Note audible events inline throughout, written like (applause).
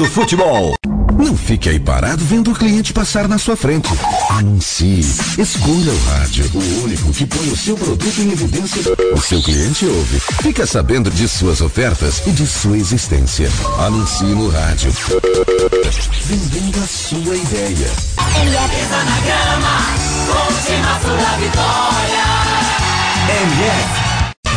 O do futebol. Não fique aí parado vendo o cliente passar na sua frente. Anuncie. Escolha o rádio. O único que põe o seu produto em evidência. O seu cliente ouve. Fica sabendo de suas ofertas e de sua existência. Anuncie no rádio. Vendendo a sua ideia. MF na grama, sua vitória. MF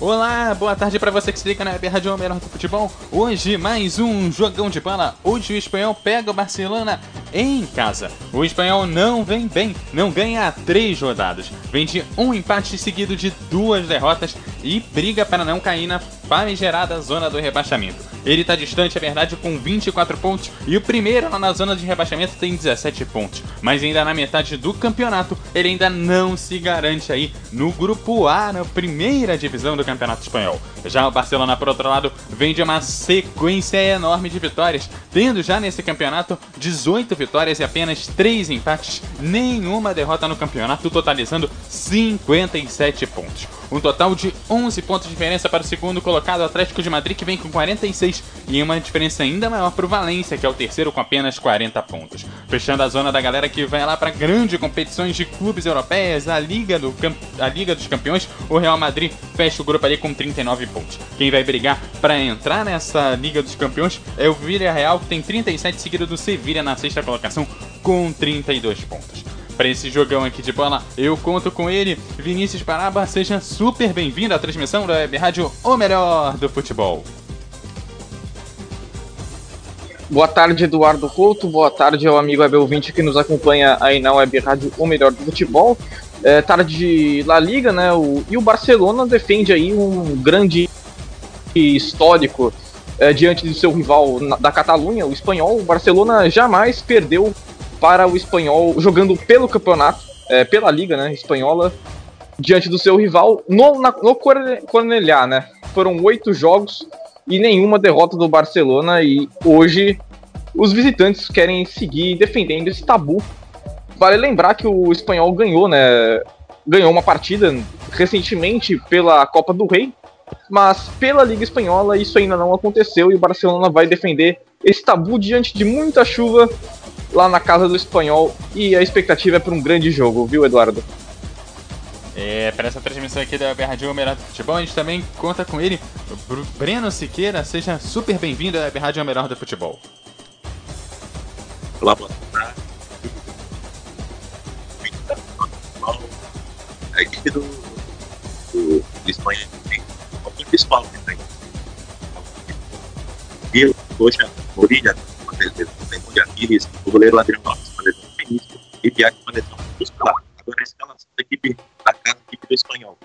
Olá, boa tarde para você que se liga na Web Rádio Melhor do Futebol. Hoje mais um jogão de bola. Hoje o espanhol pega o Barcelona em casa. O espanhol não vem bem, não ganha três rodadas. Vem de um empate seguido de duas derrotas e briga para não cair na famigerada zona do rebaixamento. Ele está distante, é verdade, com 24 pontos e o primeiro lá na zona de rebaixamento tem 17 pontos. Mas ainda na metade do campeonato, ele ainda não se garante aí no grupo A, na primeira divisão do Campeonato Espanhol. Já o Barcelona, por outro lado, vem de uma sequência enorme de vitórias, tendo já nesse campeonato 18 vitórias e apenas 3 empates, nenhuma derrota no campeonato, totalizando 57 pontos. Um total de 11 pontos de diferença para o segundo colocado Atlético de Madrid, que vem com 46, e uma diferença ainda maior para o Valência, que é o terceiro com apenas 40 pontos. Fechando a zona da galera que vai lá para grandes competições de clubes europeias, a Liga, do, a Liga dos Campeões, o Real Madrid fecha o grupo ali com 39 pontos. Quem vai brigar para entrar nessa Liga dos Campeões é o Villarreal, que tem 37, seguido do Sevilla na sexta colocação com 32 pontos para esse jogão aqui de bola. Eu conto com ele, Vinícius Paraba. Seja super bem-vindo à transmissão da Web Rádio O Melhor do Futebol. Boa tarde, Eduardo Couto. Boa tarde ao amigo Abel Vinte que nos acompanha aí na Web Rádio O Melhor do Futebol. É, tarde de La Liga, né? O, e o Barcelona defende aí um grande histórico é, diante do seu rival na, da Catalunha, o espanhol. O Barcelona jamais perdeu para o espanhol jogando pelo campeonato, é, pela liga né, espanhola, diante do seu rival no, na, no Cornelhá, né? Foram oito jogos e nenhuma derrota do Barcelona e hoje os visitantes querem seguir defendendo esse tabu. Vale lembrar que o espanhol ganhou, né? Ganhou uma partida recentemente pela Copa do Rei, mas pela Liga Espanhola isso ainda não aconteceu e o Barcelona vai defender esse tabu diante de muita chuva lá na casa do espanhol e a expectativa é para um grande jogo, viu, Eduardo? É, para essa transmissão aqui da Rádio Melhor do Futebol, a gente também conta com ele, Breno Siqueira. Seja super bem-vindo à Rádio Melhor do Futebol. Olá, boa tarde. A equipe do, do, do Espanha tem um principal também. Vila, Coxa, Morilha, de Aquiles, o goleiro Adriano Alves menisco e Piatti uma lesão muscular. Agora a escalação da equipe da casa, equipe do espanhol.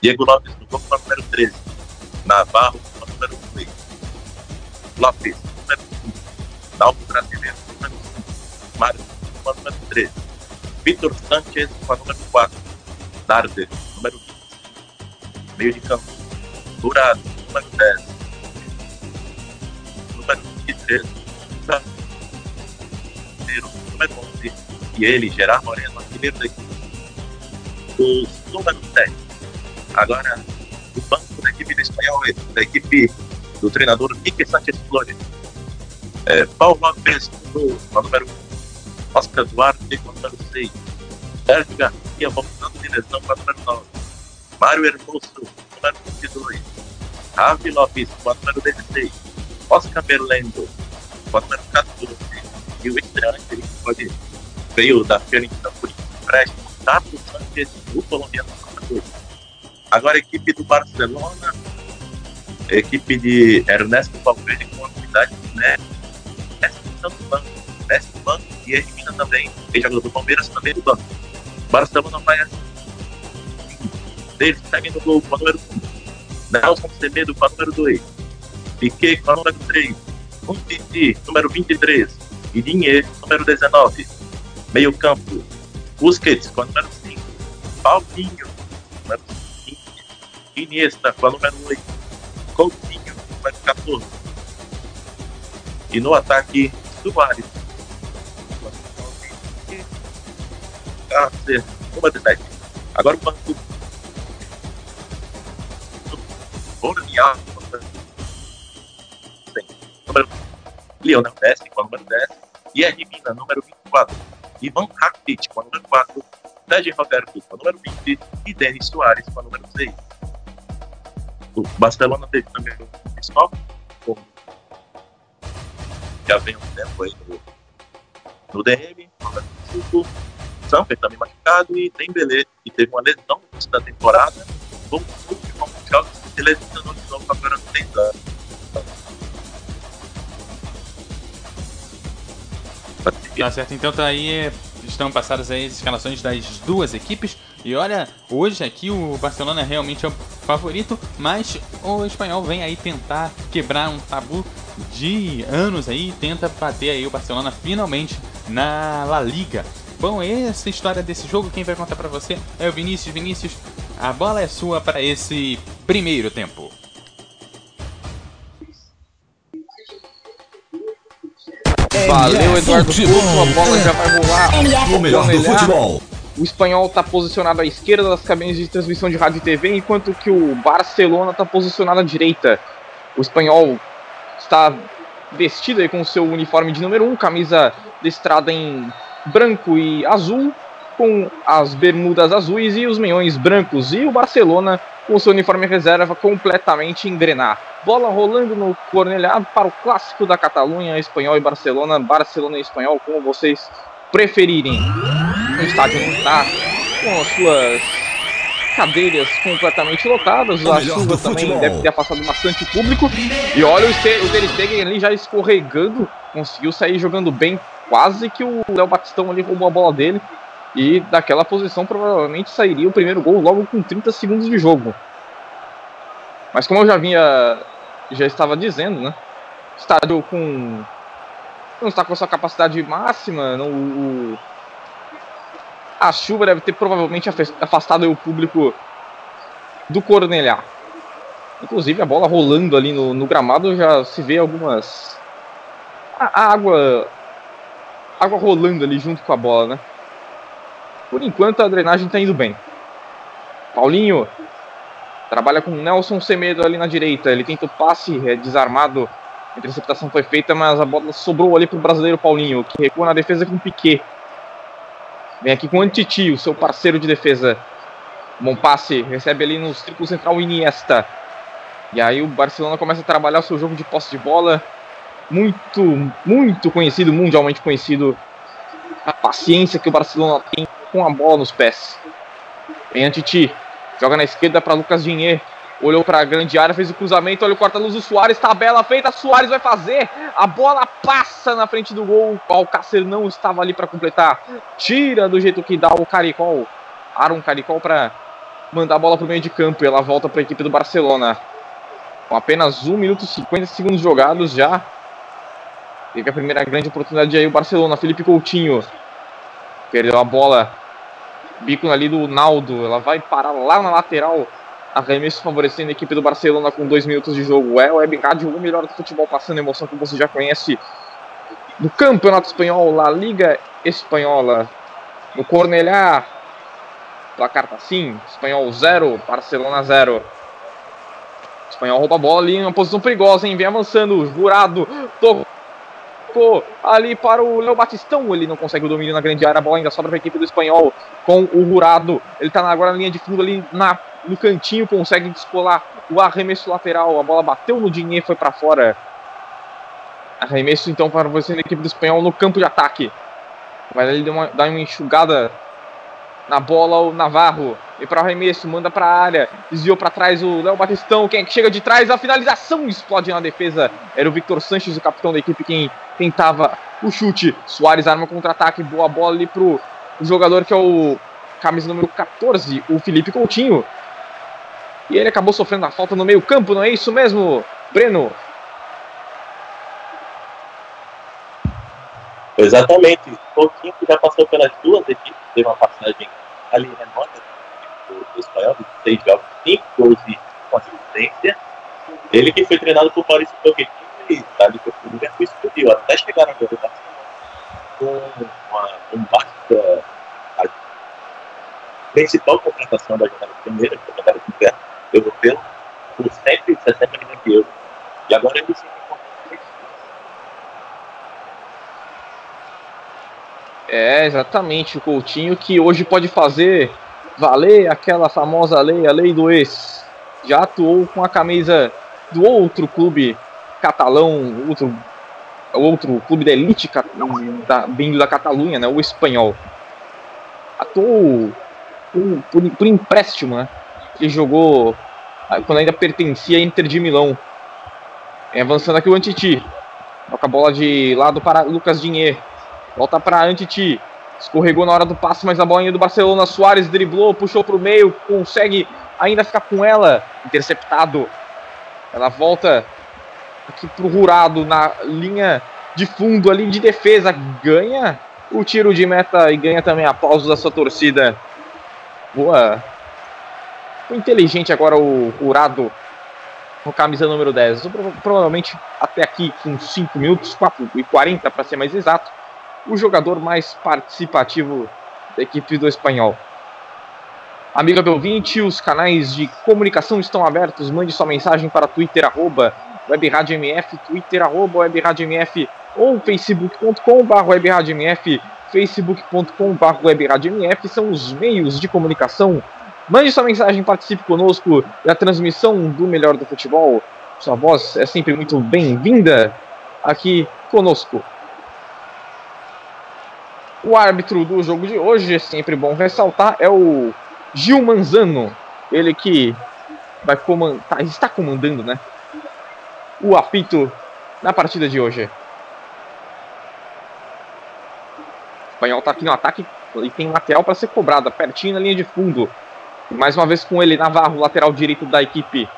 Diego Lopes no gol número 13. Navarro no número 2. Lopes, número 5. Dalmo Brasileiro, número 5. Mário, número 13. Vitor Sanchez com número 4. Darder, número 20. Meio de campo. Dourado, número 10. Número 23 número 11 e ele, Gerard Moreno, artilheiro da equipe. O número 10. Agora, o banco da equipe do espanhol, da equipe do treinador Quique Sánchez Flores. É, Paulo Lopes com o número 1. Oscar Duarte com o número 6. Sérgio Garcia lesão para o número 9. Mário Hermoso, número 22. Ravi Lopes com número 16. Oscar Berlendo com número 14 e o estreante pode veio da Fiorentina por empréstimo, Tato Sanchez, o colombiano Agora a equipe do Barcelona, a equipe de Ernesto Valverde com a unidade de Neto, no banco, no banco e elimina também, quem jogador do Palmeiras também do banco. Barcelona vai. Deles no gol com a número 1. Nelson Semedo com a número 2. Piquet com a número 3. Umtiti, número 23. Idinhe, número 19. Meio campo, Busquets com a número 5. Paulinho, número 20. Iniesta com a número 8. Coutinho, número 14. E no ataque, Soares. Cáceres, número 7. Agora o banco. Borneal, número Leonel Messi com a número 10. E Hermina, número 24. Ivan Rakitic com a número 4. Sérgio Roberto com a número 20. E Denis Soares com a número 6. O Barcelona teve também o principal, já vem um tempo aí no, no DM, número 5. Samper também machucado e Dembele, que teve uma lesão da temporada, voltou de alguns jogos e lesionou de novo agora no 10 anos. Tá certo, então tá aí, é, estão passadas aí as escalações das duas equipes. E olha, hoje aqui o Barcelona realmente é o favorito, mas o espanhol vem aí tentar quebrar um tabu de anos aí, tenta bater aí o Barcelona finalmente na La Liga. Bom, essa história desse jogo, quem vai contar para você é o Vinícius. Vinícius, a bola é sua para esse primeiro tempo. Valeu, Eduardo Couto. A bola já vai rolar. O melhor do futebol. O espanhol está posicionado à esquerda das cabines de transmissão de rádio e TV, enquanto que o Barcelona está posicionado à direita. O espanhol está vestido aí com o seu uniforme de número 1, camisa listrada em branco e azul, com as bermudas azuis e os meiões brancos. E o Barcelona com seu uniforme reserva completamente engrenar. Bola rolando no Cornelhá para o clássico da Catalunha, espanhol e Barcelona, Barcelona e espanhol, como vocês preferirem. O estádio não está com as suas cadeiras completamente lotadas, O a chuva também futebol. deve ter afastado bastante o público. E olha o, Ste- o Ter Stegen ali já escorregando, conseguiu sair jogando bem, quase que o Léo Batistão ali roubou a bola dele. E daquela posição provavelmente sairia o primeiro gol logo com 30 segundos de jogo. Mas como eu já vinha, já estava dizendo, né? Estádio com não está com a sua capacidade máxima, não, o, a chuva deve ter provavelmente afastado o público do Cornelhá. Inclusive a bola rolando ali no, no gramado já se vê algumas a água água rolando ali junto com a bola, né? Por enquanto a drenagem está indo bem. Paulinho trabalha com Nelson Semedo ali na direita. Ele tenta o passe, é desarmado. A interceptação foi feita, mas a bola sobrou ali para o brasileiro Paulinho, que recua na defesa com Piquet. Vem aqui com o Antiti, o seu parceiro de defesa. Bom passe, recebe ali no círculo central Iniesta. E aí o Barcelona começa a trabalhar o seu jogo de posse de bola. Muito, muito conhecido, mundialmente conhecido. A paciência que o Barcelona tem com a bola nos pés. Vem Antiti, joga na esquerda para Lucas Dinhe. Olhou para a grande área, fez o cruzamento, olha o corta-luz do Soares, tabela feita, Soares vai fazer. A bola passa na frente do gol. O Alcácer não estava ali para completar. Tira do jeito que dá o Caricol. Aaron Caricol para mandar a bola para o meio de campo e ela volta para a equipe do Barcelona. Com apenas 1 minuto e 50 segundos jogados já. Teve a primeira grande oportunidade aí o Barcelona. Felipe Coutinho. Perdeu a bola. Bico ali do Naldo. Ela vai parar lá na lateral. Arremesso favorecendo a equipe do Barcelona com 2 minutos de jogo. É o Web o melhor do futebol, passando emoção que você já conhece do Campeonato Espanhol, La Liga Espanhola. No Cornelhá, placar tá assim: Espanhol 0, Barcelona 0. Espanhol rouba a bola ali em uma posição perigosa, hein? Vem avançando, jurado, tocou ali para o Léo Batistão. Ele não consegue o domínio na grande área, a bola ainda sobra para a equipe do Espanhol com o Jurado. Ele está agora na linha de fundo ali na, no cantinho, consegue descolar o arremesso lateral. A bola bateu no Dinhe, foi para fora. Arremesso então para você na equipe do Espanhol no campo de ataque. Vai dar uma enxugada na bola o Navarro. E para o arremesso, manda para a área. Desviou para trás o Léo Batistão. Quem é que chega de trás? A finalização explode na defesa. Era o Victor Sanches, o capitão da equipe, quem tentava o chute. Soares arma contra-ataque. Boa bola ali pro jogador que é o camisa número 14, o Felipe Coutinho. E ele acabou sofrendo a falta no meio-campo, não é isso mesmo, Breno? Exatamente. O Coutinho que já passou pelas duas equipes, teve uma passagem ali remota do, do espanhol, de seis jogos, cinco gols e uma assistência. Ele que foi treinado por Maurício Pochettino e ali com o Liverpool explodiu, até chegar agora tá? com uma, um basta a principal contratação da janela primeira, que é a inverno europeu, por 160 milhões de euros. E agora ele se É, exatamente, o Coutinho que hoje pode fazer valer aquela famosa lei, a lei do ex. Já atuou com a camisa do outro clube catalão, outro, outro clube da elite da, vindo da Catalunha, né, o espanhol. Atuou por, por, por empréstimo, né? Que jogou ah, quando ainda pertencia a Inter de Milão. É, avançando aqui o Antiti. Toca a bola de lado para Lucas Dinheiro. Volta para Antiti. Escorregou na hora do passe, mas a bolinha do Barcelona. Soares driblou, puxou para o meio, consegue ainda ficar com ela. Interceptado. Ela volta aqui pro Rurado na linha de fundo ali de defesa. Ganha o tiro de meta e ganha também aplausos da sua torcida. Boa. Foi inteligente agora o Rurado com camisa número 10. Provavelmente até aqui com 5 minutos, 4 e 40 para ser mais exato o jogador mais participativo da equipe do espanhol. Amiga do ouvinte, os canais de comunicação estão abertos. Mande sua mensagem para Twitter, arroba, WebRadioMF, Twitter, arroba, WebRadioMF ou facebook.com.br WebRadioMF, facebook.com.br WebRadioMF são os meios de comunicação. Mande sua mensagem, participe conosco da transmissão do Melhor do Futebol. Sua voz é sempre muito bem-vinda aqui conosco. O árbitro do jogo de hoje, é sempre bom ressaltar, é o Gil Manzano. Ele que vai comandar, tá, está comandando, né? O apito na partida de hoje. O espanhol está aqui no ataque e tem lateral para ser cobrada, pertinho na linha de fundo. Mais uma vez com ele, Navarro, lateral direito da equipe.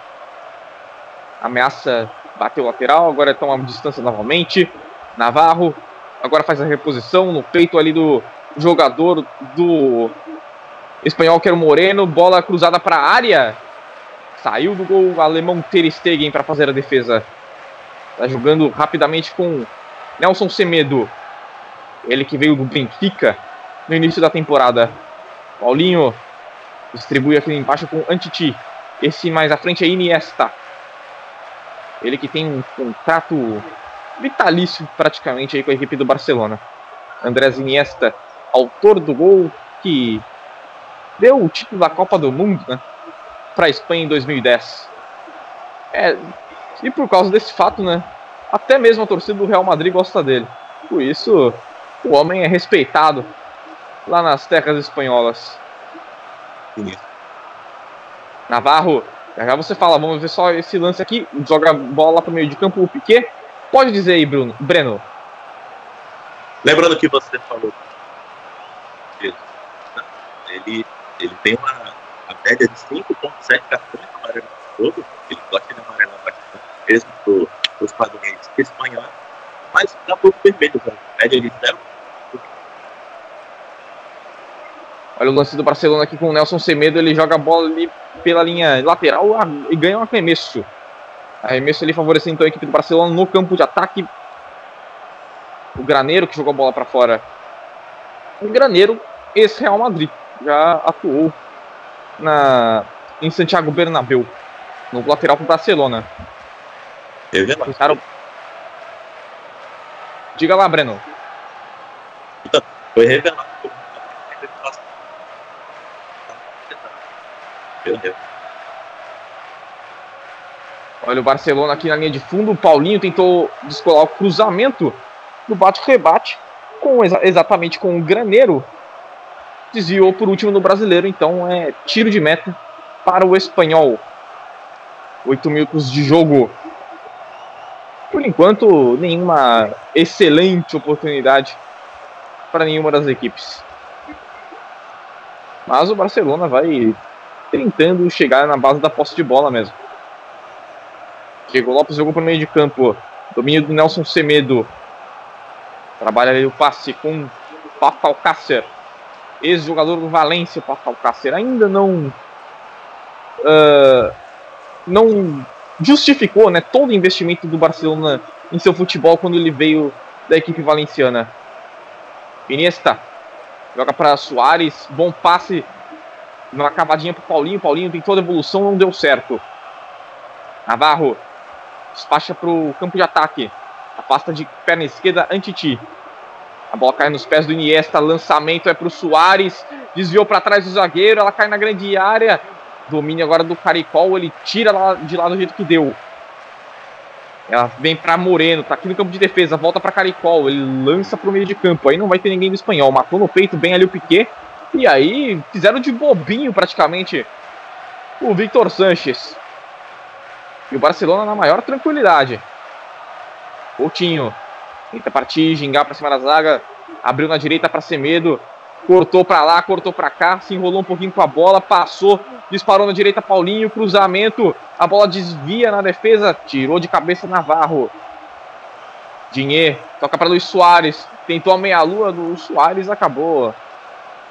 Ameaça bater o lateral, agora toma uma distância novamente. Navarro agora faz a reposição no peito ali do jogador do espanhol, que era o Moreno. Bola cruzada para a área. Saiu do gol o alemão Ter Stegen para fazer a defesa. Tá jogando rapidamente com Nelson Semedo. Ele que veio do Benfica no início da temporada. Paulinho distribui aqui embaixo com Antiti. Esse mais à frente é Iniesta. Ele que tem um contrato vitalício praticamente aí com a equipe do Barcelona. Andrés Iniesta, autor do gol que deu o título da Copa do Mundo né, para a Espanha em 2010. É, e por causa desse fato, né, até mesmo a torcida do Real Madrid gosta dele. Por isso, o homem é respeitado lá nas terras espanholas. Navarro, já você fala, vamos ver só esse lance aqui, joga a bola para o meio de campo, o Piquet, Pode dizer aí, Bruno. Breno. Lembrando que você falou. Ele, ele tem uma, uma média de 5,7 cartões amarelos no jogo. Ele gosta de amarelar bastante, mesmo para os padrões espanhóis. Mas dá pouco vermelho, cara. Média de 0. Olha o lance do Barcelona aqui com o Nelson Semedo. Ele joga a bola ali pela linha lateral e ganha um arremesso. Arremesso ali favorecendo então a equipe do Barcelona no campo de ataque. O Graneiro que jogou a bola para fora. O Graneiro, esse Real Madrid, já atuou na, em Santiago Bernabéu, no lateral para o Barcelona. Pensaram... Diga lá, Breno. Então, foi revelado. Meu Deus. Olha o Barcelona aqui na linha de fundo. O Paulinho tentou descolar o cruzamento no bate-rebate com exa exatamente com o Graneiro. Desviou por último no brasileiro, então é tiro de meta para o espanhol. Oito minutos de jogo. Por enquanto, nenhuma excelente oportunidade para nenhuma das equipes. Mas o Barcelona vai tentando chegar na base da posse de bola mesmo. Diego Lopes jogou para o meio de campo. Domínio do Nelson Semedo. Trabalha ali o passe com Pato Alcácer. Ex-jogador do Valência, Pato Alcácer. Ainda não. Uh, não justificou né, todo o investimento do Barcelona em seu futebol quando ele veio da equipe valenciana. Iniesta joga para Soares, bom passe, uma cavadinha para Paulinho. Paulinho tem toda a evolução, não deu certo. Navarro despacha para o campo de ataque, afasta de perna esquerda Antiti. A bola cai nos pés do Iniesta, lançamento é para o Soares, desviou para trás do zagueiro, ela cai na grande área. Domínio agora do Caricol, ele tira lá de lá do jeito que deu. Ela vem para Moreno, tá aqui no campo de defesa, volta para Caricol, ele lança para o meio de campo. Aí não vai ter ninguém do espanhol, matou no peito bem ali o Piquet. E aí fizeram de bobinho praticamente o Victor Sanches. E o Barcelona na maior tranquilidade. Coutinho tenta partir, gingar para cima da zaga, abriu na direita para Semedo, cortou para lá, cortou para cá, se enrolou um pouquinho com a bola, passou, disparou na direita Paulinho, cruzamento, a bola desvia na defesa, tirou de cabeça Navarro. Dinheiro, toca para Luiz Soares, tentou a meia-lua do Soares, acabou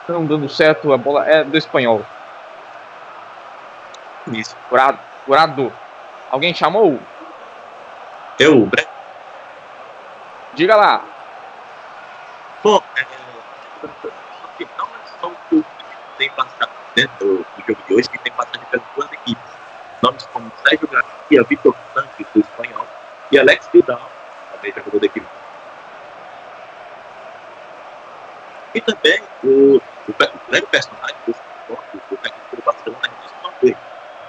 não dando certo, a bola é do espanhol. Isso. Curado. Curado. Alguém chamou? Eu. Diga lá. Bom, é, que não é só o que tem passado dentro do jogo de hoje, que tem passado pelas duas equipes. Nomes como Sérgio Garcia, Vitor Santos, do espanhol, e Alex Vidal, também jogador da equipe. E também o, o, o grande personagem do do técnico do Barcelona, Regis Valverde,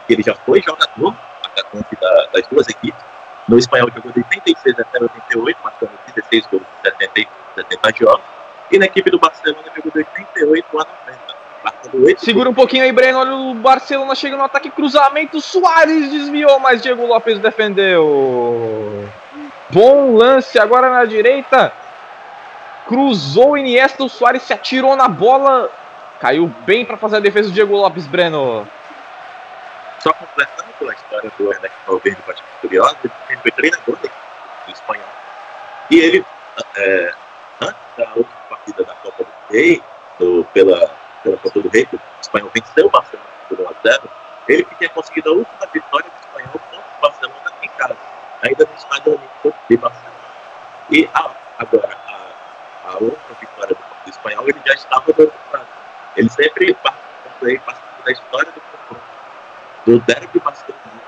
que ele já foi jogador atacante da, das duas equipes. No espanhol jogou de 86 até 88, marcando 16 gols em 70, 70 jogos. E na equipe do Barcelona jogou de 88 a 90. Marcando 8 Segura um pouquinho aí, Breno. Olha o Barcelona chega no ataque cruzamento. Soares desviou, mas Diego Lopes defendeu. Bom lance agora na direita. Cruzou o Iniesta, o Soares se atirou na bola. Caiu bem para fazer a defesa do Diego Lopes, Breno. Só completando a história do Ernesto Valverde, bastante curiosa, ele foi treinador da do espanhol. E ele, é, antes da última partida da Copa do Rei, do, pela, pela Copa do Rei, que o espanhol venceu o Barcelona por 1 a 0 ele que tinha conseguido a última vitória do espanhol contra o Barcelona em casa, ainda no estádio Olímpico de Barcelona. E a, agora, a, a outra vitória do, do espanhol, ele já estava do outro. Ele sempre participou da história do do derby barcelonista.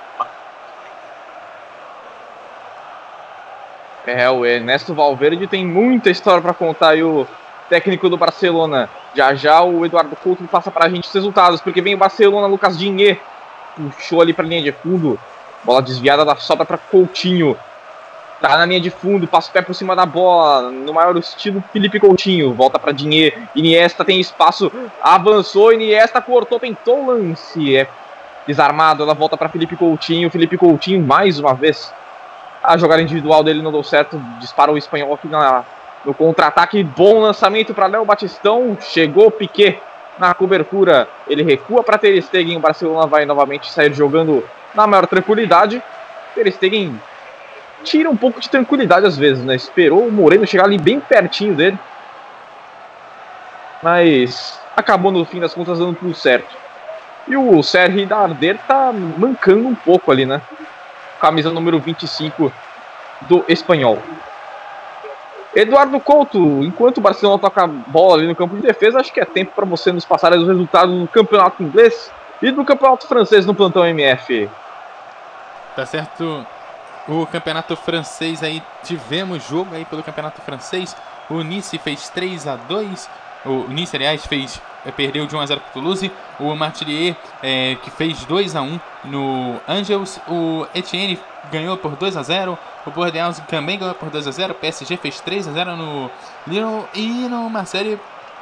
É, o Ernesto Valverde tem muita história para contar e o técnico do Barcelona. Já já o Eduardo Couto passa para a gente os resultados, porque vem o Barcelona, Lucas Dinhe puxou ali para linha de fundo, bola desviada da sobra para Coutinho. Tá na linha de fundo, passa o pé por cima da bola, no maior estilo Felipe Coutinho, volta para Dinhe, Iniesta tem espaço, avançou, Iniesta cortou, tentou o lance, é desarmado, ela volta para Felipe Coutinho, Felipe Coutinho mais uma vez a jogada individual dele não deu certo, dispara o espanhol aqui na, no contra-ataque, bom lançamento para Léo Batistão, chegou Piquet na cobertura, ele recua para Ter Stegen, o Barcelona vai novamente sair jogando na maior tranquilidade, Ter Stegen tira um pouco de tranquilidade às vezes, né, esperou o Moreno chegar ali bem pertinho dele, mas acabou no fim das contas dando tudo certo. E o Sergi Darder tá mancando um pouco ali, né? camisa número 25 do espanhol. Eduardo Couto, enquanto o Barcelona toca a bola ali no campo de defesa, acho que é tempo para você nos passar os resultados do campeonato inglês e do campeonato francês no plantão MF. Tá certo. O campeonato francês aí, tivemos jogo aí pelo campeonato francês. O Nice fez 3 a 2 o Nice, aliás, fez, perdeu de 1 a 0 para o Toulouse. O Martinier, é, que fez 2 a 1 no Angels. O Etienne ganhou por 2 a 0 O Bordeaux também ganhou por 2 a 0 O PSG fez 3 a 0 no Lyon. E no Marseille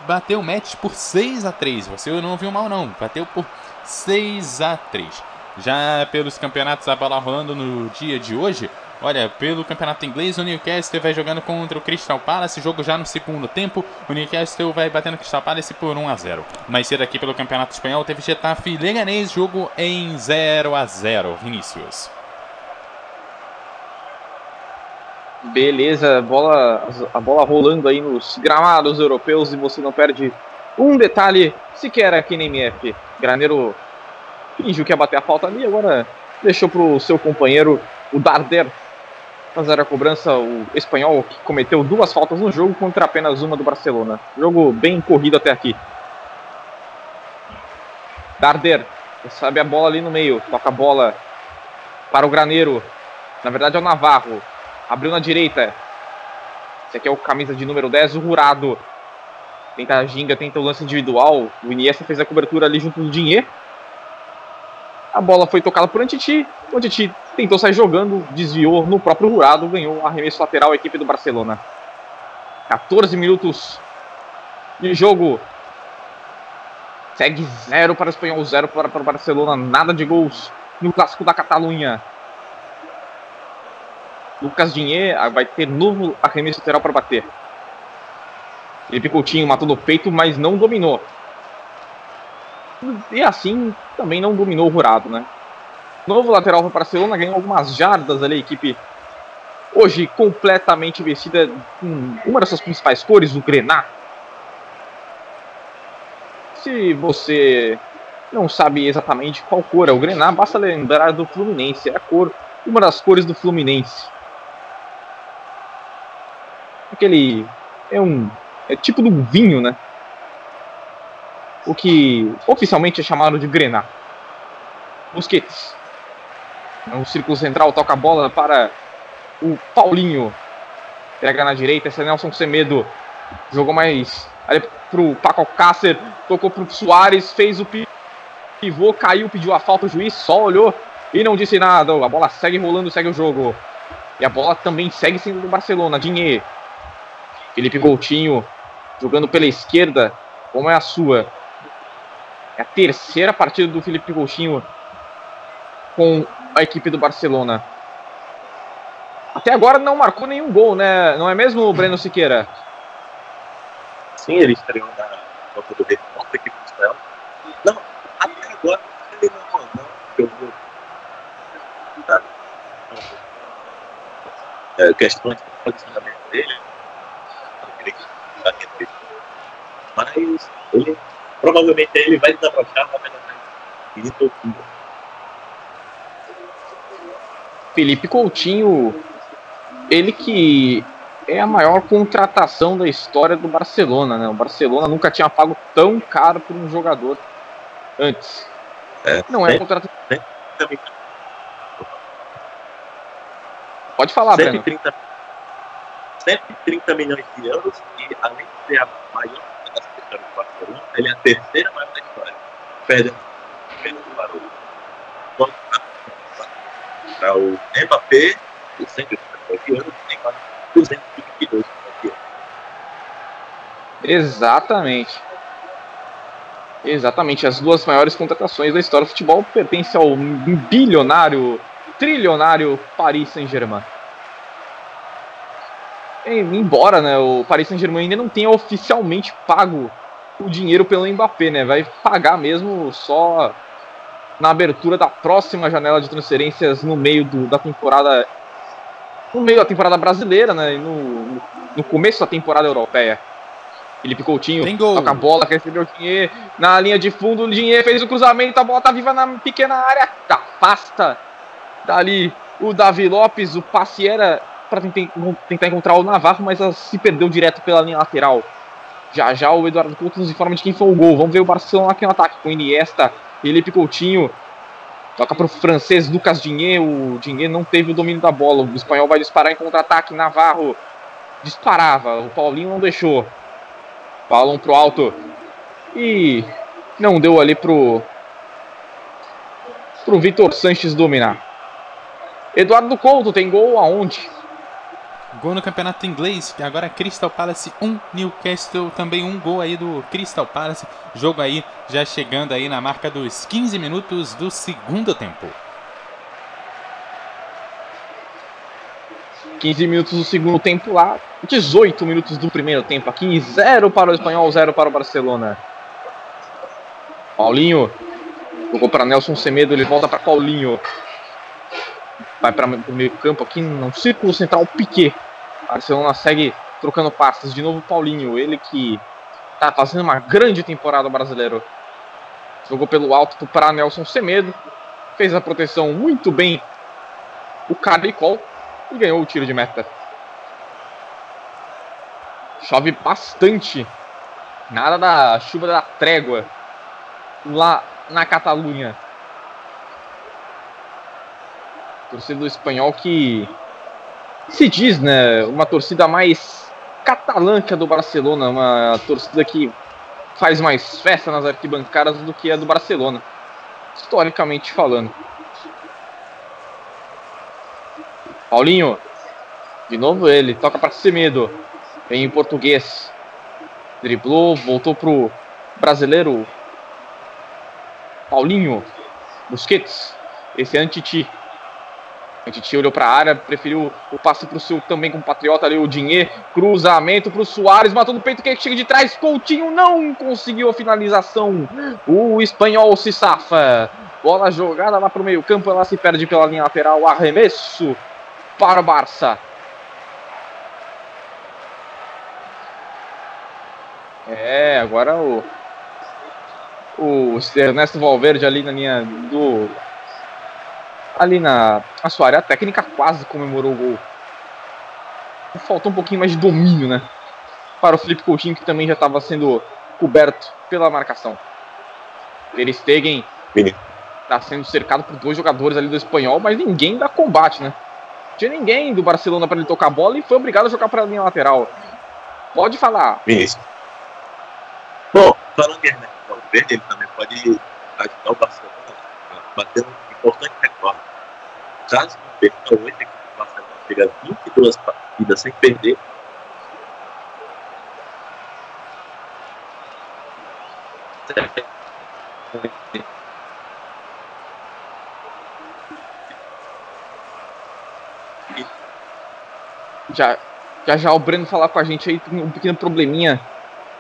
bateu o match por 6 a 3 Você não viu mal, não. Bateu por 6 a 3 Já pelos campeonatos, a bola rolando no dia de hoje. Olha, pelo campeonato inglês, o Newcastle vai jogando contra o Crystal Palace, jogo já no segundo tempo. O Newcastle vai batendo o Crystal Palace por 1 a 0. Mais cedo aqui pelo campeonato espanhol, teve Getafe e Leganês, jogo em 0 a 0. Vinícius. Beleza, bola, a bola rolando aí nos gramados europeus e você não perde um detalhe sequer aqui na MF. Graneiro fingiu que ia bater a falta ali, agora deixou para o seu companheiro, o Darder, fazer a cobrança. O espanhol que cometeu duas faltas no jogo contra apenas uma do Barcelona. Jogo bem corrido até aqui. Darder recebe a bola ali no meio, toca a bola para o Graneiro. Na verdade é o Navarro. Abriu na direita. Esse aqui é o camisa de número 10, o Rurado. Tenta a ginga, tenta o lance individual. O Iniesta fez a cobertura ali junto do Dinheiro. A bola foi tocada por Antiti. O Antiti tentou sair jogando, desviou no próprio Rurado, ganhou arremesso lateral a equipe do Barcelona. 14 minutos de jogo. Segue 0 para o Espanhol, 0 para, para o Barcelona. Nada de gols no clássico da Catalunha. Lucas Dinhe vai ter novo arremesso lateral para bater. Felipe Coutinho matou no peito, mas não dominou. E assim também não dominou o Rurado, né? Novo lateral para o Barcelona, ganhou algumas jardas ali, a equipe hoje completamente vestida com uma das suas principais cores, o grená. Se você não sabe exatamente qual cor é o grená, basta lembrar do Fluminense, é a cor, uma das cores do Fluminense. Aquele é um é tipo de um vinho, né? O que oficialmente é chamado de Grená. Busquets. No círculo central, toca a bola para o Paulinho. Pega na direita, esse é Nelson Semedo. Jogou mais ali pro Paco Alcácer, tocou pro Soares, fez o pivô, caiu, pediu a falta, o juiz só olhou e não disse nada. A bola segue rolando, segue o jogo. E a bola também segue sendo do Barcelona. Dinheiro. Felipe Coutinho jogando pela esquerda, como é a sua. É a terceira partida do Felipe Coutinho com a equipe do Barcelona. Até agora não marcou nenhum gol, né? Não é mesmo, Breno Siqueira? Sim, ele estreou na Copa do Rei contra a equipe do Espanhol. Não, até agora ele não, jogou. É, questões de posicionamento dele. Mas ele provavelmente ele vai desabrochar mais Felipe Coutinho, ele que é a maior contratação da história do Barcelona, né? O Barcelona nunca tinha pago tão caro por um jogador antes. É, Não é contratação. Pode falar, 130, Breno. 130 milhões de euros e além de ser a maior ele é a terceira maior da história. Perde apenas o barulho. Para o Mbappé, o 150 anos, tem quase 222 Exatamente. Exatamente. As duas maiores contratações da história do futebol pertencem ao bilionário, trilionário Paris Saint-Germain. Embora né, o Paris Saint-Germain ainda não tenha oficialmente pago o dinheiro pelo Mbappé, né? Vai pagar mesmo só na abertura da próxima janela de transferências no meio do, da temporada. No meio da temporada brasileira, né? E no, no começo da temporada europeia. Felipe Coutinho toca a bola, recebeu o dinheiro na linha de fundo. O dinheiro fez o cruzamento, a bola tá viva na pequena área. Afasta dali o Davi Lopes. O passe era para tentar, tentar encontrar o Navarro, mas se perdeu direto pela linha lateral. Já já o Eduardo Couto nos informa de quem foi o gol. Vamos ver o Barcelona aqui no ataque com Iniesta, Felipe Coutinho. Toca para o francês Lucas Dinhe. O Dinhe não teve o domínio da bola. O espanhol vai disparar em contra-ataque. Navarro disparava. O Paulinho não deixou. Balão pro alto. E não deu ali pro pro Vitor Sanches dominar. Eduardo Couto tem gol aonde? Gol no campeonato inglês, agora é Crystal Palace 1, Newcastle também um gol aí do Crystal Palace. Jogo aí já chegando aí na marca dos 15 minutos do segundo tempo. 15 minutos do segundo tempo lá, 18 minutos do primeiro tempo aqui, 0 para o Espanhol, 0 para o Barcelona. Paulinho, jogou para Nelson Semedo, ele volta para Paulinho. Vai para o meio campo aqui no círculo central, Piquet Barcelona segue trocando passes. De novo, Paulinho, ele que tá fazendo uma grande temporada brasileiro. Jogou pelo alto para Nelson Semedo. Fez a proteção muito bem o Carlicol e ganhou o tiro de meta. Chove bastante. Nada da chuva da trégua lá na Catalunha. Torcida do espanhol que se diz, né, uma torcida mais catalã que a do Barcelona, uma torcida que faz mais festa nas arquibancadas do que a do Barcelona, historicamente falando. Paulinho, de novo ele, toca para Semedo, em português, driblou, voltou pro brasileiro Paulinho, Busquets, esse é Antiti. Antiti olhou para a área, preferiu o passe para o seu também compatriota ali, o Dinheiro, cruzamento para o Soares, matou no peito, que chega de trás, Coutinho não conseguiu a finalização, o espanhol se safa, bola jogada lá para o meio campo, ela se perde pela linha lateral, arremesso para o Barça. É, agora o o Ernesto Valverde ali na linha do ali na a sua área técnica quase comemorou o gol. Faltou um pouquinho mais de domínio, né? Para o Felipe Coutinho que também já estava sendo coberto pela marcação. Ter Stegen está sendo cercado por dois jogadores ali do espanhol, mas ninguém dá combate, né? tinha ninguém do Barcelona para ele tocar a bola e foi obrigado a jogar para a linha lateral. Pode falar. Vinícius. Bom, falando em Ernesto Valverde, ele também pode ajudar o Barcelona a bater um importante recorde. Caso não perca hoje, o Barcelona chega 22 partidas sem perder. Já, já já o Breno falar com a gente aí, tem um pequeno probleminha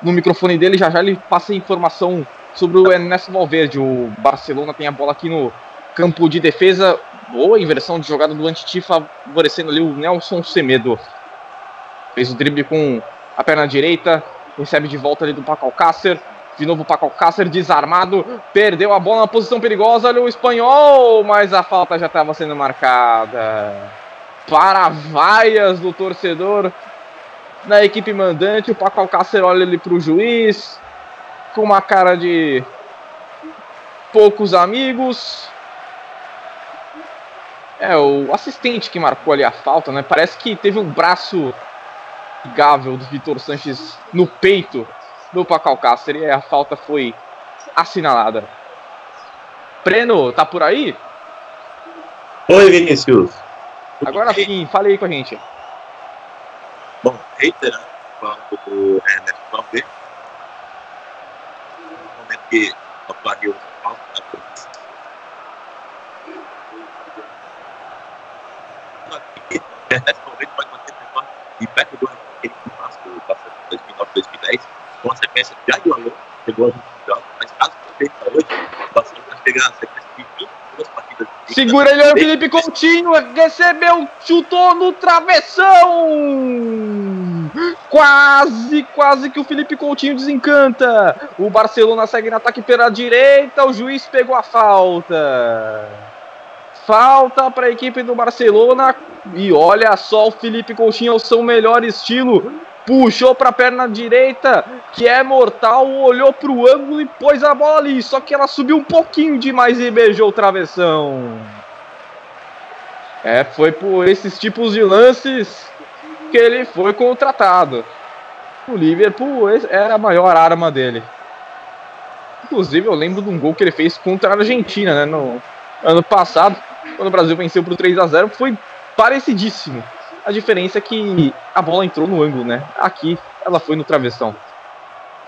no microfone dele, já já ele passa informação sobre o Ernesto Valverde. O Barcelona tem a bola aqui no campo de defesa. Boa inversão de jogada do Antiti, favorecendo ali o Nelson Semedo. Fez o drible com a perna direita, recebe de volta ali do Paco Alcácer. De novo o Paco Alcácer desarmado, perdeu a bola na posição perigosa, ali o espanhol, mas a falta já estava sendo marcada para vaias do torcedor da equipe mandante. O Paco Alcácer olha ali para o juiz com uma cara de poucos amigos. É, o assistente que marcou ali a falta, né? Parece que teve um braço amigável do Vitor Sanches no peito do Paco Alcácer e a falta foi assinalada. Breno, tá por aí? Oi, Vinícius. Agora sim, fale aí com a gente. Bom, reiterando, falando do Ernesto Valverde, no momento que ocorreu a falta da polícia. Pode manter o perto do aquele que do Barcelona 2009-2010, com a sequência já de chegou a 20 jogos, mas caso hoje, o Barcelona vai pegar a sequência de 22 partidas. Segura ele o Felipe Coutinho. Recebeu, chutou no travessão. Quase, quase que o Felipe Coutinho desencanta. O Barcelona segue no ataque pela direita. O juiz pegou a falta. Falta para a equipe do Barcelona. E olha só o Felipe Coutinho ao seu melhor estilo puxou para a perna direita, que é mortal, olhou para o ângulo e pôs a bola ali. Só que ela subiu um pouquinho demais e beijou o travessão. É, foi por esses tipos de lances que ele foi contratado. O Liverpool era a maior arma dele. Inclusive, eu lembro de um gol que ele fez contra a Argentina, né, no ano passado, quando o Brasil venceu por 3 a 0 foi parecidíssimo. A diferença é que a bola entrou no ângulo, né? Aqui ela foi no travessão.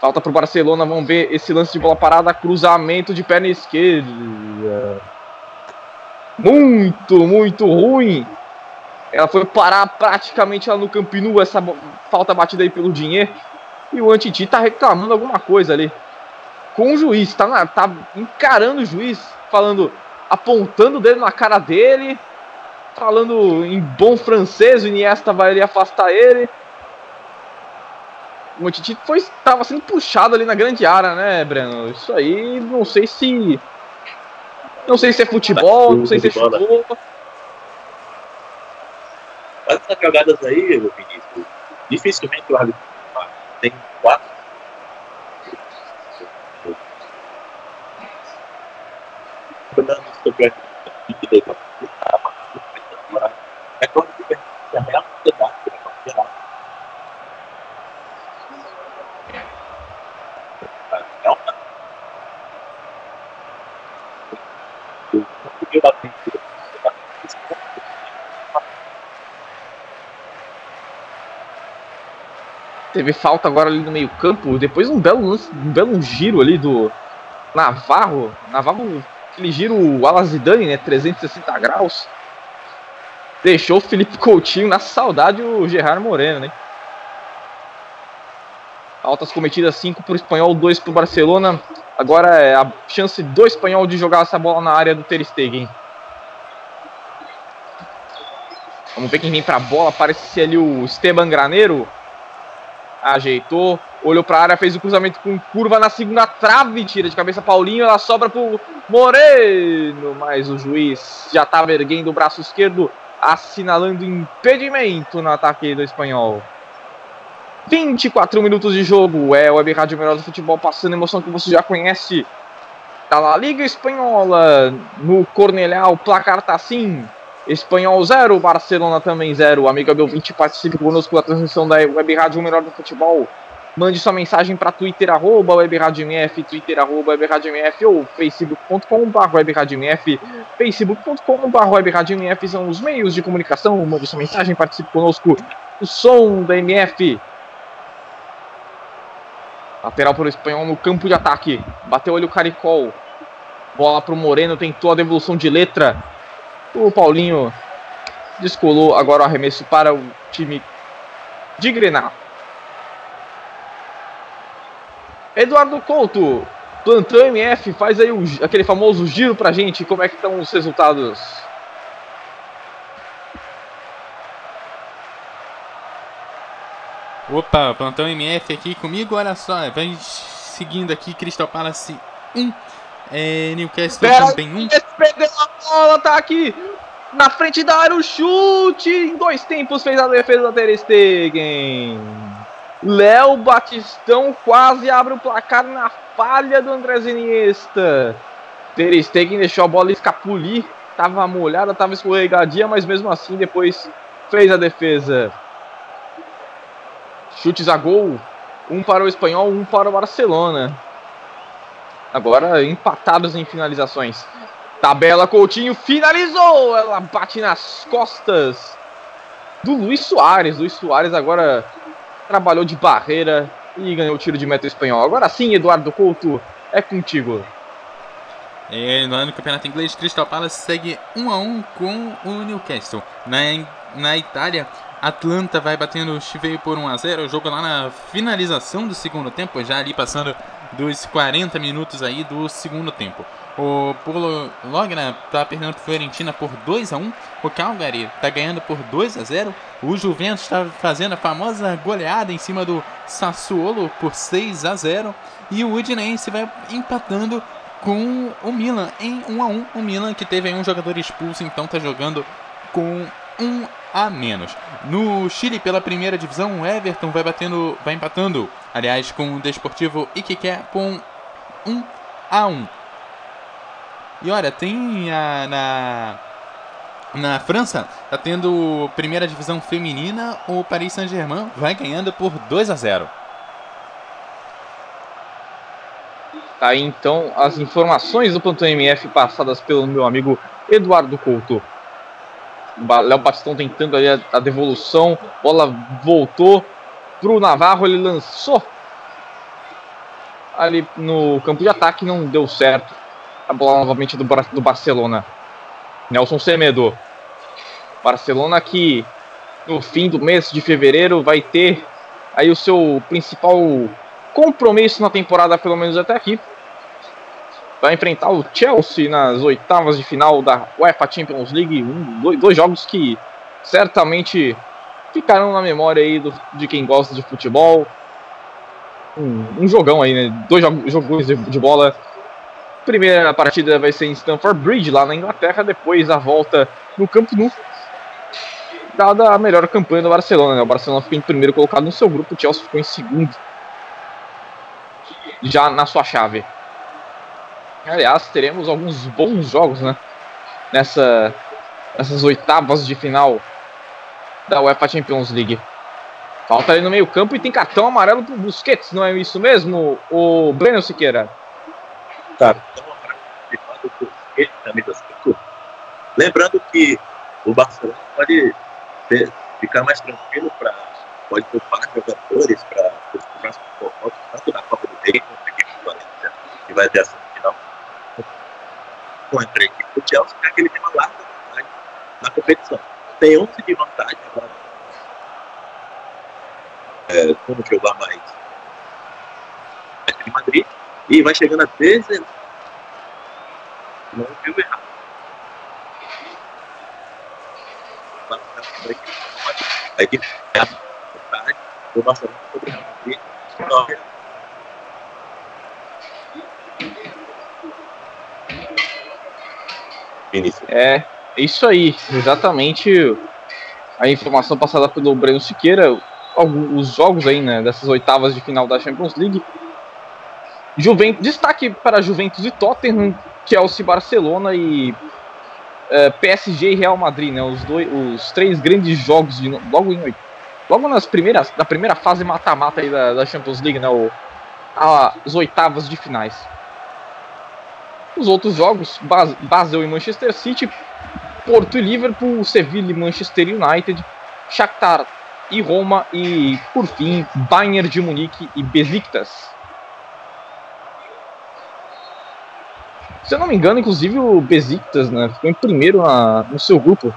Falta pro Barcelona, vamos ver esse lance de bola parada, cruzamento de perna esquerda. Muito, muito ruim. Ela foi parar praticamente lá no Campinu, essa falta batida aí pelo Dinheiro. E o Antiti tá reclamando alguma coisa ali. Com o juiz, tá, na, tá encarando o juiz, falando, apontando o dedo na cara dele falando em bom francês, o Iniesta vai ali afastar ele. O Titi foi estava sendo puxado ali na grande área, né, Breno? Isso aí, não sei se não sei se é futebol, não sei se é futebol. Essas jogadas aí, Vinícius, dificilmente o árbitro tem quatro sobre a é quando que a real sociedade geral é uma conseguiu bater Teve falta agora ali no meio campo, depois um belo lance, um belo giro ali do Navarro. Navarro aquele giro Alazidane, né? 360 graus. Deixou o Felipe Coutinho na saudade o Gerard Moreno, né? Altas cometidas 5 para o Espanhol, 2 para o Barcelona. Agora é a chance do Espanhol de jogar essa bola na área do Ter Stegen. Vamos ver quem vem para a bola. Parece ser ali o Esteban Graneiro. Ajeitou olhou para a área, fez o cruzamento com curva na segunda trave, tira de cabeça Paulinho, ela sobra para o Moreno, mas o juiz já estava erguendo o braço esquerdo, assinalando impedimento no ataque do espanhol. 24 minutos de jogo, é o Web Rádio Melhor do Futebol passando emoção que você já conhece. Tá lá, Liga Espanhola, no Cornelhal, placar tá assim. Espanhol 0, Barcelona também 0. Amigo Abel 20 participe conosco da transmissão da Web Rádio Melhor do Futebol. Mande sua mensagem para Twitter, arroba WebRadioMF, Twitter, arroba WebRadioMF ou facebook.com.br WebRadioMF, facebook.com.br WebRadioMF são os meios de comunicação. Mande sua mensagem, participe conosco. O som da MF. Lateral para o espanhol no campo de ataque. Bateu olho o Caricol. Bola para o Moreno, tentou a devolução de letra. O Paulinho descolou. Agora o arremesso para o time de Grenal. Eduardo Couto, plantão MF, faz aí o, aquele famoso giro pra gente, como é que estão os resultados? Opa, plantão MF aqui comigo, olha só, vem seguindo aqui, Crystal Palace 1, é, Newcastle Pera, também 1. Perdeu a bola, tá aqui na frente da área, o chute, em dois tempos fez a defesa da Ter Stegen. Léo Batistão quase abre o placar na falha do André Iniesta. Ter Stegen deixou a bola escapulir. Tava molhada, tava escorregadia, mas mesmo assim depois fez a defesa. Chutes a gol. Um para o Espanhol, um para o Barcelona. Agora empatados em finalizações. Tabela Coutinho finalizou. Ela bate nas costas do Luiz Soares. Luiz Soares agora trabalhou de barreira e ganhou o tiro de meta espanhol. Agora sim, Eduardo Couto, é contigo. É, no campeonato inglês, Crystal Palace segue 1 a 1 com o Newcastle. Na, na Itália, Atlanta vai batendo o Chiveio por 1 a 0 O jogo lá na finalização do segundo tempo, já ali passando dos 40 minutos aí do segundo tempo. O Polo Logna está perdendo para Fiorentina por 2 a 1 O Calgary está ganhando por 2 a 0 O Juventus está fazendo a famosa goleada em cima do Sassuolo por 6 a 0 E o Udinese vai empatando com o Milan em 1 a 1 O Milan que teve um jogador expulso, então está jogando com 1 a menos. No Chile, pela primeira divisão, o Everton vai batendo, vai empatando, aliás, com o Desportivo Iquique com 1 a 1. E olha, tem a, na, na França, tá tendo primeira divisão feminina, o Paris Saint-Germain vai ganhando por 2 a 0. Tá aí então as informações do Plantão MF passadas pelo meu amigo Eduardo Couto. Léo Batistão tentando ali a, a devolução, bola voltou pro Navarro, ele lançou ali no campo de ataque, não deu certo a bola novamente do, do Barcelona. Nelson Semedo. Barcelona que no fim do mês de fevereiro vai ter aí o seu principal compromisso na temporada, pelo menos até aqui. vai enfrentar o Chelsea nas oitavas de final da UEFA Champions League. Um, dois, dois jogos que certamente ficarão na memória aí do, de quem gosta de futebol. Um, um jogão aí, né? Dois jogos de, de bola. Primeira partida vai ser em Stamford Bridge, lá na Inglaterra. Depois a volta no Campo Nou. Dada a melhor campanha do Barcelona, né? O Barcelona ficou em primeiro colocado no seu grupo, o Chelsea ficou em segundo. Já na sua chave. Aliás, teremos alguns bons jogos, né? Nessa, nessas oitavas de final da UEFA Champions League. Falta ali no meio campo e tem cartão amarelo pro Busquets, não é isso mesmo, o Breno Siqueira? Cartão amarelo pro Busquets, camisa 5. Lembrando que o Barcelona pode ter, ficar mais tranquilo para pode poupar jogadores para os próximos confrontos, tanto na Copa do Rei quanto na equipe do Valência, que vai ter essa final. Contra a equipe do Chelsea, que ele tem uma larga vantagem na competição tem 11 de vantagem agora. É, como jogar mais de Madrid e vai chegando a 13 não viu errado É, isso aí, exatamente a informação passada pelo Breno Siqueira, os jogos aí, né, dessas oitavas de final da Champions League. Juventus, destaque para Juventus e Tottenham, Chelsea, Barcelona e é, PSG e Real Madrid, né, os, dois, os três grandes jogos de, logo em logo nas primeiras, na primeira fase mata-mata da, da, Champions League, né, o, as oitavas de finais. Os outros jogos, Basel e Manchester City, Porto e Liverpool, Sevilla e Manchester United, Shakhtar e Roma e, por fim, Bayern de Munique e Besiktas. Se eu não me engano, inclusive o Besiktas né, ficou em primeiro na, no seu grupo.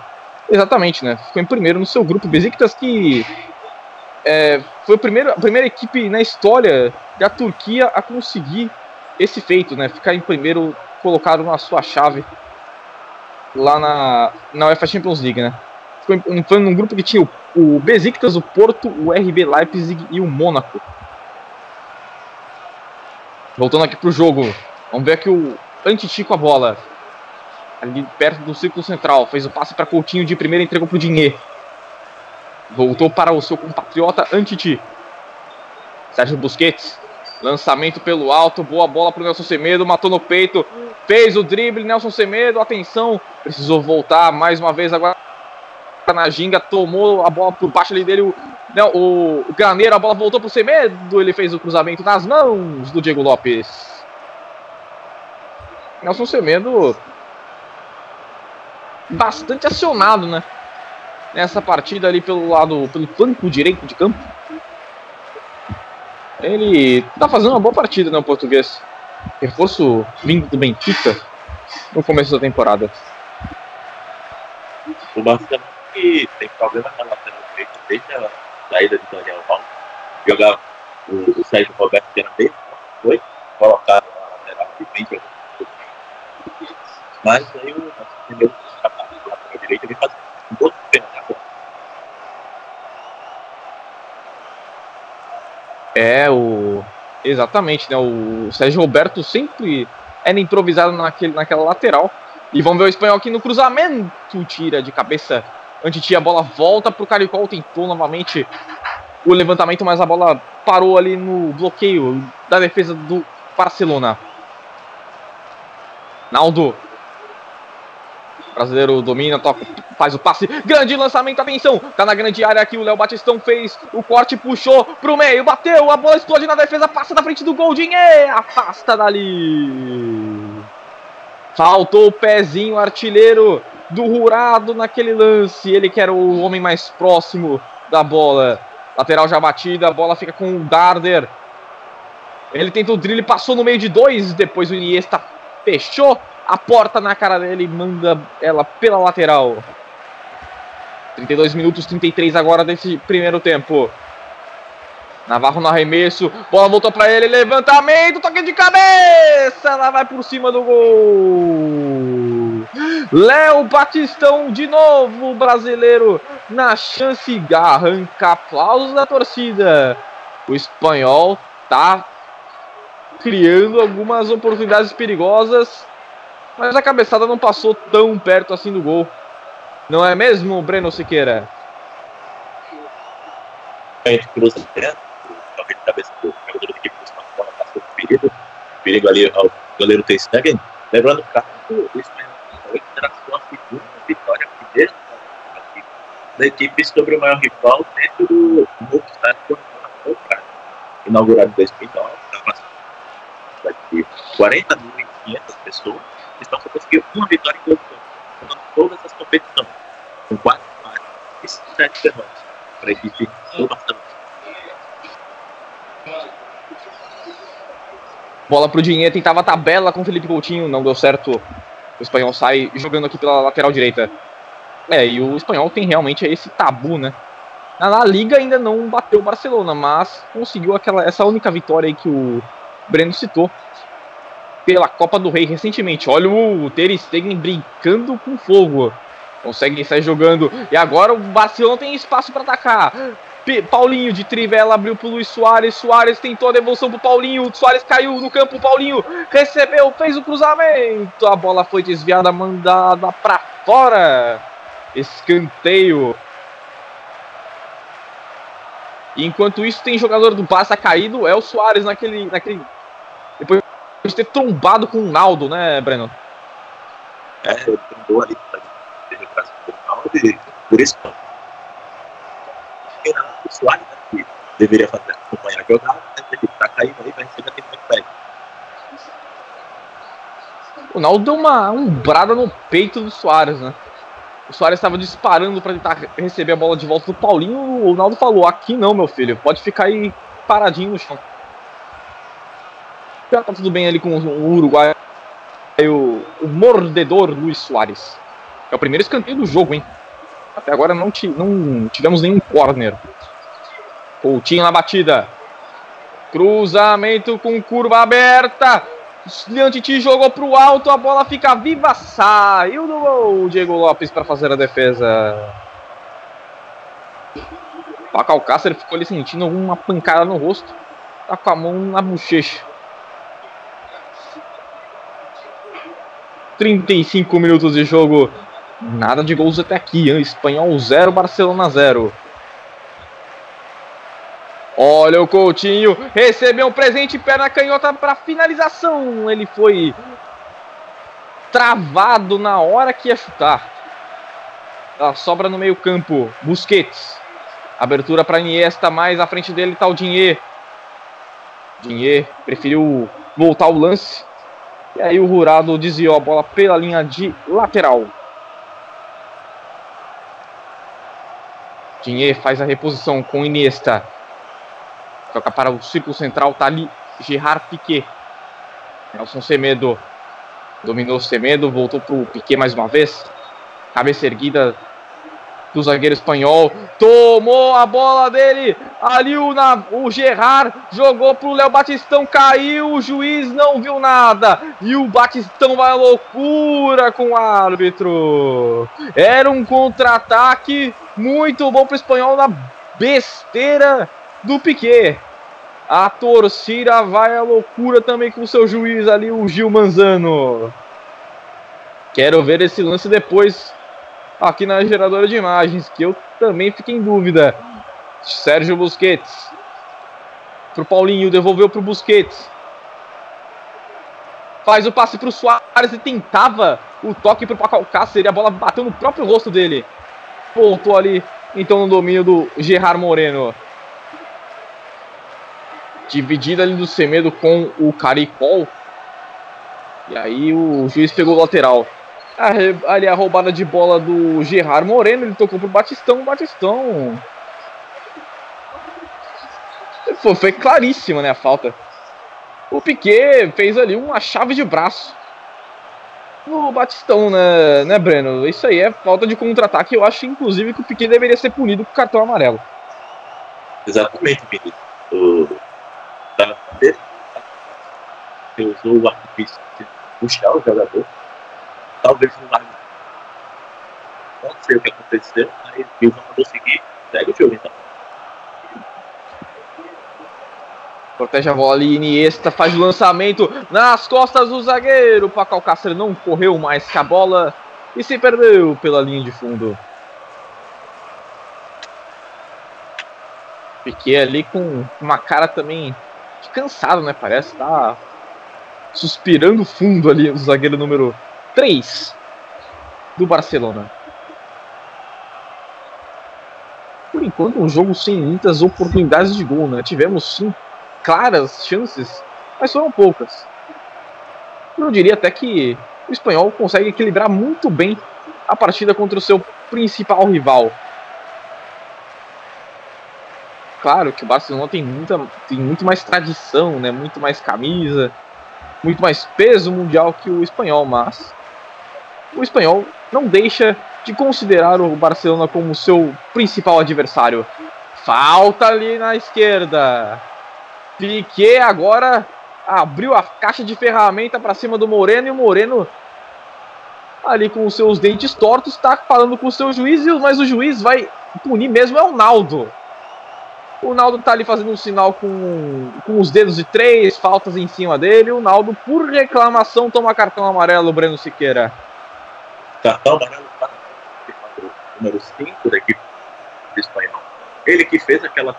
Exatamente, né? Ficou em primeiro no seu grupo. Besiktas que é, foi a primeira, a primeira equipe na história da Turquia a conseguir esse feito, né? Ficar em primeiro colocado na sua chave lá na, na UEFA Champions League, né? Foi, foi num grupo que tinha o, o Besiktas, o Porto, o RB Leipzig e o Mônaco. Voltando aqui pro jogo, vamos ver aqui o Antiti com a bola. Ali perto do círculo central, fez o passe para Coutinho de primeira, entregou pro Dinhe. Voltou para o seu compatriota Antiti. Sérgio Busquets, lançamento pelo alto, boa bola pro Nelson Semedo, matou no peito, Fez o drible, Nelson Semedo, atenção, precisou voltar mais uma vez agora. Na ginga, tomou a bola por baixo ali dele, o, né, o, o Graneiro, a bola voltou pro Semedo, ele fez o cruzamento nas mãos do Diego Lopes. Nelson Semedo bastante acionado, né? Nessa partida ali pelo lado, pelo flanco direito de campo. Ele tá fazendo uma boa partida, né, o português reforço vindo do Benfica no começo da temporada. O Barcelona que tem problema na lateral direita desde a saída de Daniel Alves. Jogar o, o Sérgio Roberto que era bem foi colocado na lateral de bem Mas aí o entendeu a lateral direita vem fazendo um outro pênalti É, o Exatamente, né? O Sérgio Roberto sempre era improvisado naquele, naquela lateral. E vamos ver o espanhol aqui no cruzamento. Tira de cabeça. Antes a bola volta para o Caricol. Tentou novamente o levantamento, mas a bola parou ali no bloqueio da defesa do Barcelona. Naldo brasileiro domina, toca, faz o passe, grande lançamento, atenção, tá na grande área aqui, o Léo Batistão fez. O corte, puxou pro meio, bateu, a bola explode na defesa, passa da frente do gol, Dinhe, afasta dali. Faltou o pezinho artilheiro do Rurado naquele lance, ele que era o homem mais próximo da bola. Lateral já batida, a bola fica com o Darder. Ele tentou o drible, passou no meio de dois, depois o Iniesta fechou a porta na cara dele e manda ela pela lateral. 32 minutos 33 agora desse primeiro tempo. Navarro no arremesso, bola voltou para ele, levantamento, toque de cabeça, ela vai por cima do gol. Léo Batistão de novo, brasileiro, na chance, arranca aplausos da torcida. O espanhol tá criando algumas oportunidades perigosas, mas a cabeçada não passou tão perto assim do gol. Não é mesmo, Breno Siqueira? A gente cruza dentro, de cabeça do jogador da equipe do bola passou perigo. Perigo ali ao goleiro Ter Stegen. Lembrando que o terá sua segunda vitória primeira da equipe sobre o maior rival dentro do estádio do inaugurado em 2009, de 40.500 pessoas, estão só conseguindo uma vitória em todas as competições, com quatro empates e sete derrotas para a equipe do Barcelona. Bola pro Dinheiro, tentava a tabela com o Felipe Coutinho, não deu certo. O espanhol sai jogando aqui pela lateral direita. É, e o espanhol tem realmente esse tabu, né? Na La Liga ainda não bateu o Barcelona, mas conseguiu aquela, essa única vitória aí que o Breno citou pela Copa do Rei recentemente. Olha o Ter Stegen brincando com fogo. Consegue sair jogando. E agora o Barcelona tem espaço para atacar. P Paulinho de Trivela abriu pro Luiz Soares. Soares tentou a devolução pro Paulinho. Soares caiu no campo. Paulinho recebeu, fez o cruzamento. A bola foi desviada, mandada para fora. Escanteio. enquanto isso, tem jogador do Barça caído. É o Soares naquele, naquele. Depois de ter trombado com o Naldo, né, Breno? É, ele trombou ali. E por isso o Soares né, que deveria fazer acompanhar a jogada, né, ele tá caindo aí, vai receber aquele pé. O Naldo deu uma umbrada no peito do Soares, né? O Soares estava disparando para tentar receber a bola de volta do Paulinho. O Naldo falou: Aqui não, meu filho, pode ficar aí paradinho no chão. Já tá tudo bem ali com o Uruguai. O, o mordedor Luiz Soares. É o primeiro escanteio do jogo, hein? Até agora não, não tivemos nenhum corner. Coutinho na batida. Cruzamento com curva aberta. Liantiti jogou pro alto, a bola fica viva, saiu do gol. Diego Lopes para fazer a defesa. Paco Alcácer ficou ali sentindo alguma pancada no rosto. Tá com a mão na bochecha. 35 minutos de jogo. Nada de gols até aqui. Hein? Espanhol 0, Barcelona 0. Olha o Coutinho, recebeu um presente, perna canhota para finalização. Ele foi travado na hora que ia chutar. Ela sobra no meio campo. Busquets. Abertura para Iniesta, mais à frente dele está o Dinhe. Dinhe preferiu voltar o lance. E aí o Rurado desviou a bola pela linha de lateral. Dinhe faz a reposição com Iniesta. Toca para o círculo central, tá ali Gerard Piquet. Nelson Semedo. Dominou Semedo, voltou para o Piquet mais uma vez. Cabeça erguida do zagueiro espanhol. Tomou a bola dele. Ali o, na, o Gerard jogou pro Léo Batistão. Caiu. O juiz não viu nada. E o Batistão vai à loucura com o árbitro. Era um contra-ataque muito bom pro espanhol na besteira do Piquet. A torcida vai à loucura também com o seu juiz ali, o Gil Manzano. Quero ver esse lance depois aqui na geradora de imagens, que eu também fiquei em dúvida. Sérgio Busquets. Pro Paulinho, devolveu pro Busquets. Faz o passe pro Soares e tentava o toque pro Paco Alcácer e a bola bateu no próprio rosto dele. Voltou ali, então no domínio do Gerard Moreno. Dividida ali do Semedo com o Caricol. E aí o juiz pegou o lateral. Ali a roubada de bola do Gerard Moreno, ele tocou pro Batistão, o Batistão. Foi, foi claríssima, né, a falta. O Piquet fez ali uma chave de braço. O Batistão, né, né, Breno? Isso aí é falta de contra-ataque. Eu acho, inclusive, que o Piquet deveria ser punido com cartão amarelo. Exatamente, Felipe o da que usou o artifício de puxar o jogador. Talvez não Não sei o que aconteceu, mas o jogador seguir, segue o jogo então. Protege a bola ali, Iniesta faz o lançamento nas costas do zagueiro. Paco Alcácer não correu mais com a bola e se perdeu pela linha de fundo. Piquet ali com uma cara também cansado, né? Parece tá suspirando fundo ali o zagueiro número 3 do Barcelona. Por enquanto, um jogo sem muitas oportunidades de gol, né? Tivemos sim claras chances, mas foram poucas. Eu diria até que o espanhol consegue equilibrar muito bem a partida contra o seu principal rival. Claro que o Barcelona tem, muita, tem muito mais tradição, né? muito mais camisa, muito mais peso mundial que o espanhol, mas o espanhol não deixa de considerar o Barcelona como seu principal adversário. Falta ali na esquerda. Piquet agora abriu a caixa de ferramenta para cima do Moreno e o Moreno ali com os seus dentes tortos está falando com o seu juiz, mas o juiz vai punir mesmo é o Naldo. O Naldo tá ali fazendo um sinal com, com os dedos de três, faltas em cima dele. O Naldo, por reclamação, toma cartão amarelo, Breno Siqueira. Cartão amarelo para o número 5 da equipe do espanhol. Ele que fez aquela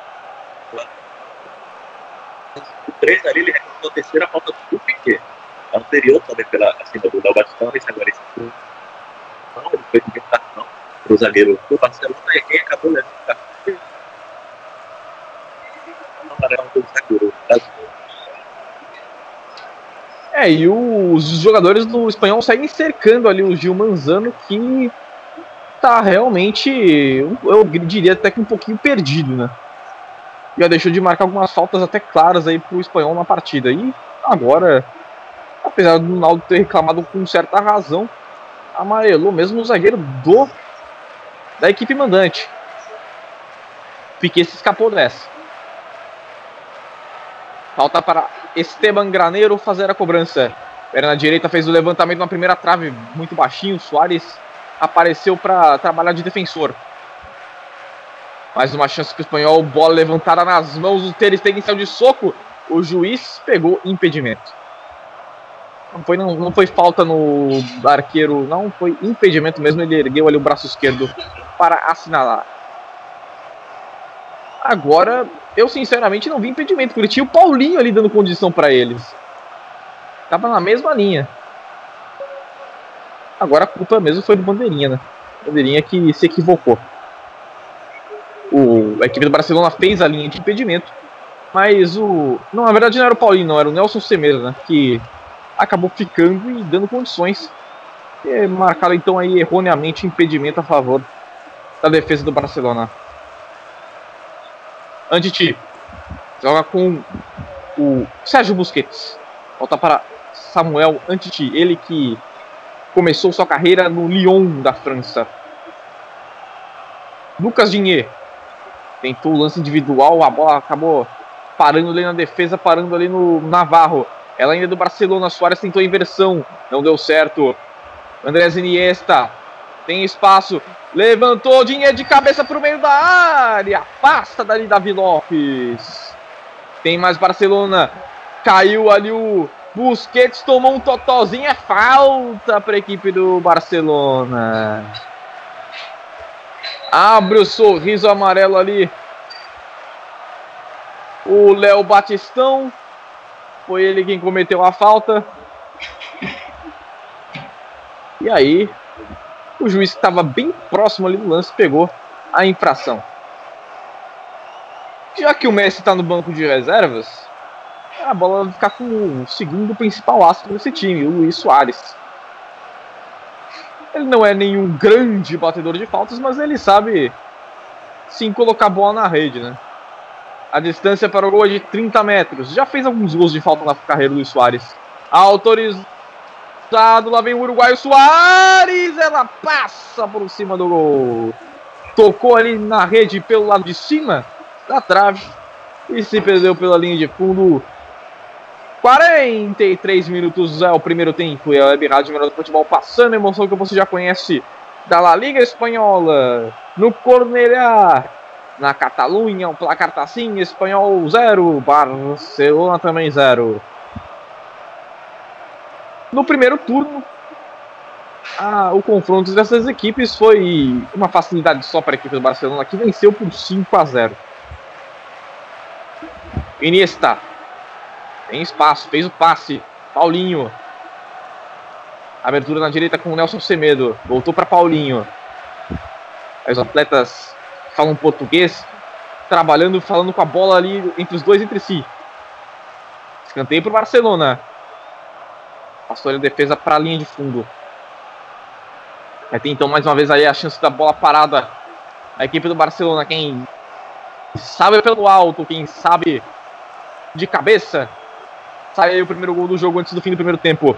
o 3 ali, ele reclamou a terceira falta do Piquet. Anterior também pela acima do Léo Batistão, esse agora esse não, ele foi de cartão para o zagueiro do Barcelona e quem acabou levando o cartão amarelo do zagueiro É, e os jogadores do espanhol seguem cercando ali o Gil Manzano, que tá realmente, eu diria até que um pouquinho perdido, né? já deixou de marcar algumas faltas até claras aí pro espanhol na partida. E agora, apesar do Naldo ter reclamado com certa razão, amarelou mesmo o zagueiro do da equipe mandante. Piquet se escapou dessa. Falta para Esteban Graneiro fazer a cobrança. Perna direita fez o levantamento na primeira trave, muito baixinho. Soares apareceu para trabalhar de defensor. Mais uma chance para o espanhol. Bola levantada nas mãos do Ter Stegen saiu de soco. O juiz pegou impedimento. Não foi, não, não foi falta no arqueiro, não foi impedimento mesmo. Ele ergueu ali o braço esquerdo para assinalar. Agora, eu sinceramente não vi impedimento, porque tinha o Paulinho ali dando condição para eles. Tava na mesma linha. Agora a culpa mesmo foi do Bandeirinha, né? Bandeirinha que se equivocou o, a equipe do Barcelona fez a linha de impedimento, mas o. Não, na verdade não era o Paulinho, não, era o Nelson Semedo, né? Que acabou ficando e dando condições. E marcaram então aí erroneamente impedimento a favor da defesa do Barcelona. Antiti joga com o Sérgio Busquets. Volta para Samuel Antiti, ele que começou sua carreira no Lyon da França. Lucas Dinhe tentou o lance individual, a bola acabou parando ali na defesa, parando ali no Navarro. Ela ainda é do Barcelona, Soares tentou a inversão, não deu certo. Andrés Iniesta tem espaço, levantou dinheiro de cabeça para o meio da área, afasta dali Davi Lopes. Tem mais Barcelona, caiu ali o Busquets, tomou um totozinho, é falta para a equipe do Barcelona. Abre o sorriso amarelo ali. O Léo Batistão. Foi ele quem cometeu a falta. E aí, o juiz que estava bem próximo ali do lance pegou a infração. Já que o Messi está no banco de reservas, a bola vai ficar com o segundo principal astro desse time, o Luiz Soares. Ele não é nenhum grande batedor de faltas, mas ele sabe sim colocar a bola na rede, né? A distância para o gol é de 30 metros. Já fez alguns gols de falta na carreira do Luiz Soares. Lá vem o uruguaio Soares. Ela passa por cima do gol. Tocou ali na rede pelo lado de cima da trave. e se perdeu pela linha de fundo. 43 minutos é o primeiro tempo e a Web Rádio Melhor do Futebol passando emoção que você já conhece da La Liga Espanhola no Cornellá, na Catalunha, o placar tá assim, Espanhol 0, Barcelona também 0. No primeiro turno, a, o confronto dessas equipes foi uma facilidade só para a equipe do Barcelona, que venceu por 5 a 0. Iniesta. Tem espaço, fez o passe. Paulinho. Abertura na direita com o Nelson Semedo. Voltou para Paulinho. Os atletas falam português, trabalhando, falando com a bola ali entre os dois entre si. Escanteio para o Barcelona. Passou a defesa para a linha de fundo. Vai ter então mais uma vez aí a chance da bola parada. A equipe do Barcelona, quem sabe pelo alto, quem sabe de cabeça. Sai aí o primeiro gol do jogo antes do fim do primeiro tempo.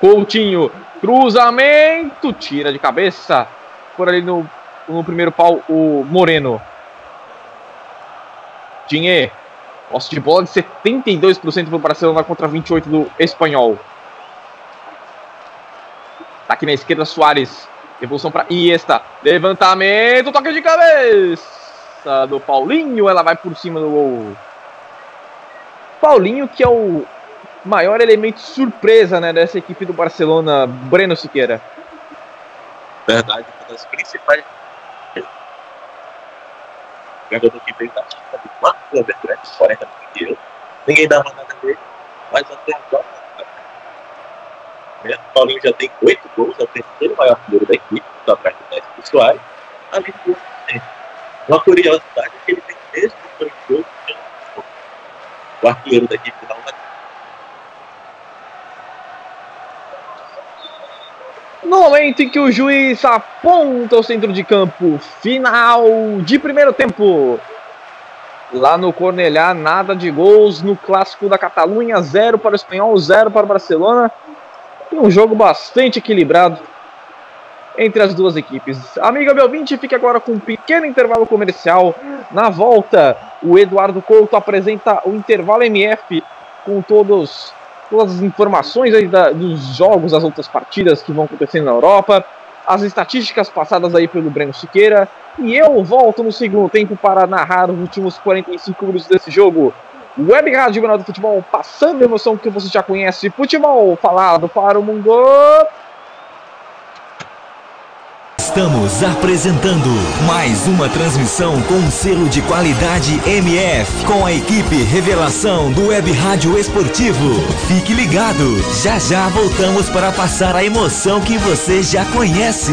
Coutinho, cruzamento, tira de cabeça. Por ali no, no primeiro pau, o Moreno. Dinhe, posse de bola de 72% para o Barcelona contra 28% do Espanhol. Tá aqui na esquerda, Soares. Devolução para Iniesta. Levantamento, toque de cabeça do Paulinho. Ela vai por cima do gol. Paulinho, que é o maior elemento surpresa né, dessa equipe do Barcelona, Breno Siqueira. Verdade, uma das principais. Jogador que veio da China de 4 Evergrande, 40 milhões. Ninguém dava nada dele, mas até agora? O Paulinho já tem oito gols, é o terceiro maior artilheiro da equipe, só atrás do Messi do Soares, além do Uma curiosidade é que ele tem mesmo dois gols o artilheiro da equipe da No momento em que o juiz aponta o centro de campo, final de primeiro tempo. Lá no Cornellá, nada de gols no clássico da Catalunha, zero para o Espanhol, zero para o Barcelona. Um jogo bastante equilibrado entre as duas equipes. Amiga Belvinte, fique agora com um pequeno intervalo comercial. Na volta, o Eduardo Couto apresenta o intervalo MF com todos, todas as informações aí da, dos jogos, das outras partidas que vão acontecendo na Europa, as estatísticas passadas aí pelo Breno Siqueira. E eu volto no segundo tempo para narrar os últimos 45 minutos desse jogo. Web Rádio Menor do Futebol, passando a emoção que você já conhece. Futebol falado para o mundo. Estamos apresentando mais uma transmissão com selo de qualidade MF com a equipe Revelação do Web Rádio Esportivo. Fique ligado, já já voltamos para passar a emoção que você já conhece.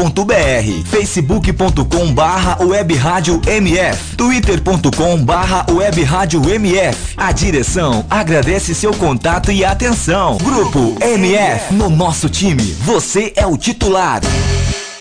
radiomf.com.br facebook.com barra MF twitter.com barra MF A direção agradece seu contato e atenção. Grupo MF, no nosso time, você é o titular.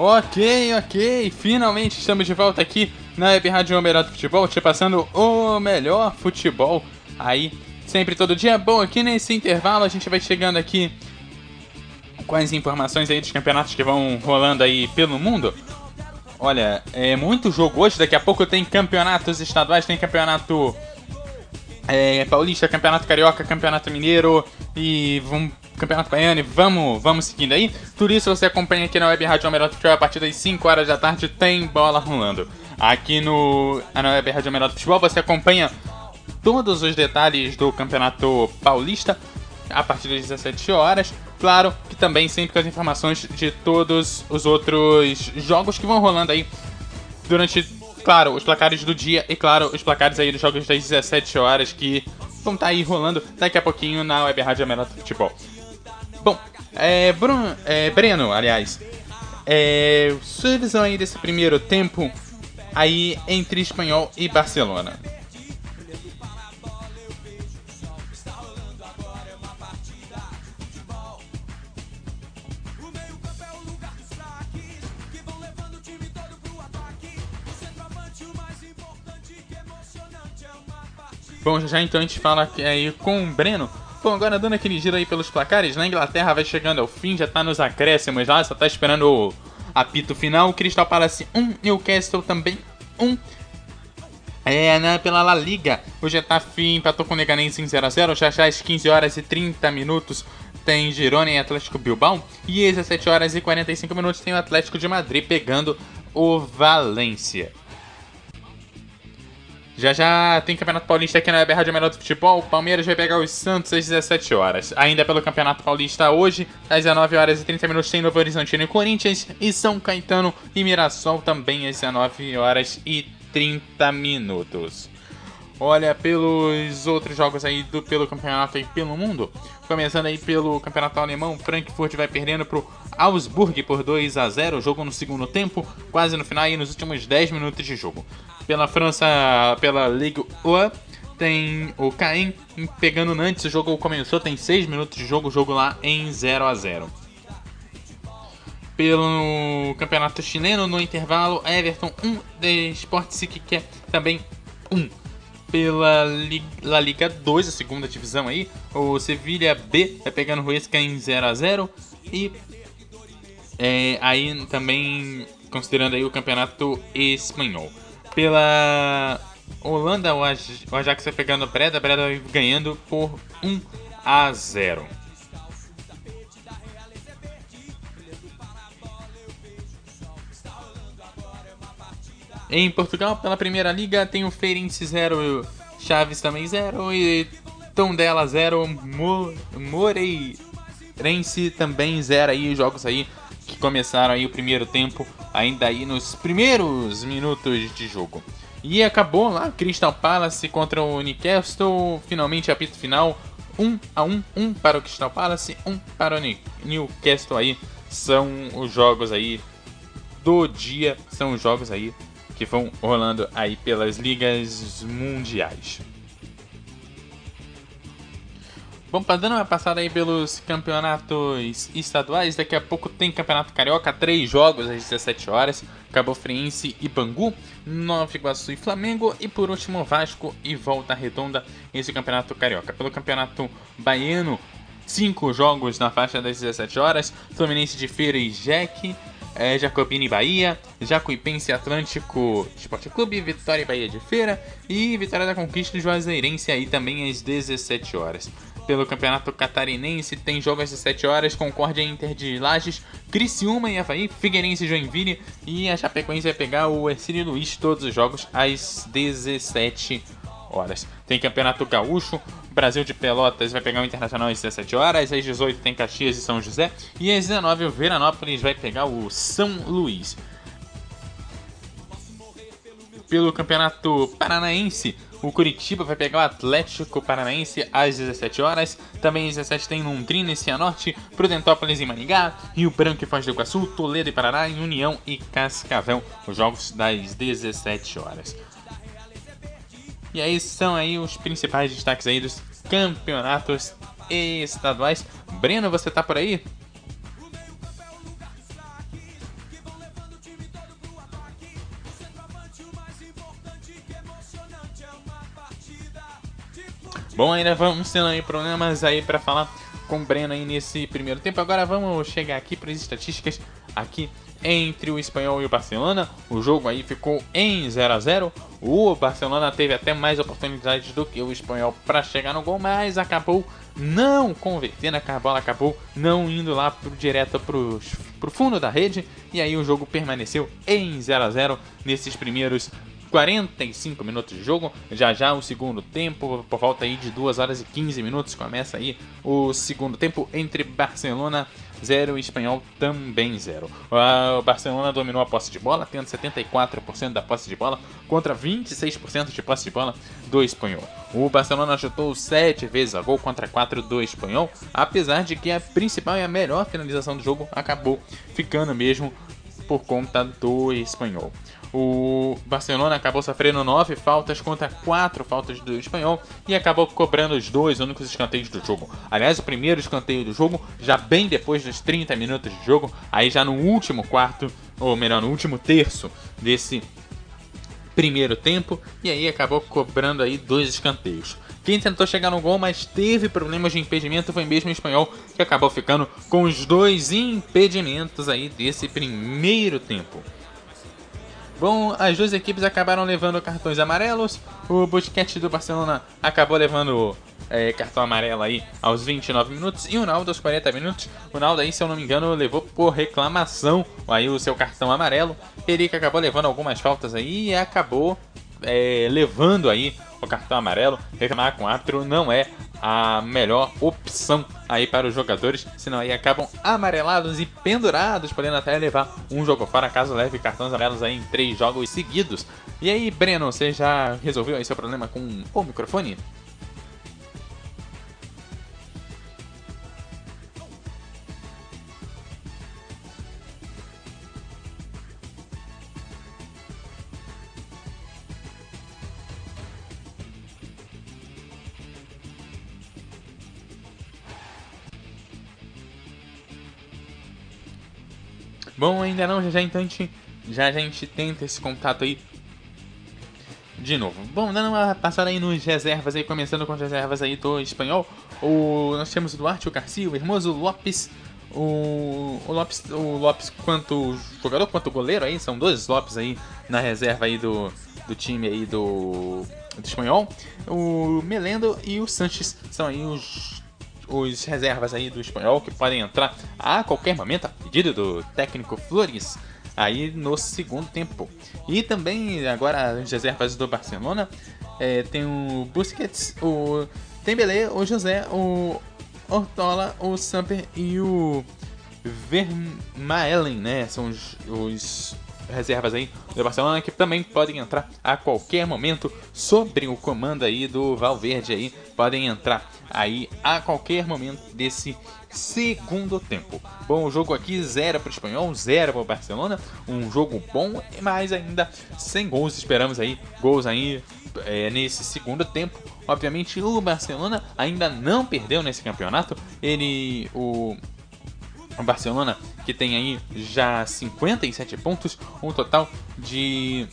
Ok, ok, finalmente estamos de volta aqui na Web Rádio Melhor do Futebol, te passando o melhor futebol aí, sempre todo dia. Bom, aqui nesse intervalo a gente vai chegando aqui com as informações aí dos campeonatos que vão rolando aí pelo mundo. Olha, é muito jogo hoje, daqui a pouco tem campeonatos estaduais, tem campeonato é, paulista, campeonato carioca, campeonato mineiro e vamos, campeonato baiano vamos, vamos seguindo aí. Tudo isso você acompanha aqui na Web Rádio Melhor Futebol a partir das 5 horas da tarde tem bola rolando. Aqui no na Web Rádio Melhor Futebol você acompanha todos os detalhes do campeonato paulista a partir das 17 horas. Claro que também sempre com as informações de todos os outros jogos que vão rolando aí durante, claro, os placares do dia e, claro, os placares aí dos jogos das 17 horas que vão estar aí rolando daqui a pouquinho na Web Rádio Melhor Futebol. Bom, é, Bruno, é, Breno, aliás, é, sua visão aí desse primeiro tempo aí entre Espanhol e Barcelona. Bom, já então a gente fala aí com o Breno. Bom, agora dando aquele giro aí pelos placares, na Inglaterra vai chegando ao fim, já tá nos acréscimos lá, só tá esperando o apito final. O Crystal Palace 1, Newcastle também 1. É, né, pela La Liga, o Getafe empatou com o Leganense em 0x0, já já às 15 horas e 30 minutos tem Girona e Atlético Bilbao, e às 17 horas e 45 minutos tem o Atlético de Madrid pegando o Valência. Já já tem Campeonato Paulista aqui na Web Rádio Melhor do Futebol. O Palmeiras vai pegar os Santos às 17 horas. Ainda pelo Campeonato Paulista hoje, às 19 horas e 30 minutos, tem Novo Horizontino e Corinthians. E São Caetano e Mirassol também às 19 horas e 30 minutos. Olha, pelos outros jogos aí do, pelo campeonato e pelo mundo. Começando aí pelo campeonato alemão, Frankfurt vai perdendo pro Augsburg por 2 a 0 Jogo no segundo tempo, quase no final e nos últimos 10 minutos de jogo. Pela França, pela Ligue 1, tem o Caen pegando o Nantes. O jogo começou, tem 6 minutos de jogo, o jogo lá em 0 a 0 Pelo campeonato chileno, no intervalo, Everton 1, de Sport que é também 1 pela La Liga 2, a segunda divisão aí. O Sevilha B vai pegando o Huesca em 0 a 0 e É, aí também considerando aí o campeonato espanhol. Pela Holanda, o Aj- o Ajax vai pegando o Breda, Breda vai ganhando por 1 a 0. Em Portugal, pela Primeira Liga, tem o Feirense 0, Chaves também 0 e Tondela 0, Mo Moreirense também 0 aí, jogos aí que começaram aí o primeiro tempo, ainda aí nos primeiros minutos de jogo. E acabou lá, Crystal Palace contra o Newcastle, finalmente apito final, 1 a 1, 1 para o Crystal Palace, 1 para o Newcastle aí, são os jogos aí do dia, são os jogos aí que vão rolando aí pelas ligas mundiais. Bom, pra dando uma passada aí pelos campeonatos estaduais, daqui a pouco tem Campeonato Carioca, três jogos às 17 horas, Cabo Friense e Bangu, Nova Iguaçu e Flamengo, e por último Vasco e Volta Redonda, esse Campeonato Carioca. Pelo Campeonato Baiano, cinco jogos na faixa das 17 horas, Fluminense de Feira e Jack, é, e Bahia, Jacuipense Atlântico Esporte Clube, Vitória e Bahia de Feira e Vitória da Conquista Juazeirense aí também às 17 horas. Pelo Campeonato Catarinense tem jogos às 17 horas, Concórdia Inter de Lages, Criciúma e Havaí, Figueirense e Joinville e a Chapecoense vai pegar o Ercílio Luiz todos os jogos às 17 horas. Tem Campeonato Gaúcho, Brasil de Pelotas vai pegar o Internacional às 17 horas, às 18 tem Caxias e São José e às 19 o Veranópolis vai pegar o São Luís. Pelo Campeonato Paranaense, o Curitiba vai pegar o Atlético Paranaense às 17 horas. Também às 17 tem Londrina e Cianorte, Prudentópolis e Maningá, Rio Branco e Foz do Iguaçu, Toledo e Paraná, União e Cascavel, os jogos das 17 horas. E aí são aí os principais destaques aí dos campeonatos estaduais. Breno, você tá por aí? Bom, ainda vamos tendo aí problemas aí para falar com o Breno aí nesse primeiro tempo. Agora vamos chegar aqui para as estatísticas aqui entre o Espanhol e o Barcelona. O jogo aí ficou em 0 a 0. O Barcelona teve até mais oportunidades do que o Espanhol para chegar no gol, mas acabou não convertendo, a bola acabou não indo lá pro, direto pro, pro fundo da rede e aí o jogo permaneceu em 0 a 0 nesses primeiros 45 minutos de jogo. Já já o segundo tempo, por volta aí de 2 horas e 15 minutos, começa aí o segundo tempo entre Barcelona 0 e Espanhol também 0. O Barcelona dominou a posse de bola, tendo 74% da posse de bola contra 26% de posse de bola do Espanhol. O Barcelona chutou 7 vezes a gol contra 4 do Espanhol, apesar de que a principal e a melhor finalização do jogo acabou ficando mesmo por conta do Espanhol. O Barcelona acabou sofrendo 9 faltas contra 4 faltas do espanhol e acabou cobrando os dois únicos escanteios do jogo. Aliás, o primeiro escanteio do jogo, já bem depois dos 30 minutos de jogo, aí já no último quarto, ou melhor, no último terço desse primeiro tempo, e aí acabou cobrando aí dois escanteios. Quem tentou chegar no gol, mas teve problemas de impedimento foi mesmo o espanhol, que acabou ficando com os dois impedimentos aí desse primeiro tempo. Bom, as duas equipes acabaram levando cartões amarelos. O Busquets do Barcelona acabou levando é, cartão amarelo aí aos 29 minutos e o Naldo aos 40 minutos. O Naldo aí, se eu não me engano, levou por reclamação aí o seu cartão amarelo. Ele que acabou levando algumas faltas aí e acabou é, levando aí o cartão amarelo. Reclamar com o árbitro não é a melhor opção aí para os jogadores, senão aí acabam amarelados e pendurados, podendo até levar um jogo fora caso leve cartões amarelos aí em três jogos seguidos. E aí, Breno, você já resolveu aí seu problema com o microfone? Bom, ainda não, já já então a gente, já, já a gente tenta esse contato aí de novo. Bom, dando uma passada aí nos reservas aí, começando com as reservas aí do espanhol. O, nós temos o Duarte, o Garcia, o Hermoso, o Lopes, O, o Lopes, o Lopes quanto jogador quanto goleiro aí, são dois Lopes aí na reserva aí do, do time aí do, do espanhol. O Melendo e o Sanches são aí os, os reservas aí do espanhol que podem entrar a qualquer momento, a pedido do técnico Flores, aí no segundo tempo. E também agora as reservas do Barcelona é, tem o Busquets, o Dembélé, o José, o Ortola, o Samper e o Vermaelen, né? São os, os reservas aí do Barcelona que também podem entrar a qualquer momento sobre o comando aí do Valverde aí, podem entrar aí a qualquer momento desse segundo tempo. Bom, o jogo aqui zero para o Espanhol, zero para o Barcelona, um jogo bom, mas ainda sem gols, esperamos aí gols aí é, nesse segundo tempo. Obviamente o Barcelona ainda não perdeu nesse campeonato, ele o o Barcelona, que tem aí já 57 pontos, um total de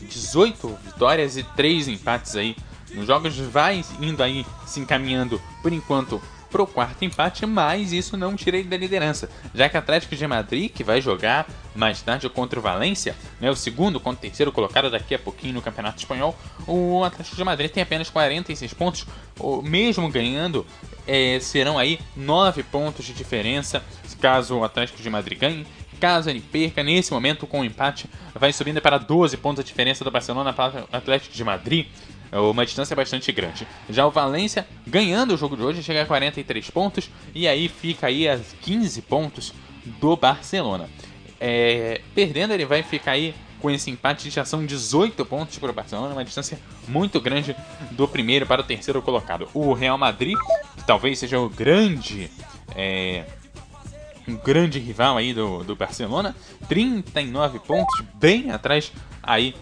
18 vitórias e 3 empates aí nos jogos, vai indo aí se encaminhando por enquanto para o quarto empate, mas isso não tira ele da liderança, já que o Atlético de Madrid, que vai jogar mais tarde contra o Valência, né, o segundo contra o terceiro colocado daqui a pouquinho no Campeonato Espanhol, o Atlético de Madrid tem apenas 46 pontos, mesmo ganhando, é, serão aí 9 pontos de diferença caso o Atlético de Madrid ganhe. Caso ele perca, nesse momento com o empate, vai subindo para 12 pontos a diferença do Barcelona para o Atlético de Madrid uma distância bastante grande. Já o Valência, ganhando o jogo de hoje, chega a 43 pontos e aí fica aí a 15 pontos do Barcelona. É, perdendo, ele vai ficar aí com esse empate, já são 18 pontos para o Barcelona, uma distância muito grande do primeiro para o terceiro colocado. O Real Madrid, que talvez seja o grande. É, um grande rival aí do, do Barcelona, 39 pontos, bem atrás aí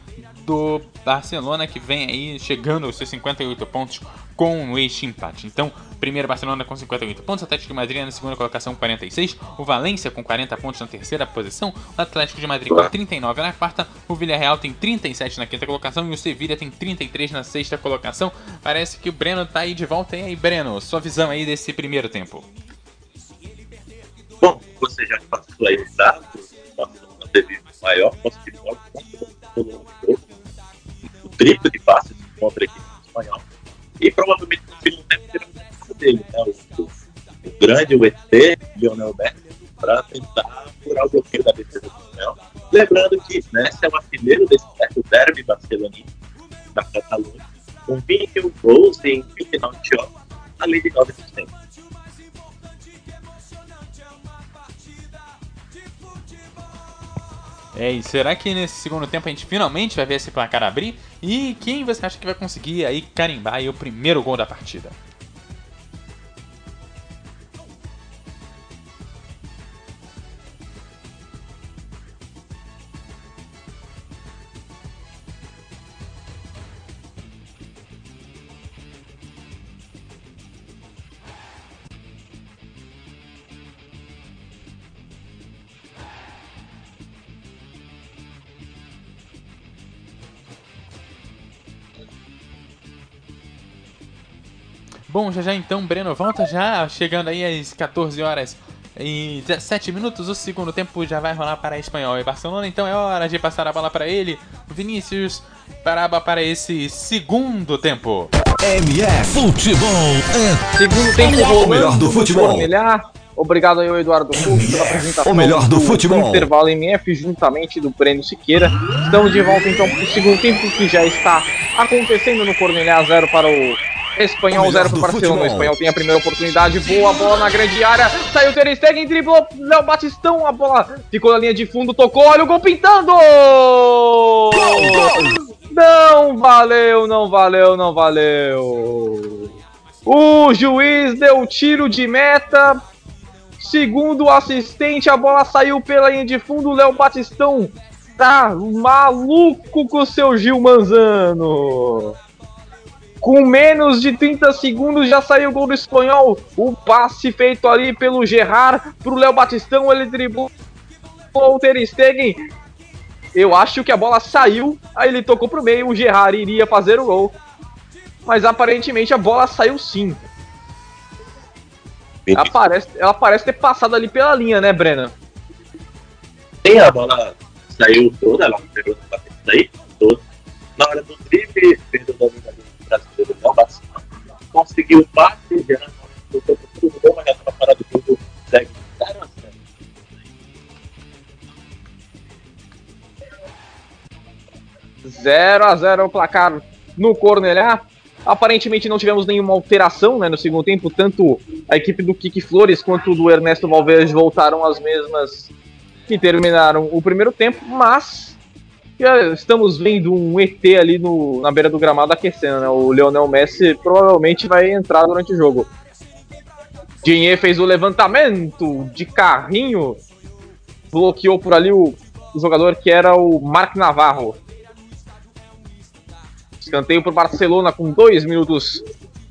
do Barcelona, que vem aí chegando aos seus 58 pontos com este empate. Então, primeiro Barcelona com 58 pontos, Atlético de Madrid na segunda colocação com 46, o Valência com 40 pontos na terceira posição, o Atlético de Madrid com 39 na quarta, o Villarreal tem 37 na quinta colocação e o Sevilla tem 33 na sexta colocação. Parece que o Breno tá aí de volta. E aí, Breno, sua visão aí desse primeiro tempo? Bom, você já passou aí os dados, o Barcelona teve maior de bola o triplo de passes contra a equipe espanhol. E provavelmente no segundo tempo terá um dele, né? O, o, o grande, o ET, Lionel Messi, para tentar furar o bloqueio da defesa do espanhol. Lembrando que Messi é o artilheiro desse certo derby barcelonista da Catalunha, com 21 gols em 29 jogos, além de 9 assistências. É, e será que nesse segundo tempo a gente finalmente vai ver esse placar abrir? E quem você acha que vai conseguir aí carimbar aí o primeiro gol da partida? Bom, já já então, Breno volta já, chegando aí às 14 horas e 17 minutos. O segundo tempo já vai rolar para Espanhol e Barcelona, então é hora de passar a bola para ele, Vinícius Paraba, para esse segundo tempo. MF Futebol é segundo tempo o melhor do futebol. Obrigado aí, Eduardo Couto, pela apresentação. O melhor do, do futebol. intervalo MF, juntamente do Breno Siqueira. Estamos de volta então para o segundo tempo que já está acontecendo no Cornelha 0 para o Espanhol 0 pro Barcelona. O Espanhol tem a primeira oportunidade. Boa bola na grande área. Saiu Ter Stegen, driblou Léo Batistão. A bola ficou na linha de fundo, tocou. Olha o gol pintando! Gol, gol. Não valeu, não valeu, não valeu. O juiz deu tiro de meta. Segundo o assistente, a bola saiu pela linha de fundo. O Léo Batistão tá maluco com o seu Gil Manzano. Com menos de 30 segundos já saiu o gol do espanhol. O passe feito ali pelo Gerard pro Léo Batistão. Ele driblou o Ter Stegen. Eu acho que a bola saiu. Aí ele tocou pro meio. O Gerard iria fazer o gol. Mas aparentemente a bola saiu sim. Ela parece, ela parece ter passado ali pela linha, né, Breno? Tem a bola saiu toda, ela pegou na batida daí, toda. Na hora do drible, fez o domínio brasileiro Léo Bassano. Conseguiu o passe, já botou pro tudo gol, mas já tava fora do jogo, segue 0 a 0. 0 a 0 o placar no Cornelá. Aparentemente não tivemos nenhuma alteração né, no segundo tempo, tanto a equipe do Kiki Flores quanto do Ernesto Valverde voltaram às mesmas que terminaram o primeiro tempo, mas estamos vendo um ET ali no, na beira do gramado aquecendo, né? O Leonel Messi provavelmente vai entrar durante o jogo. Dinhe fez o levantamento de carrinho, bloqueou por ali o, o jogador que era o Mark Navarro. Escanteio para o Barcelona com dois minutos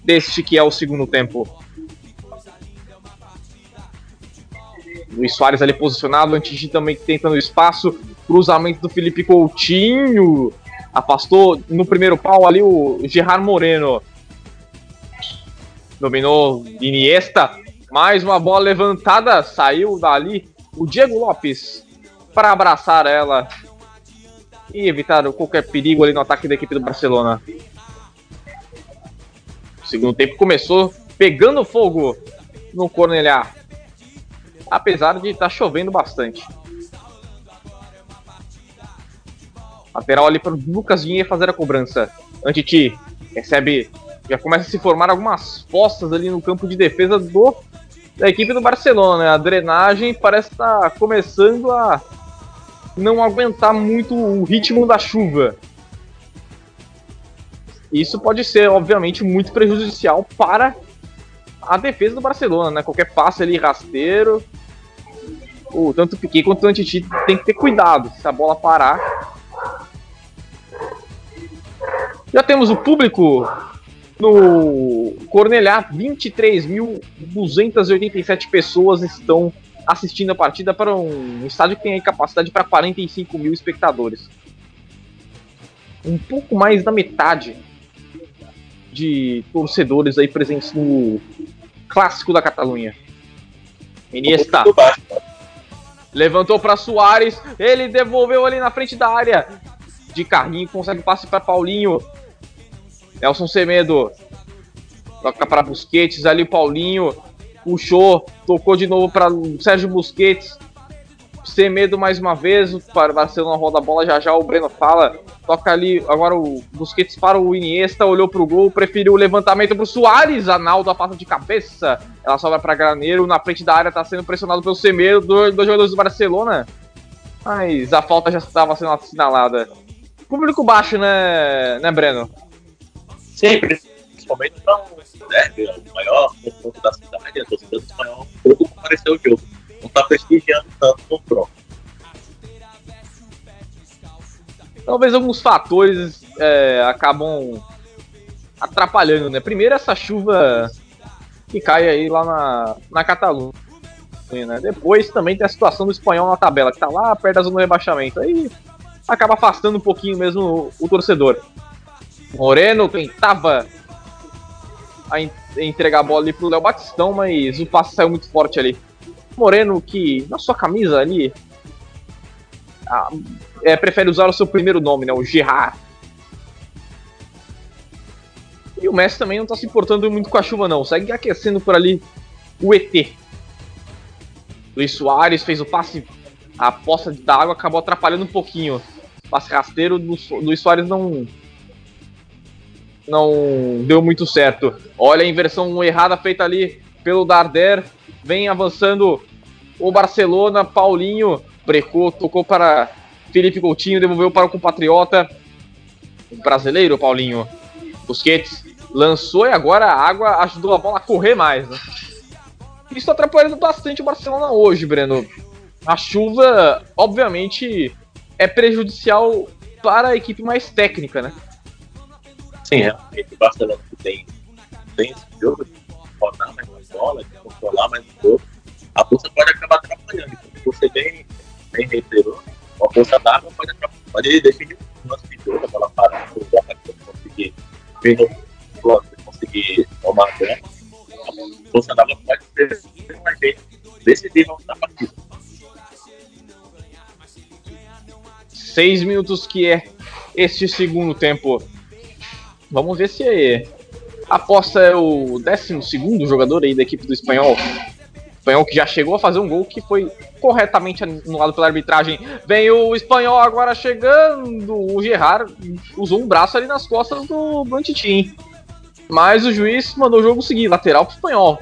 deste que é o segundo tempo. Luiz Soares ali posicionado, Antigi também tentando espaço, cruzamento do Felipe Coutinho, afastou no primeiro pau ali o Gerard Moreno. Dominou Iniesta, mais uma bola levantada, saiu dali o Diego Lopes para abraçar ela e evitar qualquer perigo ali no ataque da equipe do Barcelona. O segundo tempo começou pegando fogo no Cornelhar apesar de estar tá chovendo bastante. Lateral ali para o Lucas Vinha fazer a cobrança. Antiti recebe, já começa a se formar algumas postas ali no campo de defesa do da equipe do Barcelona. Né? A drenagem parece estar tá começando a não aguentar muito o ritmo da chuva. Isso pode ser, obviamente, muito prejudicial para a defesa do Barcelona, né? Qualquer passe ali rasteiro, o, tanto o Piquet quanto o Antiti tem que ter cuidado se a bola parar. Já temos o público no Cornelhá, 23.287 pessoas estão assistindo a partida para um estádio que tem capacidade para 45 mil espectadores. Um pouco mais da metade de torcedores aí presentes no clássico da Catalunha. Iniesta. Levantou para Soares, ele devolveu ali na frente da área. De carrinho, consegue passe para Paulinho. Nelson Semedo. Toca para Busquets ali, Paulinho. Puxou, tocou de novo para Sérgio Busquets. Semedo mais uma vez, para Barcelona roda a bola, já já o Breno fala. Toca ali, agora o Busquets para o Iniesta, olhou pro gol, preferiu o levantamento pro Soares. Analdo passa de cabeça, ela sobra para Graneiro, na frente da área tá sendo pressionado pelo Semedo, dois, jogadores do Barcelona. Mas a falta já estava sendo assinalada. Público baixo, né, né Breno? Sempre, principalmente para um derby, o maior confronto da cidade, a torcida espanhol, todo compareceu o jogo está prestigiando tanto o confronto. Talvez alguns fatores é, acabam atrapalhando, né? Primeiro essa chuva que cai aí lá na, na Catalunha. Né? Depois também tem a situação do espanhol na tabela, que tá lá perto da zona do rebaixamento. Aí acaba afastando um pouquinho mesmo o, o torcedor. Moreno tentava a entregar a bola ali pro Léo Batistão, mas o passe saiu muito forte ali. Moreno que na sua camisa ali ah, é, prefere usar o seu primeiro nome, né? O Gerard. E o Messi também não tá se importando muito com a chuva, não. Segue aquecendo por ali o ET. Luiz Soares fez o passe. A poça da água acabou atrapalhando um pouquinho. passe rasteiro do Luiz Soares não. Não deu muito certo. Olha a inversão errada feita ali pelo Darder vem avançando o Barcelona, Paulinho brecou, tocou para Felipe Coutinho, devolveu para o compatriota brasileiro, Paulinho. Busquets lançou e agora a água ajudou a bola a correr mais. Né? Isso atrapalhando bastante o Barcelona hoje, Breno. A chuva, obviamente, é prejudicial para a equipe mais técnica, né? Sim, realmente. O Barcelona tem, tem esse jogo de rodar mais bola, de controlar mais o jogo, a força pode acabar atrapalhando. Como você bem, bem reiterou, a força d'água pode, pode definir o nosso jogo, aquela parada, conseguir vir no bloco, conseguir tomar a bola. A força d'água pode teve um agente decisivo na partida. Seis minutos que é este segundo tempo. Vamos ver se é. Aposta é o 12 segundo jogador aí da equipe do espanhol. Espanhol que já chegou a fazer um gol que foi corretamente anulado pela arbitragem. Vem o espanhol agora chegando. O Gerard usou um braço ali nas costas do Bantitim. Mas o juiz mandou o jogo seguir, lateral pro espanhol.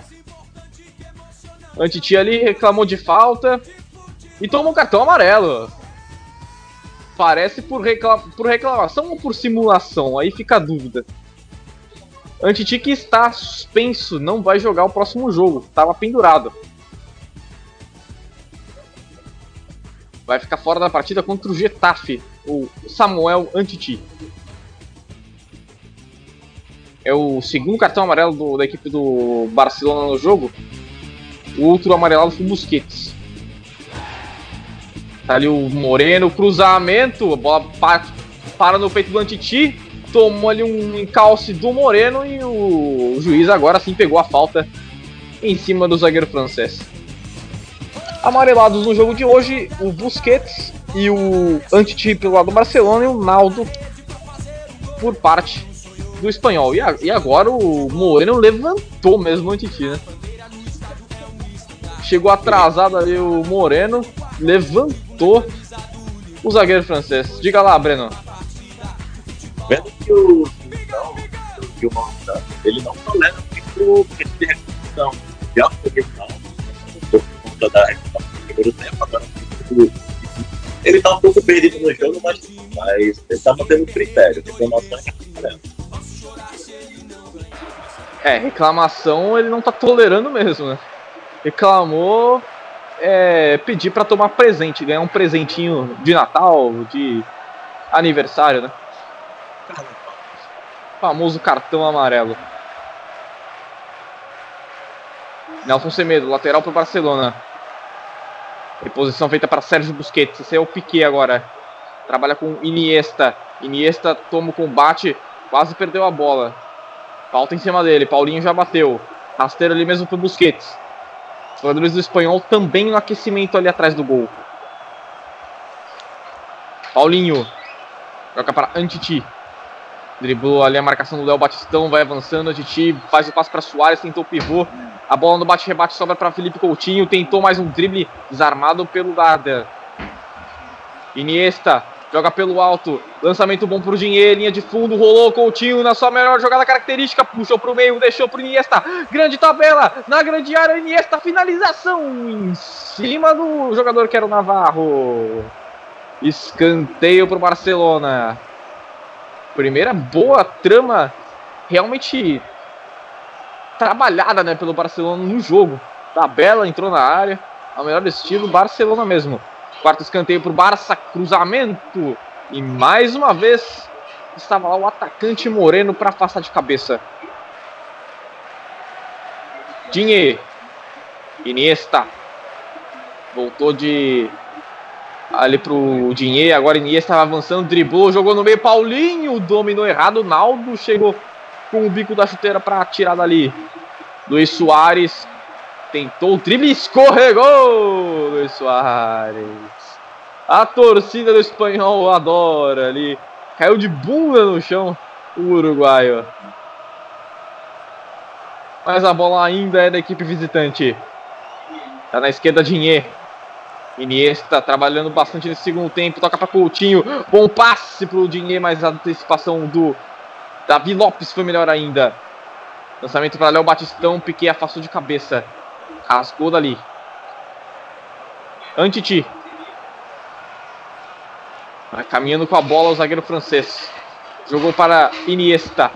Antiti ali reclamou de falta e tomou um cartão amarelo. Parece por, recla por reclamação ou por simulação? Aí fica a dúvida. Antiti que está suspenso, não vai jogar o próximo jogo. Estava pendurado. Vai ficar fora da partida contra o Getafe, o Samuel Antiti. É o segundo cartão amarelo do, da equipe do Barcelona no jogo. O outro amarelado foi o Busquets. Tá ali o Moreno, cruzamento, a bola para, para no peito do Antiti, tomou ali um encalce do Moreno e o, o juiz agora sim pegou a falta em cima do zagueiro francês. Amarelados no jogo de hoje, o Busquets e o Antiti pelo lado do Barcelona e o Naldo por parte do espanhol. E, a, e agora o Moreno levantou mesmo o Antiti, né? Chegou atrasado ali o Moreno, levantou o zagueiro francês. Diga lá, Breno. Vendo que o não, que o Monta, ele não tolera muito esse recuperação. Já foi por conta da primeiro tempo, agora ele tá um pouco perdido no jogo, mas, mas ele tá mantendo o critério, reclamação. É, reclamação ele não tá tolerando mesmo, né? Reclamou é, pedir para tomar presente, ganhar um presentinho de Natal, de aniversário, né? Famoso cartão amarelo. Nelson Semedo, lateral para o Barcelona. Reposição feita para Sérgio Busquets. Esse é o Piquet agora. Trabalha com Iniesta. Iniesta toma o combate, quase perdeu a bola. Falta em cima dele. Paulinho já bateu. Rasteiro ali mesmo para Busquets. Jogadores do espanhol também no aquecimento ali atrás do gol. Paulinho. Joga para Antiti. Driblou ali a marcação do Léo Batistão, vai avançando. Antiti faz o passe para Soares, tentou o pivô. A bola no bate-rebate sobra para Felipe Coutinho. Tentou mais um drible desarmado pelo Darda. Iniesta joga pelo alto. Lançamento bom pro Dinheiro, linha de fundo, rolou Coutinho na sua melhor jogada característica, puxou pro meio, deixou pro Iniesta. Grande tabela na grande área, Iniesta finalização em cima do jogador que era o Navarro. Escanteio pro Barcelona. Primeira boa trama realmente trabalhada, né, pelo Barcelona no jogo. Tabela entrou na área, ao melhor estilo Barcelona mesmo. Quarto escanteio para o Barça, cruzamento. E mais uma vez estava lá o atacante Moreno para afastar de cabeça. Dinhe. Iniesta. Voltou de ali pro Dinhe. Agora Iniesta estava avançando, driblou, jogou no meio. Paulinho dominou errado. Naldo chegou com o bico da chuteira para tirar dali. Luiz Soares tentou o drible, escorregou Luiz Soares. A torcida do espanhol adora ali. Caiu de bunda no chão o uruguaio. Mas a bola ainda é da equipe visitante. Tá na esquerda Dinhe. Iniesta trabalhando bastante nesse segundo tempo. Toca para Coutinho. Bom passe pro Dinhe, mas a antecipação do Davi Lopes foi melhor ainda. Lançamento para Léo Batistão. Piquet afastou de cabeça. Rasgou dali. Antiti. Vai caminhando com a bola o zagueiro francês. Jogou para Iniesta.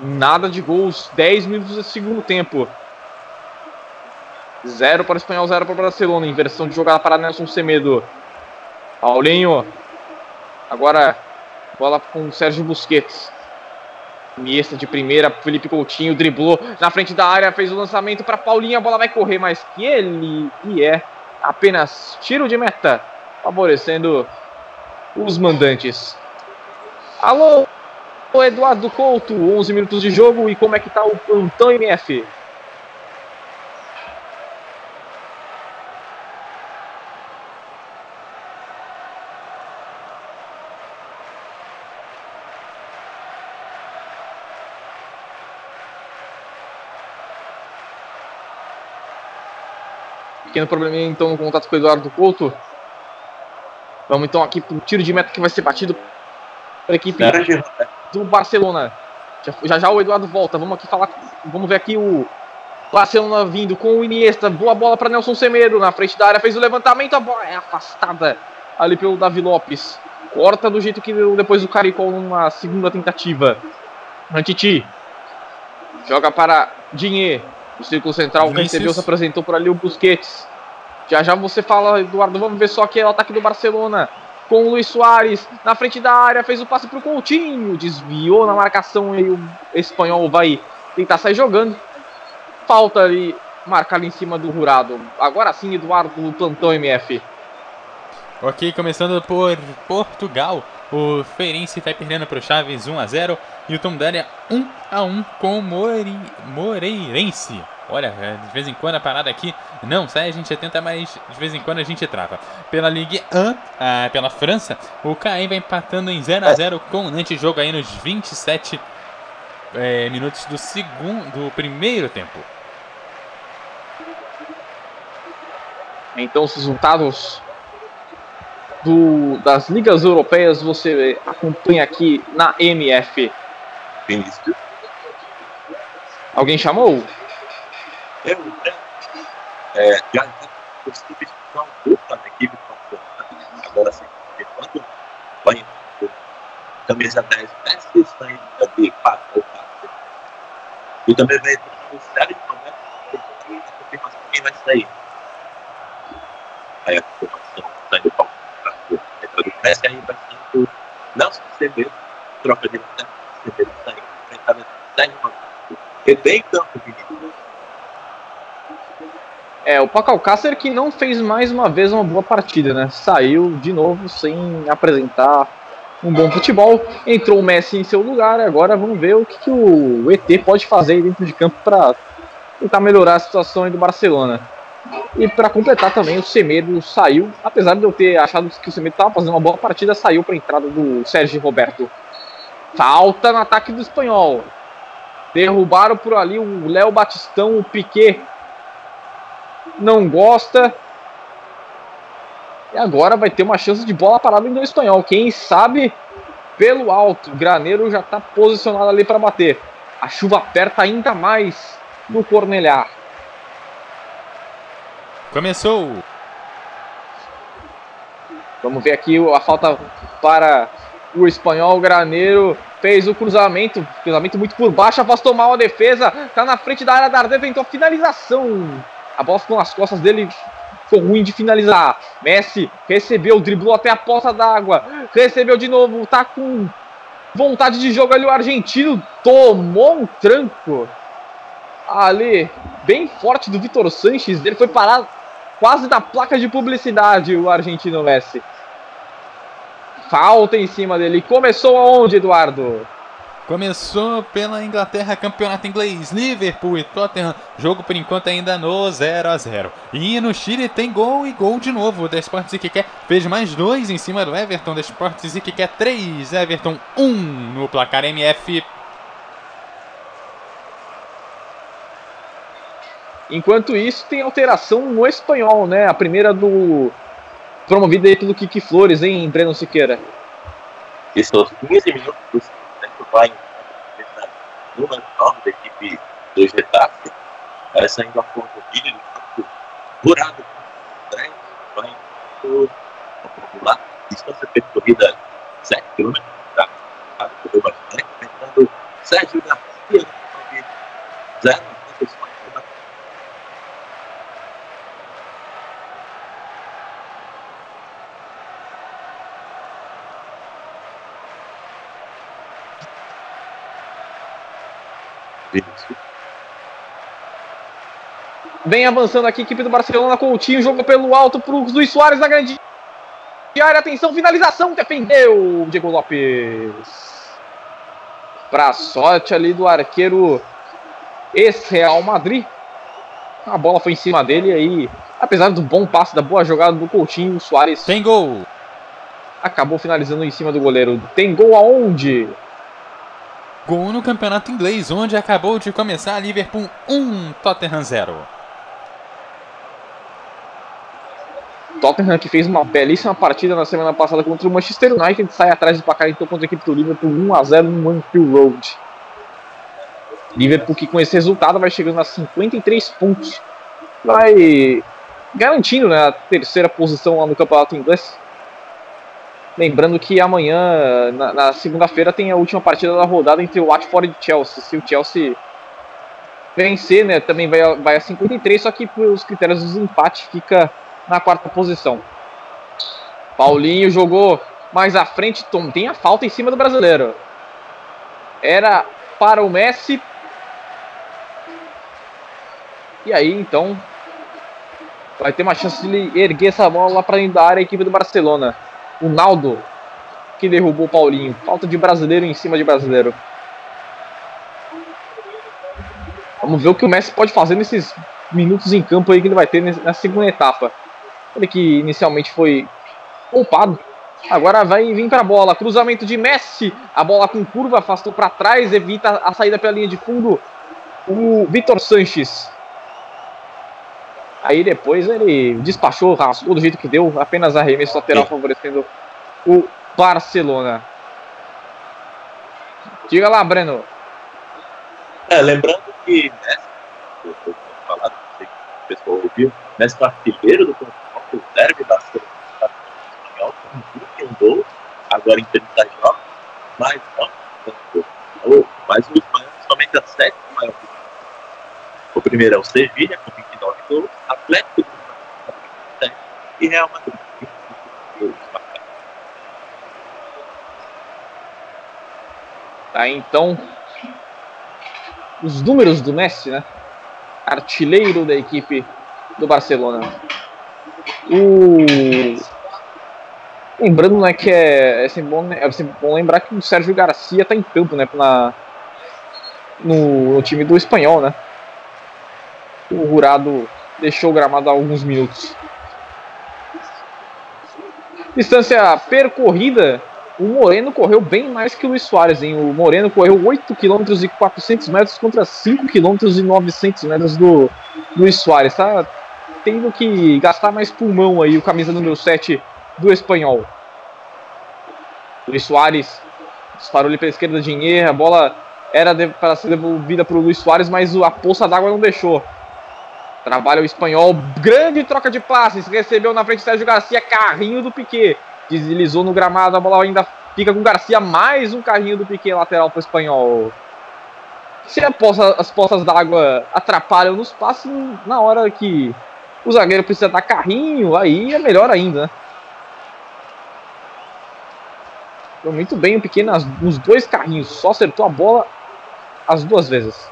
Nada de gols. 10 minutos do segundo tempo. 0 para o Espanhol, 0 para o Barcelona. Inversão de jogada para Nelson Semedo. Paulinho. Agora, bola com o Sérgio Busquets. Iniesta de primeira, Felipe Coutinho driblou na frente da área, fez o lançamento para Paulinho, a bola vai correr, mas que ele e é apenas tiro de meta, favorecendo os mandantes. Alô, Eduardo Couto, 11 minutos de jogo e como é que tá o plantão MF? Pequeno probleminha então no contato com o Eduardo Couto. Vamos então aqui pro tiro de meta que vai ser batido pela equipe do Barcelona. Já, já, o Eduardo volta. Vamos aqui falar. Vamos ver aqui o Barcelona vindo com o Iniesta. Boa bola para Nelson Semedo na frente da área. Fez o levantamento. A bola é afastada ali pelo Davi Lopes. Corta do jeito que deu depois do Caricol numa segunda tentativa. Antiti. Joga para Dinhe. O círculo central recebeu, se apresentou por ali o Busquets. Já já você fala, Eduardo. Vamos ver só aqui o ataque do Barcelona com o Luiz Soares na frente da área, fez o passe para o Coutinho, desviou na marcação e o espanhol vai tentar sair jogando. Falta ali, marcar ali em cima do Rurado. Agora sim, Eduardo, plantão MF. Ok, começando por Portugal. O Feirense está perdendo para o Chaves 1 a 0 e o Tom Dália 1 a 1 com o. Moreirense. Olha, de vez em quando a parada aqui não sai, a gente tenta, mas de vez em quando a gente trava. Pela Ligue 1, ah, pela França, o Caen vai empatando em 0 a 0 com o Nantes, jogo aí nos 27 é, minutos do segundo, do primeiro tempo. Então os resultados do, das ligas europeias você acompanha aqui na MF. Vinícius. Alguém chamou? Eu, né? É, já não lutam na equipe agora sim, quando vai camisa 10, 10 que estão de 4 ou 4. E também vem o sério né? a confirmação quem vai sair. Aí a confirmação está indo para o do Messi, aí vai ser o Nelson Semedo, troca de Nelson Semedo saindo, enfrentamento 10 E tem campo, menino. É, o Paco Alcácer que não fez mais uma vez uma boa partida, né? Saiu de novo sem apresentar um bom futebol. Entrou o Messi em seu lugar. Agora vamos ver o que, que o ET pode fazer dentro de campo para tentar melhorar a situação do Barcelona. E para completar também, o Semedo saiu, apesar de eu ter achado que o Semedo estava fazendo uma boa partida, saiu para a entrada do Sérgio Roberto. Falta no ataque do espanhol. Derrubaram por ali o Léo Batistão, o Piquet não gosta. E agora vai ter uma chance de bola parada em espanhol. Quem sabe pelo alto. O Graneiro já está posicionado ali para bater. A chuva aperta ainda mais no Cornelhar. Começou. Vamos ver aqui a falta para o espanhol. Graneiro fez o cruzamento. Cruzamento muito por baixo. Afastou mal a defesa. Está na frente da área da Arde. Tentou a finalização. A bola ficou nas costas dele, ficou ruim de finalizar. Messi recebeu, driblou até a poça d'água. Recebeu de novo, tá com vontade de jogo ali o argentino. Tomou um tranco ali, bem forte do Vitor Sanches. Ele foi parar quase na placa de publicidade, o argentino Messi. Falta em cima dele. Começou aonde, Eduardo? Começou pela Inglaterra, campeonato inglês, Liverpool e Tottenham. Jogo por enquanto ainda no 0 a 0 E no Chile tem gol e gol de novo. O Desportes e quer fez mais dois em cima do Everton. Desportes e quer 3, Everton 1 um no placar MF. Enquanto isso, tem alteração no espanhol, né? A primeira do. promovida pelo Kiki Flores, hein, Breno Siqueira? Isso, 15 minutos vai número enorme da equipe do Getafe. Essa ainda for no vídeo de campo André, vai lá, distância percorrida 7 km, tá? Correu bastante, enfrentando Sérgio Garcia, 0 Vem avançando aqui, equipe do Barcelona, Coutinho, jogo pelo alto para o Luiz Soares na grande área, atenção, finalização, defendeu Diego Lopes. Pra sorte ali do arqueiro ex-Real Madrid. A bola foi em cima dele e aí, apesar do bom passe, da boa jogada do Coutinho, o Soares Tem gol. acabou finalizando em cima do goleiro. Tem gol aonde? Gol no campeonato inglês, onde acabou de começar Liverpool 1, Tottenham 0. Tottenham que fez uma belíssima partida na semana passada contra o Manchester United, sai atrás do placar então contra a equipe do Liverpool 1 a 0 no Anfield Road. Liverpool que com esse resultado vai chegando a 53 pontos, vai garantindo né, a terceira posição lá no campeonato inglês. Lembrando que amanhã, na, na segunda-feira, tem a última partida da rodada entre o Watford e Chelsea. Se o Chelsea vencer, né, também vai, vai a 53, só que pelos critérios dos empates fica na quarta posição. Paulinho jogou mais à frente, Tom, tem a falta em cima do brasileiro. Era para o Messi. E aí, então, vai ter uma chance de erguer essa bola lá para dentro da área a equipe do Barcelona. O Naldo que derrubou o Paulinho. Falta de brasileiro em cima de brasileiro. Vamos ver o que o Messi pode fazer nesses minutos em campo aí que ele vai ter na segunda etapa. Ele que inicialmente foi poupado. Agora vai vir para a bola. Cruzamento de Messi. A bola com curva, afastou para trás, evita a saída pela linha de fundo. O Vitor Sanches. Aí depois ele despachou, rasgou do jeito que deu, apenas arremesso lateral favorecendo o Barcelona. Diga lá, Breno. É, lembrando que Messi, eu não sei se o pessoal ouviu, Messi foi artilheiro do campeonato, o derby da seleção espanhol, com 21 gols, agora em 30 jogos, mas não, não, mas o espanhol somente a sétima maior. O primeiro é o Sevilha, com 29 gols, Atlético com 27 e Real Madrid. com 25 gols. Tá, então. Os números do Messi, né? Artilheiro da equipe do Barcelona. O. Lembrando, né, que é, é, sempre bom, é sempre bom lembrar que o Sérgio Garcia tá em campo, né? Na, no, no time do espanhol, né? O Jurado deixou o gramado há alguns minutos. Distância percorrida, o Moreno correu bem mais que o Luiz Soares, hein? O Moreno correu 8 km e 400 metros contra 5 km e 900 metros do Luiz Soares. Tá tendo que gastar mais pulmão aí, o camisa número 7 do espanhol. Luiz Soares disparou ali pela esquerda de Inher, a bola era para ser devolvida para o Luiz Soares, mas a poça d'água não deixou. Trabalha o espanhol, grande troca de passes, recebeu na frente Sérgio Garcia, carrinho do Piquet. Deslizou no gramado, a bola ainda fica com Garcia, mais um carrinho do Piquet lateral para o espanhol. Se a poça- as poças d'água atrapalham nos passes, na hora que o zagueiro precisa dar carrinho, aí é melhor ainda, né? Foi muito bem o Piquet nas, nos dois carrinhos, só acertou a bola as duas vezes.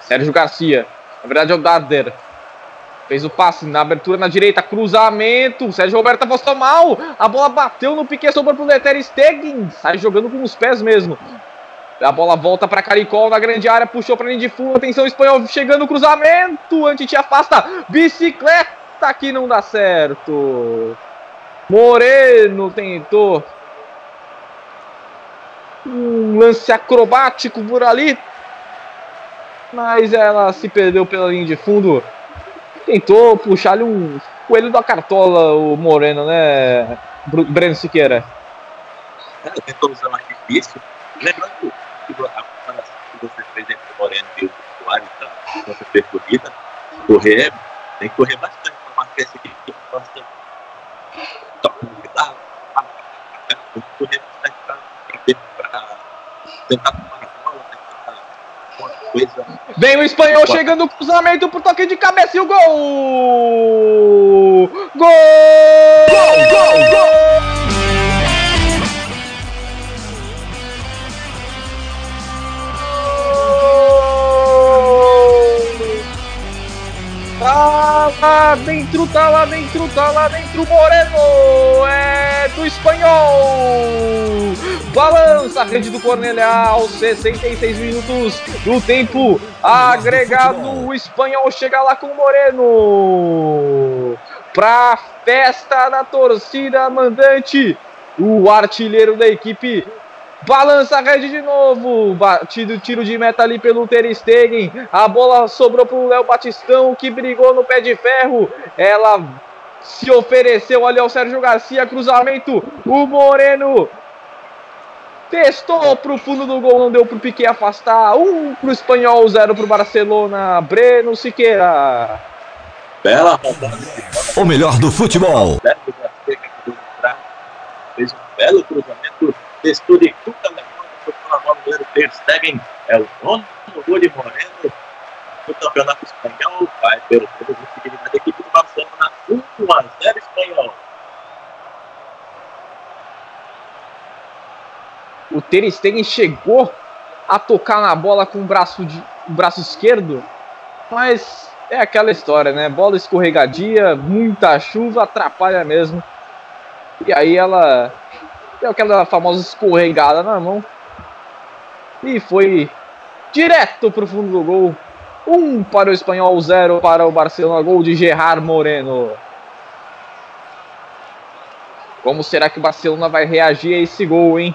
Sérgio Garcia, na verdade é o Darder. Fez o passe na abertura na direita, cruzamento. Sérgio Roberto afastou mal. A bola bateu no Piquet, sobrou pro Leter Stegen. Sai jogando com os pés mesmo. A bola volta para Caricol na grande área, puxou para linha de fundo. Atenção, espanhol chegando no cruzamento. Antiti afasta. Bicicleta que não dá certo. Moreno tentou um lance acrobático por ali. Mas ela se perdeu pela linha de fundo. Tentou puxar-lhe um coelho da cartola, o Moreno, né? Breno Siqueira. É, tentou usar mais difícil. Lembrando que a comparação que você fez entre o Moreno e o Soares, tá? Nossa percorrida, correr, tem que correr bastante para marcar esse equipe que possa tocar no cuidado, tem que correr bastante para tentar tomar a bola, tentar uma coisa. Vem o espanhol chegando no cruzamento pro toque de cabeça e o gol! Gol! Gol! Gol! Gol! Tá lá dentro, tá lá dentro, tá lá dentro, Moreno! É do espanhol! balança a rede do Cornelha aos 66 minutos do tempo agregado. O espanhol chega lá com o Moreno para festa da torcida mandante. O artilheiro da equipe balança a rede de novo. Batido tiro de meta ali pelo Ter Stegen. A bola sobrou para o Léo Batistão que brigou no pé de ferro. Ela se ofereceu ali ao Sérgio Garcia. Cruzamento. O Moreno Testou pro fundo do gol, não deu pro Piquet afastar. Um pro Espanhol, zero pro Barcelona. Breno Siqueira. Bela rodada. O melhor do futebol. Fez um belo cruzamento. Testou de tudo na bola do Ter Stegen. É o nono gol de Moreno no Campeonato Espanhol. Vai pelo visibilidade da equipe do Barcelona. 1 a 0 Espanhol. O Ter Stegen chegou a tocar na bola com o braço, de, o braço esquerdo, mas é aquela história, né? Bola escorregadia, muita chuva, atrapalha mesmo. E aí ela deu aquela famosa escorregada na mão. E foi direto para o fundo do gol. Um para o espanhol, zero para o Barcelona. Gol de Gerard Moreno. Como será que o Barcelona vai reagir a esse gol, hein?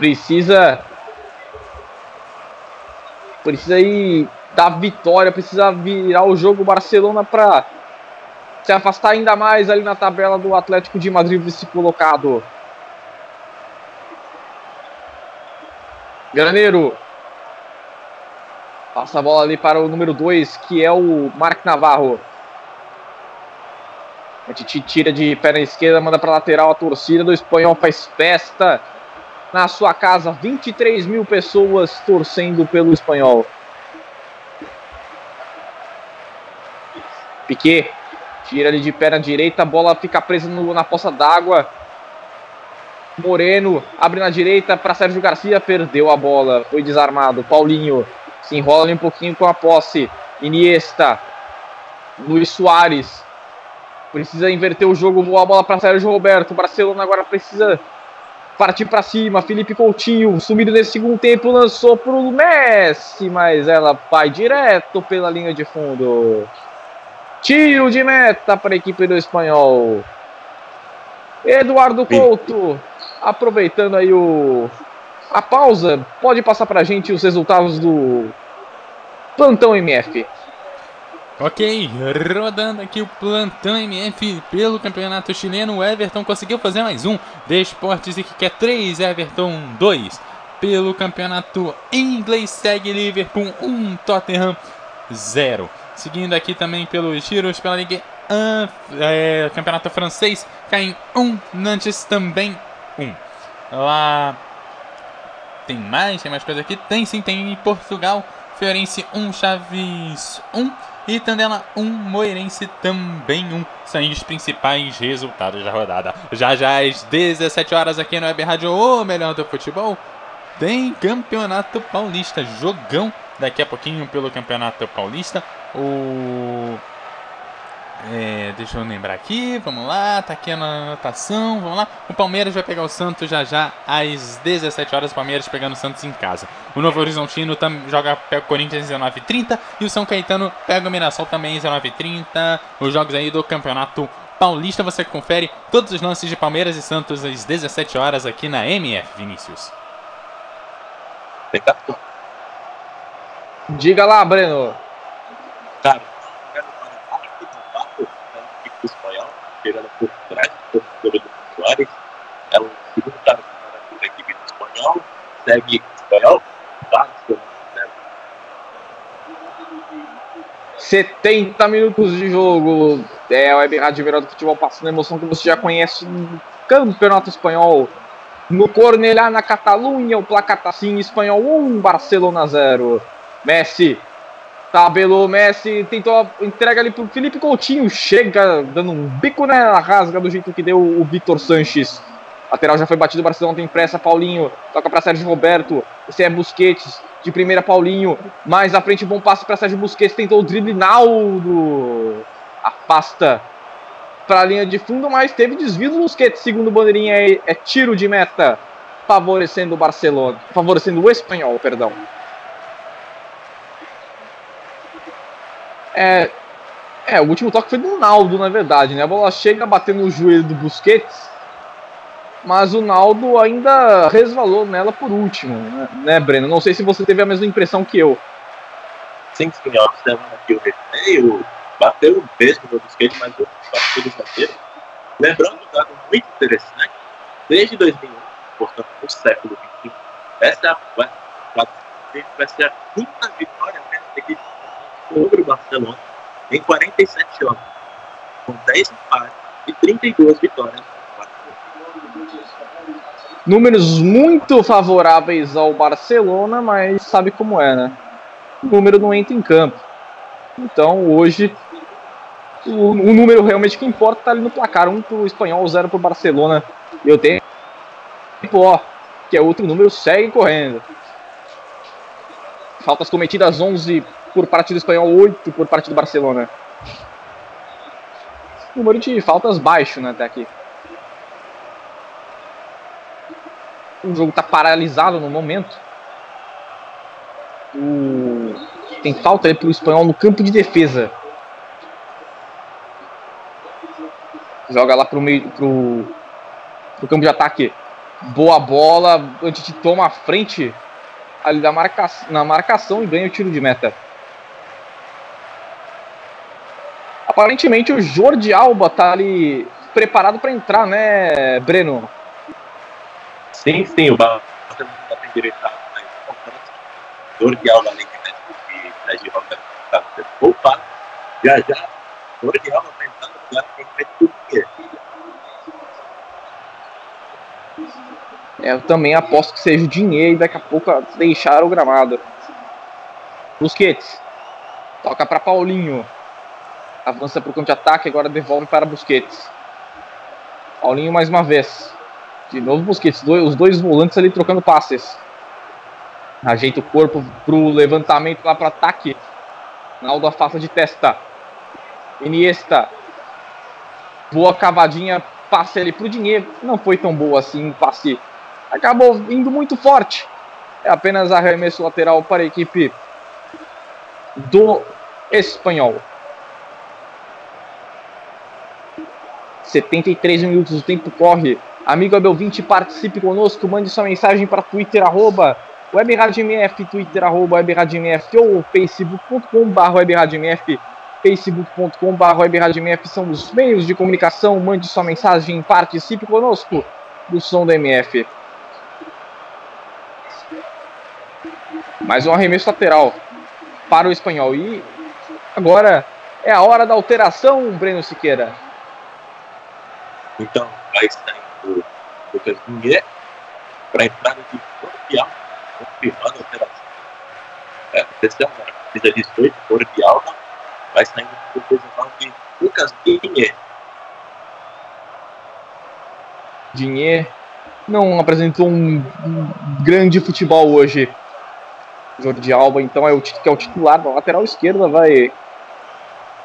precisa precisa ir dar vitória, precisa virar o jogo Barcelona para se afastar ainda mais ali na tabela do Atlético de Madrid vice colocado. Graneiro passa a bola ali para o número 2, que é o Marc Navarro. A Titi tira de perna esquerda, manda para lateral. A torcida do espanhol faz festa na sua casa, 23 mil pessoas torcendo pelo espanhol. Piquet tira ali de perna direita, a bola fica presa no, na poça d'água. Moreno abre na direita para Sérgio Garcia, perdeu a bola, foi desarmado. Paulinho se enrola ali um pouquinho com a posse. Iniesta, Luiz Soares precisa inverter o jogo, voa a bola para Sérgio Roberto. Barcelona agora precisa partir para cima. Felipe Coutinho, sumido nesse segundo tempo, lançou para o Messi, mas ela vai direto pela linha de fundo. Tiro de meta para a equipe do espanhol. Eduardo Couto, aproveitando aí o a pausa, pode passar para a gente os resultados do plantão MF. Ok, rodando aqui o plantão MF pelo campeonato chileno. O Everton conseguiu fazer mais um. Desportes e que quer 3, Everton 2. Pelo campeonato inglês segue Liverpool 1, Tottenham 0. Seguindo aqui também pelos giros pela Ligue 1, é, campeonato francês, caem 1, Nantes também 1. Lá tem mais, tem mais coisa aqui? Tem sim, tem em Portugal, Fiorense 1, Chaves 1. E Tandela 1, Moirense também 1. São os principais resultados da rodada. Já já às 17 horas aqui no Web Rádio, o melhor do futebol. Tem Campeonato Paulista, jogão daqui a pouquinho pelo Campeonato Paulista. O é, deixa eu lembrar aqui, vamos lá, tá aqui a anotação, vamos lá. O Palmeiras vai pegar o Santos já já às 17 horas, o Palmeiras pegando o Santos em casa. O Novo Horizontino tam, joga, pega o Corinthians às 19h30 e o São Caetano pega o Mirassol também às 19h30. Os jogos aí do Campeonato Paulista, você confere todos os lances de Palmeiras e Santos às 17 horas aqui na MF, Vinícius. Diga lá, Breno. Cara, chegando por trás do do Soares. É o segundo cara da equipe do espanhol. Segue o espanhol. Barcelona. 70 minutos de jogo. É o Web Rádio Verão do Futebol passando a emoção que você já conhece no Campeonato Espanhol. No Cornelá, na Catalunha, o placar tá assim, Espanhol 1, Barcelona 0. Messi Tabelou Messi, tentou entrega ali pro Felipe Coutinho, chega dando um bico na rasga do jeito que deu o Vitor Sanches. Lateral já foi batido, o Barcelona tem pressa, Paulinho, toca para Sérgio Roberto, esse é Busquets, de primeira Paulinho, mais à frente, bom passe para Sérgio Busquets, tentou o drible, Naldo, afasta para a linha de fundo, mas teve desvio do Busquets, segundo bandeirinha é, é tiro de meta, favorecendo o Barcelona, favorecendo o espanhol, perdão. É, é, o último toque foi do Naldo, na verdade, né? A bola chega batendo no joelho do Busquets, mas o Naldo ainda resvalou nela por último, né, né Breno? Não sei se você teve a mesma impressão que eu. Sim, sim, observando aqui o replay, bateu mesmo no Busquets, mas o bateu do zagueiro. Lembrando um dado muito interessante, desde 2001, portanto, no século XXI, essa vai, ser a quinta vitória sobre o Barcelona em 47 jogos, com 10 empates e 32 vitórias. Números muito favoráveis ao Barcelona, mas sabe como é, né? O número não entra em campo. Então hoje o, o número realmente que importa está ali no placar. Um para o espanhol, zero para o Barcelona. Eu tenho ó, que é outro número, segue correndo. Faltas cometidas 11 por parte do espanhol, 8 por parte do Barcelona. Número de faltas baixo, né, até aqui. O jogo está paralisado no momento. O... Tem falta ali para o espanhol no campo de defesa. Joga lá pro meio, pro, pro campo de ataque. Boa bola, antes de toma a frente ali da marca, na marcação e ganha o tiro de meta. Aparentemente o Jordi Alba tá ali preparado para entrar, né, Breno? Sim, sim, o Barcelona tem direito a Jordi Alba, além de Sérgio Roberto, está poupado. Já já, Jordi Alba vai entrar no lugar que vai tudo é, Eu também aposto que seja o dinheiro e daqui a pouco deixar o gramado. Busquets. Toca para Paulinho avança para o campo de ataque, agora devolve para Busquets. Paulinho mais uma vez. De novo Busquets, os dois volantes ali trocando passes. Ajeita o corpo para o levantamento lá para ataque. Naldo afasta de testa. Iniesta. Boa cavadinha, passe ali para o dinheiro. Não foi tão boa assim, passe. Acabou indo muito forte. É apenas arremesso lateral para a equipe do espanhol. 73 minutos, o tempo corre. Amigo Abel 20, participe conosco, mande sua mensagem para Twitter, arroba WebRadioMF, Twitter, arroba WebRadioMF ou facebook.com.br WebRadioMF, facebook.com.br WebRadioMF são os meios de comunicação, mande sua mensagem, participe conosco do Som do MF. Mais um arremesso lateral para o espanhol. E agora é a hora da alteração, Breno Siqueira. Então, vai saindo o Lucas Munguet para a entrada de Cordial, confirmando a operação. É, atenção, né? Precisa 18, Cordial, vai saindo o 19, Lucas Dinhe. Dinhe não apresentou um grande futebol hoje. Jordi Alba, então, é o, que é o titular da lateral esquerda, vai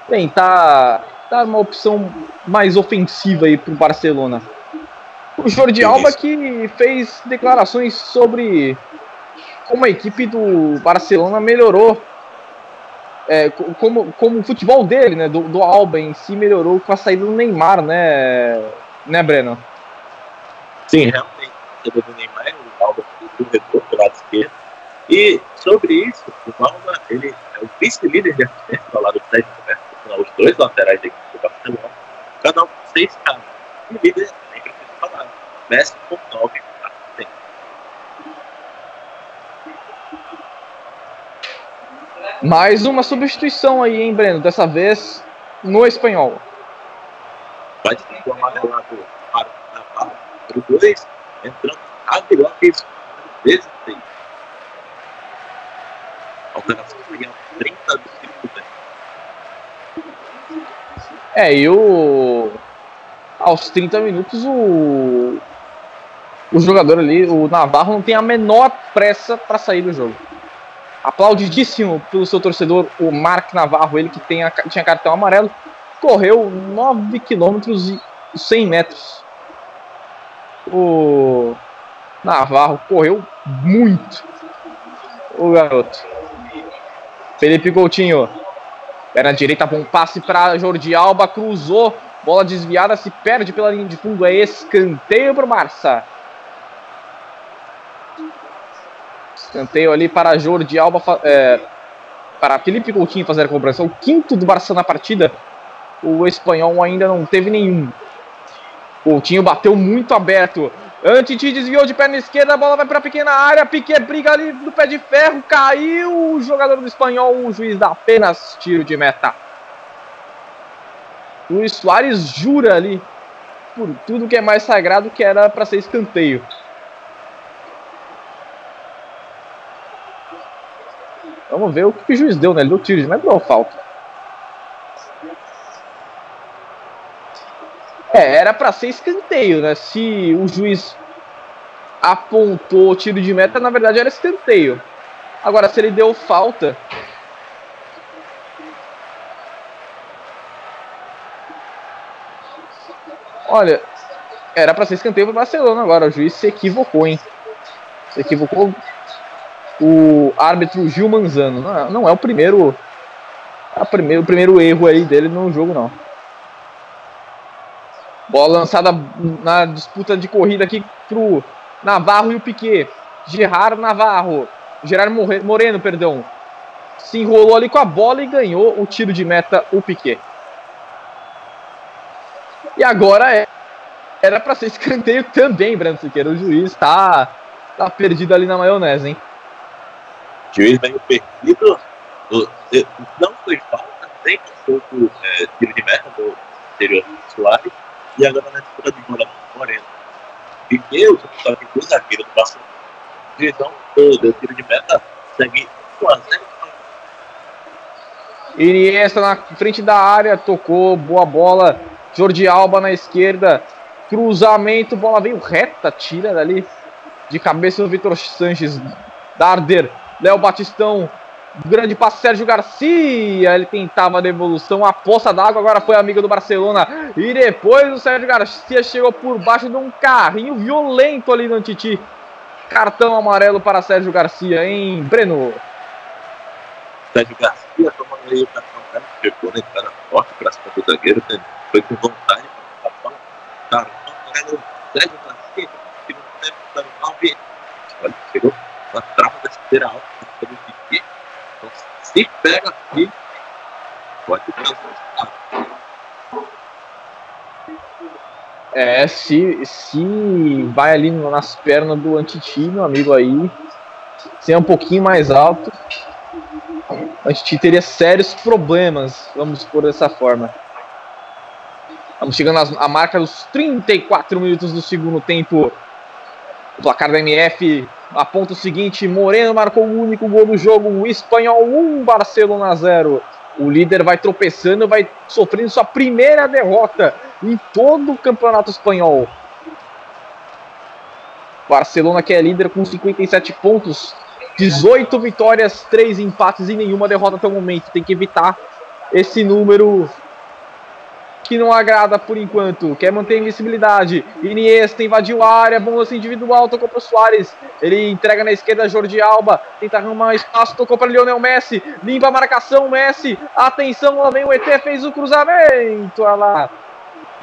tentar dar uma opção mais ofensiva aí pro Barcelona. O Jordi Alba que fez declarações sobre como a equipe do Barcelona melhorou, é, como, como o futebol dele, né, do, do Alba em si melhorou com a saída do Neymar, né, né, Breno? Sim, realmente, a saída do Neymar, o Alba do retorno do lado esquerdo. E sobre isso, o Alba, ele é o vice-líder de assistência do lado Sérgio Roberto, os dois laterais da equipe do Barcelona, cada um com seis caras. E líder, nem preciso falar, Messi com nove assistências. Mais uma substituição aí, hein, Breno? Dessa vez no espanhol. Vai ter o amarelado para o Navarro, número 2, entrando Javi Lopes, 16. Alteração foi 30 do É, e o. Aos 30 minutos, o. O jogador ali, o Navarro, não tem a menor pressa para sair do jogo. Aplaudidíssimo pelo seu torcedor, o Mark Navarro, ele que tem a, tinha cartão amarelo, correu 9 km e 100 metros. O Navarro correu muito. O garoto. Felipe Coutinho. Perna direita, bom passe para Jordi Alba, cruzou, bola desviada, se perde pela linha de fundo, é escanteio para o Barça. Escanteio ali para Jordi Alba, é, para Felipe Coutinho fazer a cobrança. O quinto do Barça na partida, o espanhol ainda não teve nenhum. Coutinho bateu muito aberto, Antiti desviou de perna esquerda, a bola vai para a pequena área. Piquet briga ali no pé de ferro, caiu o jogador do espanhol. O juiz dá apenas tiro de meta. Luiz Soares jura ali por tudo que é mais sagrado que era para ser escanteio. Vamos ver o que o juiz deu, né? Ele deu tiro de meta ou falta? É, era para ser escanteio, né? Se o juiz apontou tiro de meta, na verdade era escanteio. Agora, se ele deu falta. Olha, era para ser escanteio para o Barcelona agora. O juiz se equivocou, hein? Se equivocou o árbitro Gil Manzano. Não é, não é o primeiro, a primeiro, o primeiro erro aí dele no jogo, não. Bola lançada na disputa de corrida aqui pro Navarro e o Piquet. Gerard Navarro. Gerard Moreno, perdão. Se enrolou ali com a bola e ganhou o tiro de meta o Piquet. E agora é, era para ser escanteio também, Brando Siqueira. O juiz tá, tá perdido ali na maionese, hein? O juiz meio perdido. Não foi falta, nem foi é, tiro de meta do anterior Soares e agora na disputa de bola com Moreno. E Deus, só que dois zagueiros do Barcelona, divisão toda, tiro de meta, segue 1 a 0 Iniesta na frente da área, tocou, boa bola. Jordi Alba na esquerda, cruzamento, bola veio reta, tira dali de cabeça do Vitor Sanches. Darder, Léo Batistão Grande passe Sérgio Garcia. Ele tentava a devolução. A poça d'água agora foi amiga do Barcelona. E depois o Sérgio Garcia chegou por baixo de um carrinho violento ali no Titi. Cartão amarelo para Sérgio Garcia, hein, Breno? Sérgio Garcia tomando aí o cartão amarelo. Chegou na entrada forte para cima do zagueiro. Foi com vontade. Cartão amarelo. Sérgio Garcia. Que não deve estar mal. Olha, chegou na trava da esteira alta se pega aqui, pode. É, se, se vai ali nas pernas do Antiti, meu amigo, aí, se é um pouquinho mais alto, a gente teria sérios problemas, vamos por dessa forma. Estamos chegando à marca dos 34 minutos do segundo tempo. O placar da MF aponta o seguinte: Moreno marcou o único gol do jogo, o espanhol 1, Barcelona 0. O líder vai tropeçando, vai sofrendo sua primeira derrota em todo o campeonato espanhol. Barcelona que é líder com 57 pontos, 18 vitórias, 3 empates e nenhuma derrota até o momento. Tem que evitar esse número que não agrada por enquanto. Quer manter a invencibilidade. Iniesta invadiu a área, bom lance individual, tocou para o Soares. Ele entrega na esquerda Jordi Alba, tenta arrumar espaço, tocou para Lionel Messi. Limpa a marcação, Messi. Atenção, lá vem o ET, fez o cruzamento. Olha lá.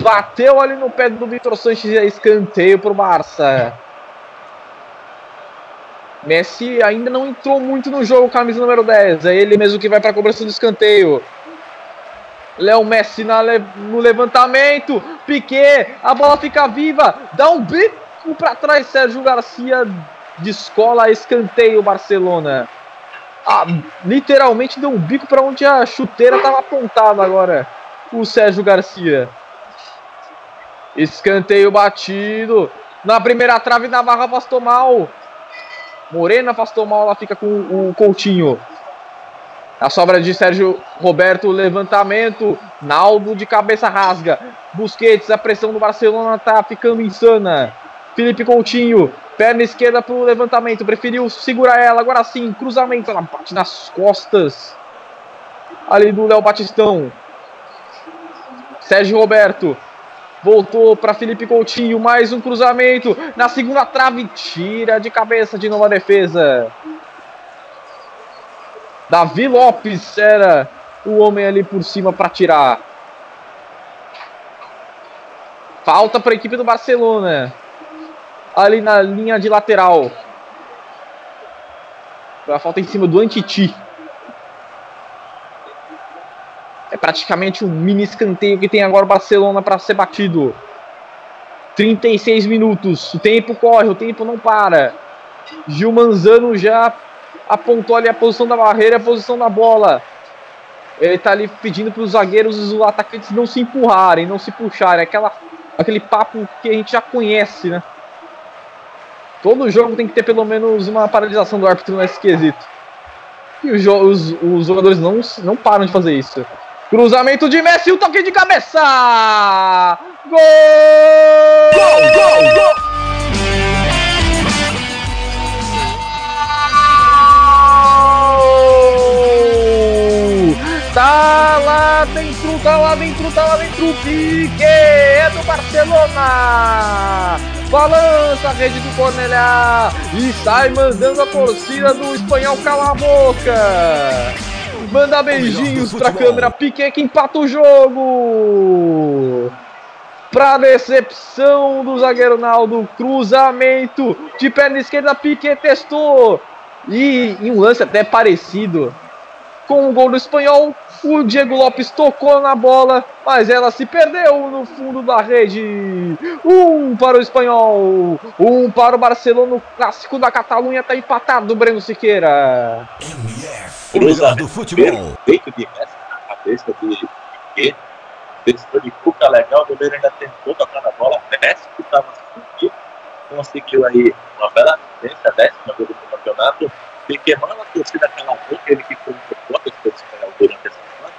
Bateu ali no pé do Vitor Sanches e é escanteio para o Barça. Messi ainda não entrou muito no jogo, camisa número 10. É ele mesmo que vai para a cobrança do escanteio. Léo Messi na, no levantamento. Piquet, a bola fica viva. Dá um bico para trás. Sérgio Garcia descola escanteio Barcelona. Ah, literalmente deu um bico para onde a chuteira estava apontada agora. O Sérgio Garcia. Escanteio batido. Na primeira trave, Navarra afastou mal. Morena afastou mal, ela fica com o Coutinho. A sobra de Sérgio Roberto, levantamento. Naldo de cabeça rasga. Busquets, a pressão do Barcelona tá ficando insana. Felipe Coutinho, perna esquerda pro levantamento. Preferiu segurar ela. Agora sim, cruzamento. Ela bate nas costas. Ali do Léo Batistão. Sérgio Roberto. Voltou para Felipe Coutinho, mais um cruzamento na segunda trave, tira de cabeça de novo a defesa. Davi Lopes era o homem ali por cima para tirar. Falta para a equipe do Barcelona. Ali na linha de lateral. A falta em cima do Antiti. É praticamente um mini escanteio que tem agora o Barcelona para ser batido. 36 minutos. O tempo corre, o tempo não para. Gil Manzano já apontou ali a posição da barreira, a posição da bola. Ele tá ali pedindo para os zagueiros e os atacantes não se empurrarem, não se puxarem. Aquela, aquele papo que a gente já conhece, né? Todo jogo tem que ter pelo menos uma paralisação do árbitro nesse quesito. E os, os, os jogadores não, não param de fazer isso. Cruzamento de Messi, o um toque de cabeça! Gol! Gol, gol, gol! Tá lá dentro, tá lá dentro, tá lá dentro, Pique é do Barcelona! Balança a rede do Cornelá e sai mandando a torcida do espanhol calar a boca! Manda beijinhos pra câmera. Piquet que empata o jogo. Pra decepção do zagueiro Naldo. Cruzamento de perna esquerda. Piquet testou. E em um lance até parecido com o gol do espanhol. O Diego Lopes tocou na bola, mas ela se perdeu no fundo da rede. Um para o espanhol, um para o Barcelona. O clássico da Catalunha está empatado, Breno Siqueira. O melhor do futebol. Feito de Messi na cabeça de Piquet. De cuca legal, o goleiro ainda tentou tocar na bola. Messi que estava conseguiu aí uma bela assistência, décima do campeonato. Piquet manda a torcida aquela boca, ele que foi um pouco espanhol durante essa semana.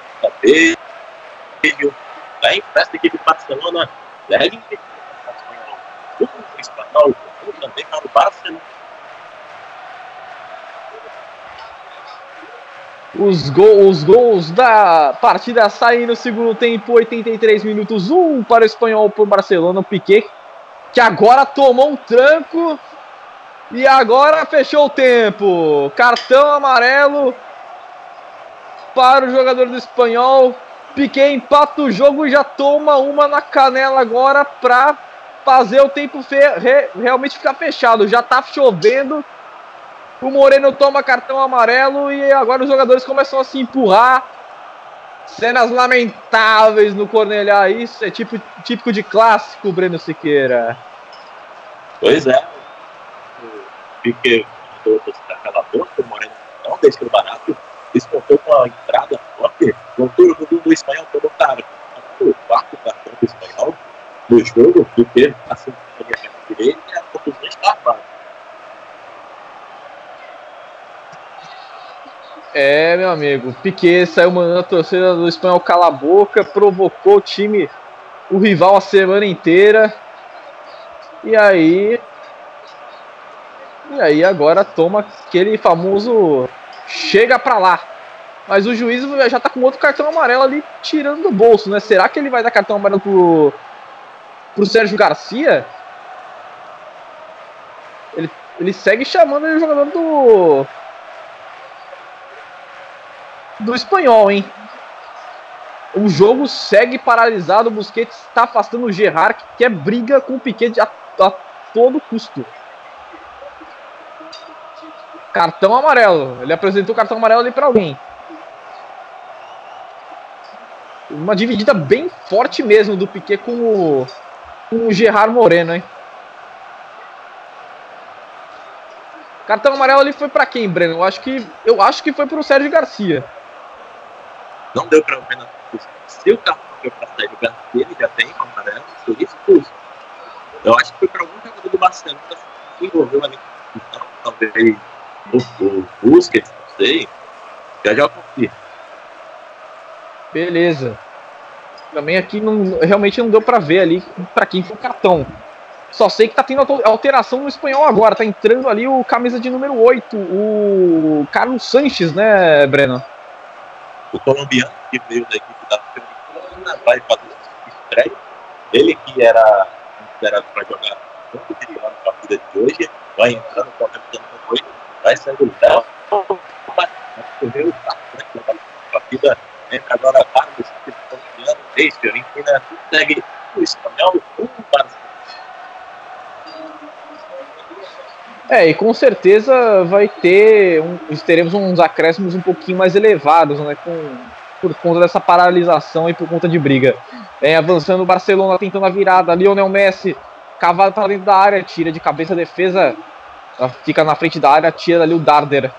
Veio da empresta da equipe Barcelona, deve o espanhol, também para o Barcelona. Os, gol, os gols da partida saem no segundo tempo, 83 minutos, 1 um para o espanhol para o Barcelona, o Piquet, que agora tomou um tranco e agora fechou o tempo. Cartão amarelo para o jogador do espanhol. Piquet empata o jogo e já toma uma na canela agora para fazer o tempo re realmente ficar fechado. Já tá chovendo. O Moreno toma cartão amarelo e agora os jogadores começam a se empurrar. Cenas lamentáveis no Cornelhá. Isso é tipo, típico de clássico, Breno Siqueira. Pois é. Piquet mandou aquela boca, o Moreno não deixou barato. Descontou com a entrada forte. Voltou do, do espanhol todo tarde. O quarto cartão do espanhol no jogo, Piquet assim, a direita e a confusão está armada. É, meu amigo. Piquet saiu mandando a torcida do espanhol cala a boca, provocou o time, o rival a semana inteira. E aí. E aí agora toma aquele famoso chega pra lá. Mas o juiz já tá com outro cartão amarelo ali tirando do bolso, né? Será que ele vai dar cartão amarelo pro, pro Sérgio Garcia? Ele, ele segue chamando o jogador do, do espanhol, hein? O jogo segue paralisado. O Busquets está afastando o Gerard, que quer briga com o Piquet a, a todo custo. Cartão amarelo. Ele apresentou o cartão amarelo ali para alguém. Uma dividida bem forte mesmo do Piquet com o, com o Gerard Moreno, hein? Cartão amarelo ali foi para quem, Breno? Eu acho que eu acho que foi para o Sérgio Garcia não deu para ver na Se o carro foi para do Garcia, ele já tem uma amarelo, seria expulso. Eu acho que foi para algum jogador do Barcelona que envolveu ali então, talvez o, o Busquets, não sei. Já já confio. Beleza. Também aqui não, realmente não deu para ver ali para quem foi o cartão. Só sei que tá tendo alteração no espanhol agora. Tá entrando ali o camisa de número 8, o Carlos Sanches, né, Breno? o colombiano que veio da equipe da Fiorentina vai fazer Ele que era considerado para jogar muito perigoso na partida de hoje, vai entrando com a capitã depois, vai sendo dela. Correu a partida entra agora o time colombiano, desde Fiorentina, segue o espanhol, um para É, e com certeza vai ter. Um, teremos uns acréscimos um pouquinho mais elevados, né? Com, por conta dessa paralisação e por conta de briga. Vem avançando o Barcelona, tentando a virada. Lionel Messi, cavado para dentro da área, tira de cabeça a defesa. Fica na frente da área, tira ali o Darder.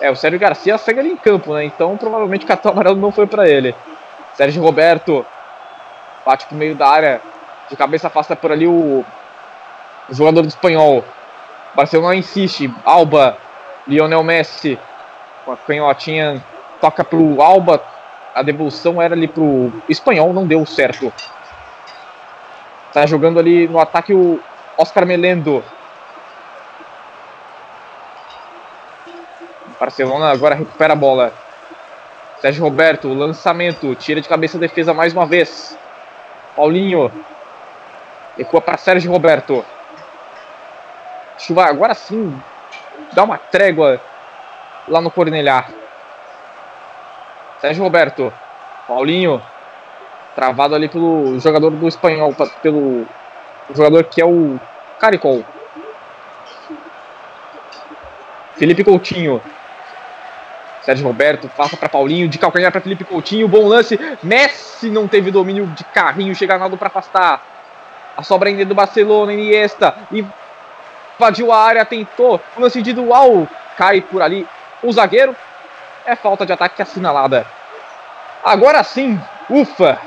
É, o Sérgio Garcia segue ali em campo, né? Então provavelmente o cartão amarelo não foi para ele. Sérgio Roberto bate pro meio da área. De cabeça afasta por ali o, o jogador do espanhol. Barcelona insiste. Alba, Lionel Messi com a canhotinha toca pro Alba. A devolução era ali pro espanhol, não deu certo. Tá jogando ali no ataque o Oscar Melendo. Barcelona agora recupera a bola. Sérgio Roberto, lançamento, tira de cabeça a defesa mais uma vez. Paulinho. Recua para Sérgio Roberto. Chuva agora sim dá uma trégua lá no Cornelhar. Sérgio Roberto. Paulinho. Travado ali pelo jogador do espanhol, pelo jogador que é o Caricol. Felipe Coutinho. Sérgio Roberto passa para Paulinho, de calcanhar para Felipe Coutinho, bom lance. Messi não teve domínio de carrinho, chega Naldo para afastar. A sobra ainda do Barcelona, Iniesta, invadiu a área, tentou o lance individual, cai por ali o zagueiro. É falta de ataque assinalada. Agora sim, ufa!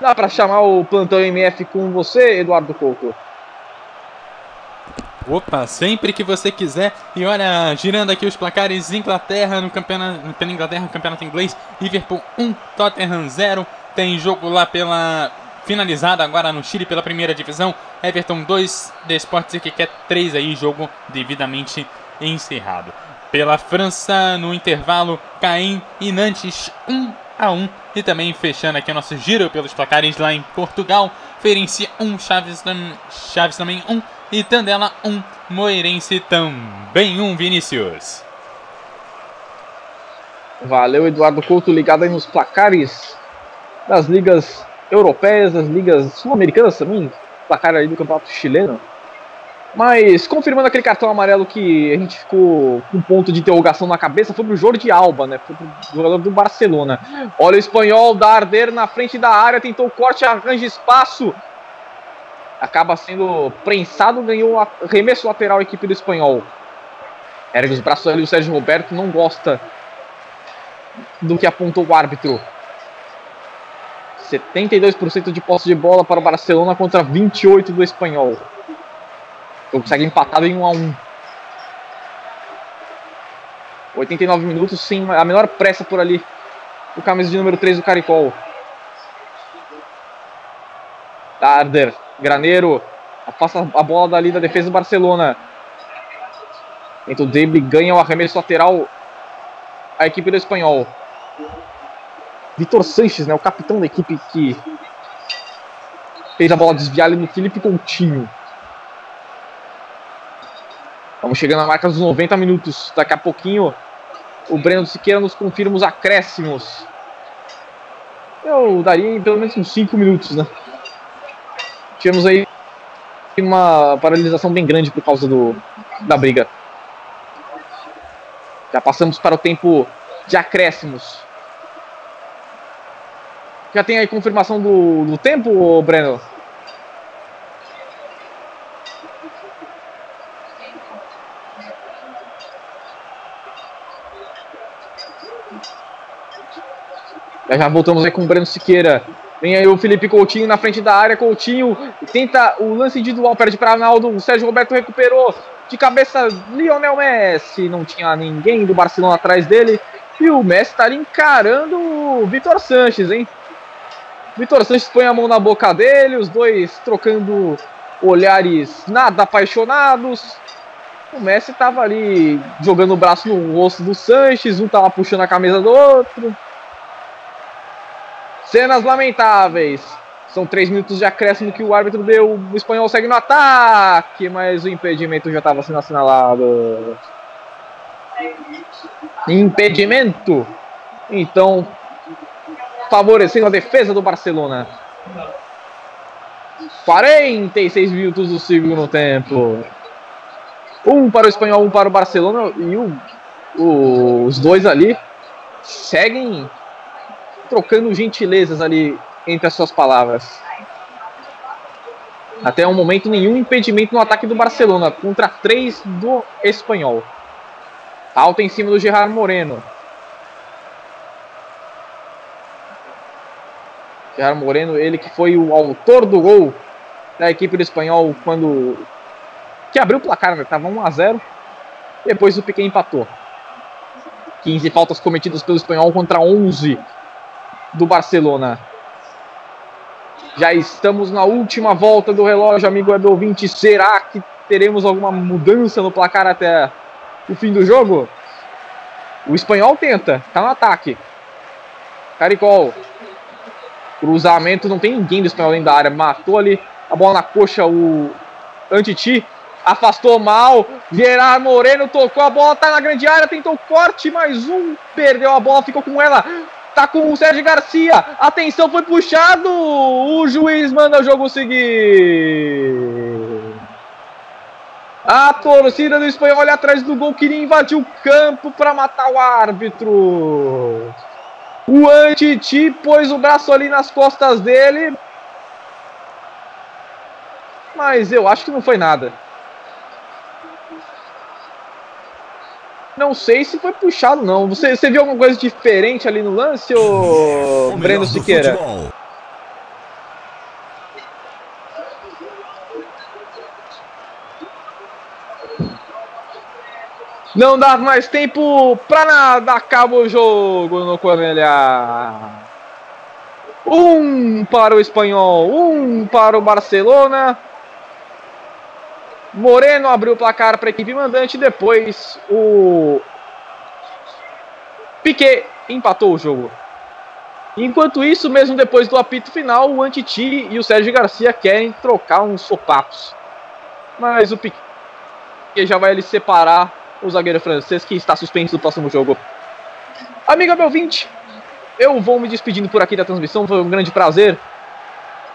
Dá para chamar o plantão MF com você, Eduardo Couto? Opa, sempre que você quiser. E olha, girando aqui os placares: Inglaterra no campeonato, pela Inglaterra, campeonato inglês, Liverpool 1, Tottenham 0. Tem jogo lá pela finalizada agora no Chile pela primeira divisão. Everton 2, The Sports que quer 3 aí, jogo devidamente encerrado. Pela França, no intervalo, Caim e Nantes 1 a 1. E também fechando aqui o nosso giro pelos placares lá em Portugal, Ferenci 1, Chaves, Chaves também 1 e Tandela 1, Moeirense também 1, Vinícius. Valeu, Eduardo Couto, ligado aí nos placares das ligas europeias, das ligas sul-americanas também, placar aí do campeonato chileno. Mas confirmando aquele cartão amarelo que a gente ficou com um ponto de interrogação na cabeça, foi pro Jordi Alba, né? Foi pro jogador do Barcelona. Olha o espanhol, Darder na frente da área, tentou o corte, arranja espaço. Acaba sendo prensado, ganhou remesso lateral a equipe do espanhol. Ergue os braços ali, o Sérgio Roberto não gosta do que apontou o árbitro. 72% de posse de bola para o Barcelona contra 28% do espanhol. O jogo segue empatado em 1 a 1 89 minutos sem a menor pressa por ali. O camisa de número 3 do Caricol. Darder, Graneiro, afasta a bola dali da defesa do Barcelona. Então o ganha o arremesso lateral a equipe do espanhol. Vitor Sanches, né, o capitão da equipe que fez a bola desviar ali no Felipe Coutinho. Estamos chegando à marca dos 90 minutos. Daqui a pouquinho o Breno Siqueira nos confirma os acréscimos. Eu daria pelo menos uns 5 minutos, né? Tivemos aí uma paralisação bem grande por causa do, da briga. Já passamos para o tempo de acréscimos. Já tem aí confirmação do, do tempo, Breno? Já, já voltamos aí com o Breno Siqueira. Vem aí o Felipe Coutinho na frente da área. Coutinho tenta o lance individual, perde para Arnaldo. O Sérgio Roberto recuperou. De cabeça, Lionel Messi. Não tinha ninguém do Barcelona atrás dele. E o Messi está ali encarando o Vitor Sanches, hein? Vitor Sanches põe a mão na boca dele, os dois trocando olhares nada apaixonados. O Messi estava ali jogando o braço no rosto do Sanches, um estava puxando a camisa do outro. Cenas lamentáveis. São três minutos de acréscimo que o árbitro deu. O espanhol segue no ataque, mas o impedimento já estava sendo assinalado. Impedimento. Então, favorecendo a defesa do Barcelona. 46 minutos do segundo tempo. Um para o espanhol, um para o Barcelona. E o, o, os dois ali seguem trocando gentilezas ali entre as suas palavras. Até o momento, nenhum impedimento no ataque do Barcelona contra três do espanhol. Alta em cima do Gerard Moreno. Gerard Moreno, ele que foi o autor do gol da equipe do espanhol quando. que abriu o placar, né? Tava 1 a 0 Depois o Piquet empatou. 15 faltas cometidas pelo espanhol contra 11 do Barcelona. Já estamos na última volta do relógio, amigo web ouvinte. Será que teremos alguma mudança no placar até o fim do jogo? O espanhol tenta, tá no ataque. Caricol. Cruzamento, não tem ninguém do espanhol dentro da área. Matou ali a bola na coxa, o Antiti. Afastou mal. Gerard Moreno tocou a bola, tá na grande área, tentou corte, mais um. Perdeu a bola, ficou com ela. Tá com o Sérgio Garcia. Atenção, foi puxado. O juiz manda o jogo seguir. A torcida do espanhol olha atrás do gol, queria invadir o campo para matar o árbitro. O Antiti pôs o braço ali nas costas dele. Mas eu acho que não foi nada. Não sei se foi puxado, não. Você, você viu alguma coisa diferente ali no lance, ô Breno Siqueira? Futebol. Não dá mais tempo pra nada. Acaba o jogo no Cornelha. Um para o espanhol, um para o Barcelona. Moreno abriu o placar para a equipe mandante. Depois o Piquet empatou o jogo. Enquanto isso, mesmo depois do apito final, o Antiti e o Sérgio Garcia querem trocar uns sopapos. Mas o Piquet já vai ele separar o zagueiro francês que está suspenso do próximo jogo. Amiga meu 20, eu vou me despedindo por aqui da transmissão. Foi um grande prazer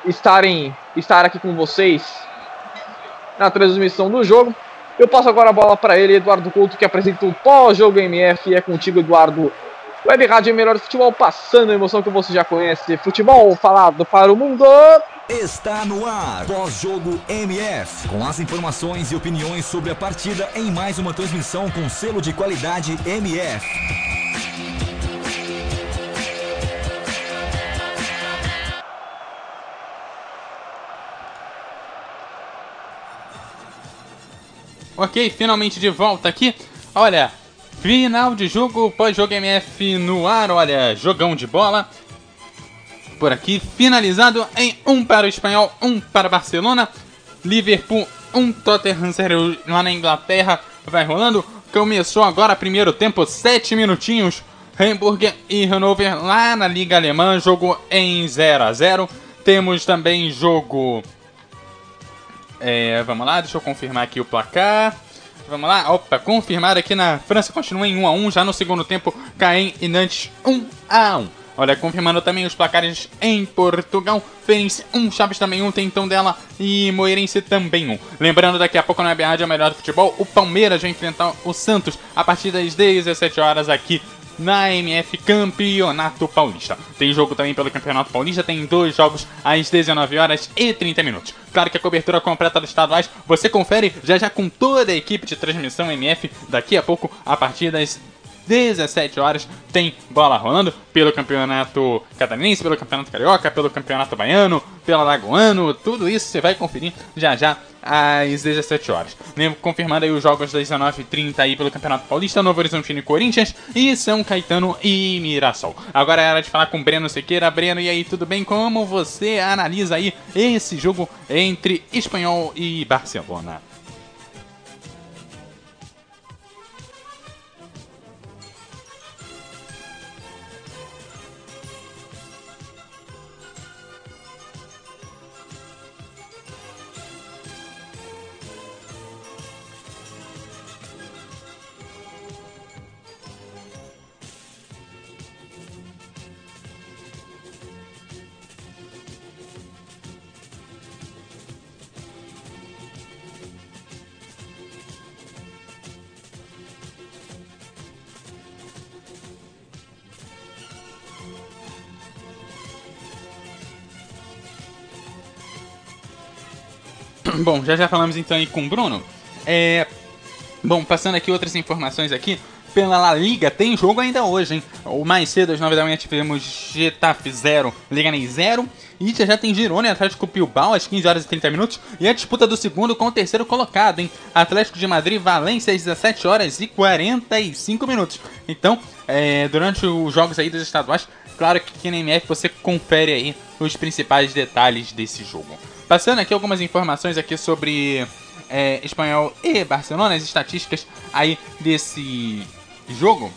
estarem, estar aqui com vocês na transmissão do jogo. Eu passo agora a bola para ele, Eduardo Couto, que apresenta o pós-jogo MF. É contigo, Eduardo. Web Rádio melhor futebol, passando a emoção que você já conhece. Futebol falado para o mundo. Está no ar, pós-jogo MF, com as informações e opiniões sobre a partida em mais uma transmissão com selo de qualidade MF. Ok, finalmente de volta aqui. Olha, final de jogo, pós-jogo MF no ar, olha, jogão de bola. Por aqui, finalizado em um para o Espanhol, um para Barcelona. Liverpool, um Tottenham 0 lá na Inglaterra. Vai rolando. Começou agora primeiro tempo, sete minutinhos. Hamburg e Hannover lá na Liga Alemã, jogo em 0 a 0 Temos também jogo é, vamos lá, deixa eu confirmar aqui o placar. Vamos lá, opa, confirmado aqui na França, continua em 1 a 1 já no segundo tempo, Caen e Nantes 1 a 1 Olha, confirmando também os placares em Portugal. Fênix 1, Chaves também 1, Tentão dela e Moeirense também 1. Lembrando, daqui a pouco na é o melhor do futebol. O Palmeiras vai enfrentar o Santos a partir das 17 horas aqui na MF Campeonato Paulista. Tem jogo também pelo Campeonato Paulista, tem dois jogos às 19 horas e 30 minutos. Claro que a cobertura completa dos estaduais você confere já já com toda a equipe de transmissão MF daqui a pouco a partir das 17 horas tem bola rolando pelo campeonato catarinense, pelo campeonato carioca, pelo campeonato baiano, pelo alagoano, tudo isso você vai conferir já já às 17 horas. Confirmando aí os jogos das 19h30 aí pelo Campeonato Paulista, Novo Horizontino e Corinthians e São Caetano e Mirassol. Agora é hora de falar com Breno Sequeira. Breno, e aí, tudo bem? Como você analisa aí esse jogo entre Espanhol e Barcelona? (clears throat) Bom, já já falamos então aí com o Bruno. É, bom, passando aqui outras informações aqui. Pela La Liga tem jogo ainda hoje, hein? O mais cedo, às 9 da manhã, tivemos Getafe 0, Leganés 0. E já já tem Girona e Atlético Bilbao às 15 horas e 30 minutos. E a disputa do segundo com o terceiro colocado, hein? Atlético de Madrid, Valência às 17 horas e 45 minutos. Então, é, durante os jogos aí dos estaduais, claro que aqui na MF você confere aí os principais detalhes desse jogo. Passando aqui algumas informações aqui sobre é, Espanhol e Barcelona, as estatísticas aí desse jogo.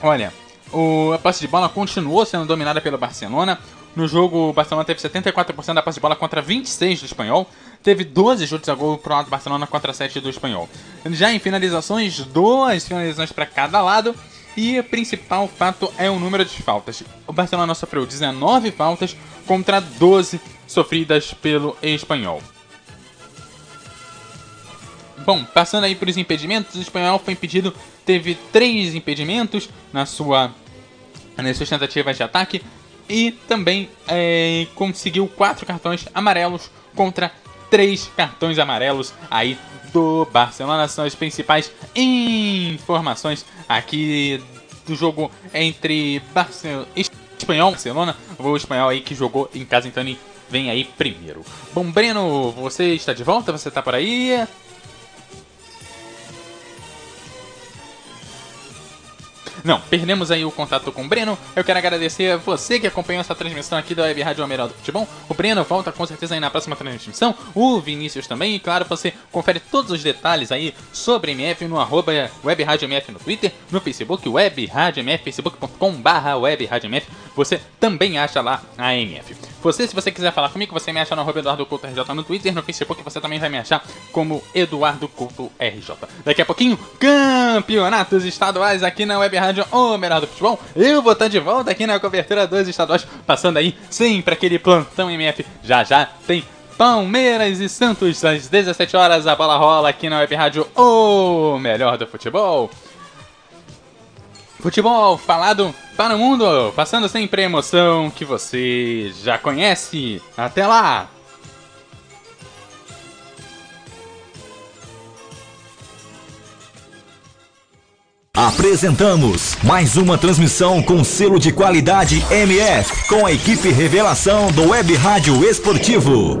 Olha, o, a posse de bola continuou sendo dominada pelo Barcelona. No jogo, o Barcelona teve 74% da posse de bola contra 26% do Espanhol. Teve 12 chutes a gol pro lado do Barcelona contra 7 do Espanhol. Já em finalizações, duas finalizações para cada lado. E o principal fato é o número de faltas. O Barcelona sofreu 19 faltas contra 12 sofridas pelo espanhol. Bom, passando aí para os impedimentos, o espanhol foi impedido, teve três impedimentos na sua nas suas tentativas de ataque e também é, conseguiu quatro cartões amarelos contra três cartões amarelos aí do Barcelona. São as principais informações aqui do jogo entre Barcelona, Espanhol e Barcelona. O espanhol aí que jogou em casa, então ele vem aí primeiro. Bom, Breno, você está de volta? Você está por aí? Não, perdemos aí o contato com o Breno. Eu quero agradecer a você que acompanhou essa transmissão aqui da Web Rádio Almeida do Futebol. O Breno volta com certeza aí na próxima transmissão. O Vinícius também. E claro, você confere todos os detalhes aí sobre MF no arroba Web Rádio MF no Twitter, no Facebook, Web Rádio MF, facebook.com barra Web Rádio MF. Você também acha lá a MF. Você, se você quiser falar comigo, você me acha no arroba Eduardo Couto RJ no Twitter, no Facebook você também vai me achar como Eduardo Couto RJ. Daqui a pouquinho, campeonatos estaduais aqui na Web Rádio O Melhor do Futebol. Eu vou estar de volta aqui na cobertura dos estaduais, passando aí sempre aquele plantão MF. Já já tem Palmeiras e Santos às 17 horas. A bola rola aqui na Web Rádio O Melhor do Futebol. Futebol falado para o mundo, passando sempre a emoção que você já conhece. Até lá! Apresentamos mais uma transmissão com selo de qualidade MF, com a equipe Revelação do Web Rádio Esportivo.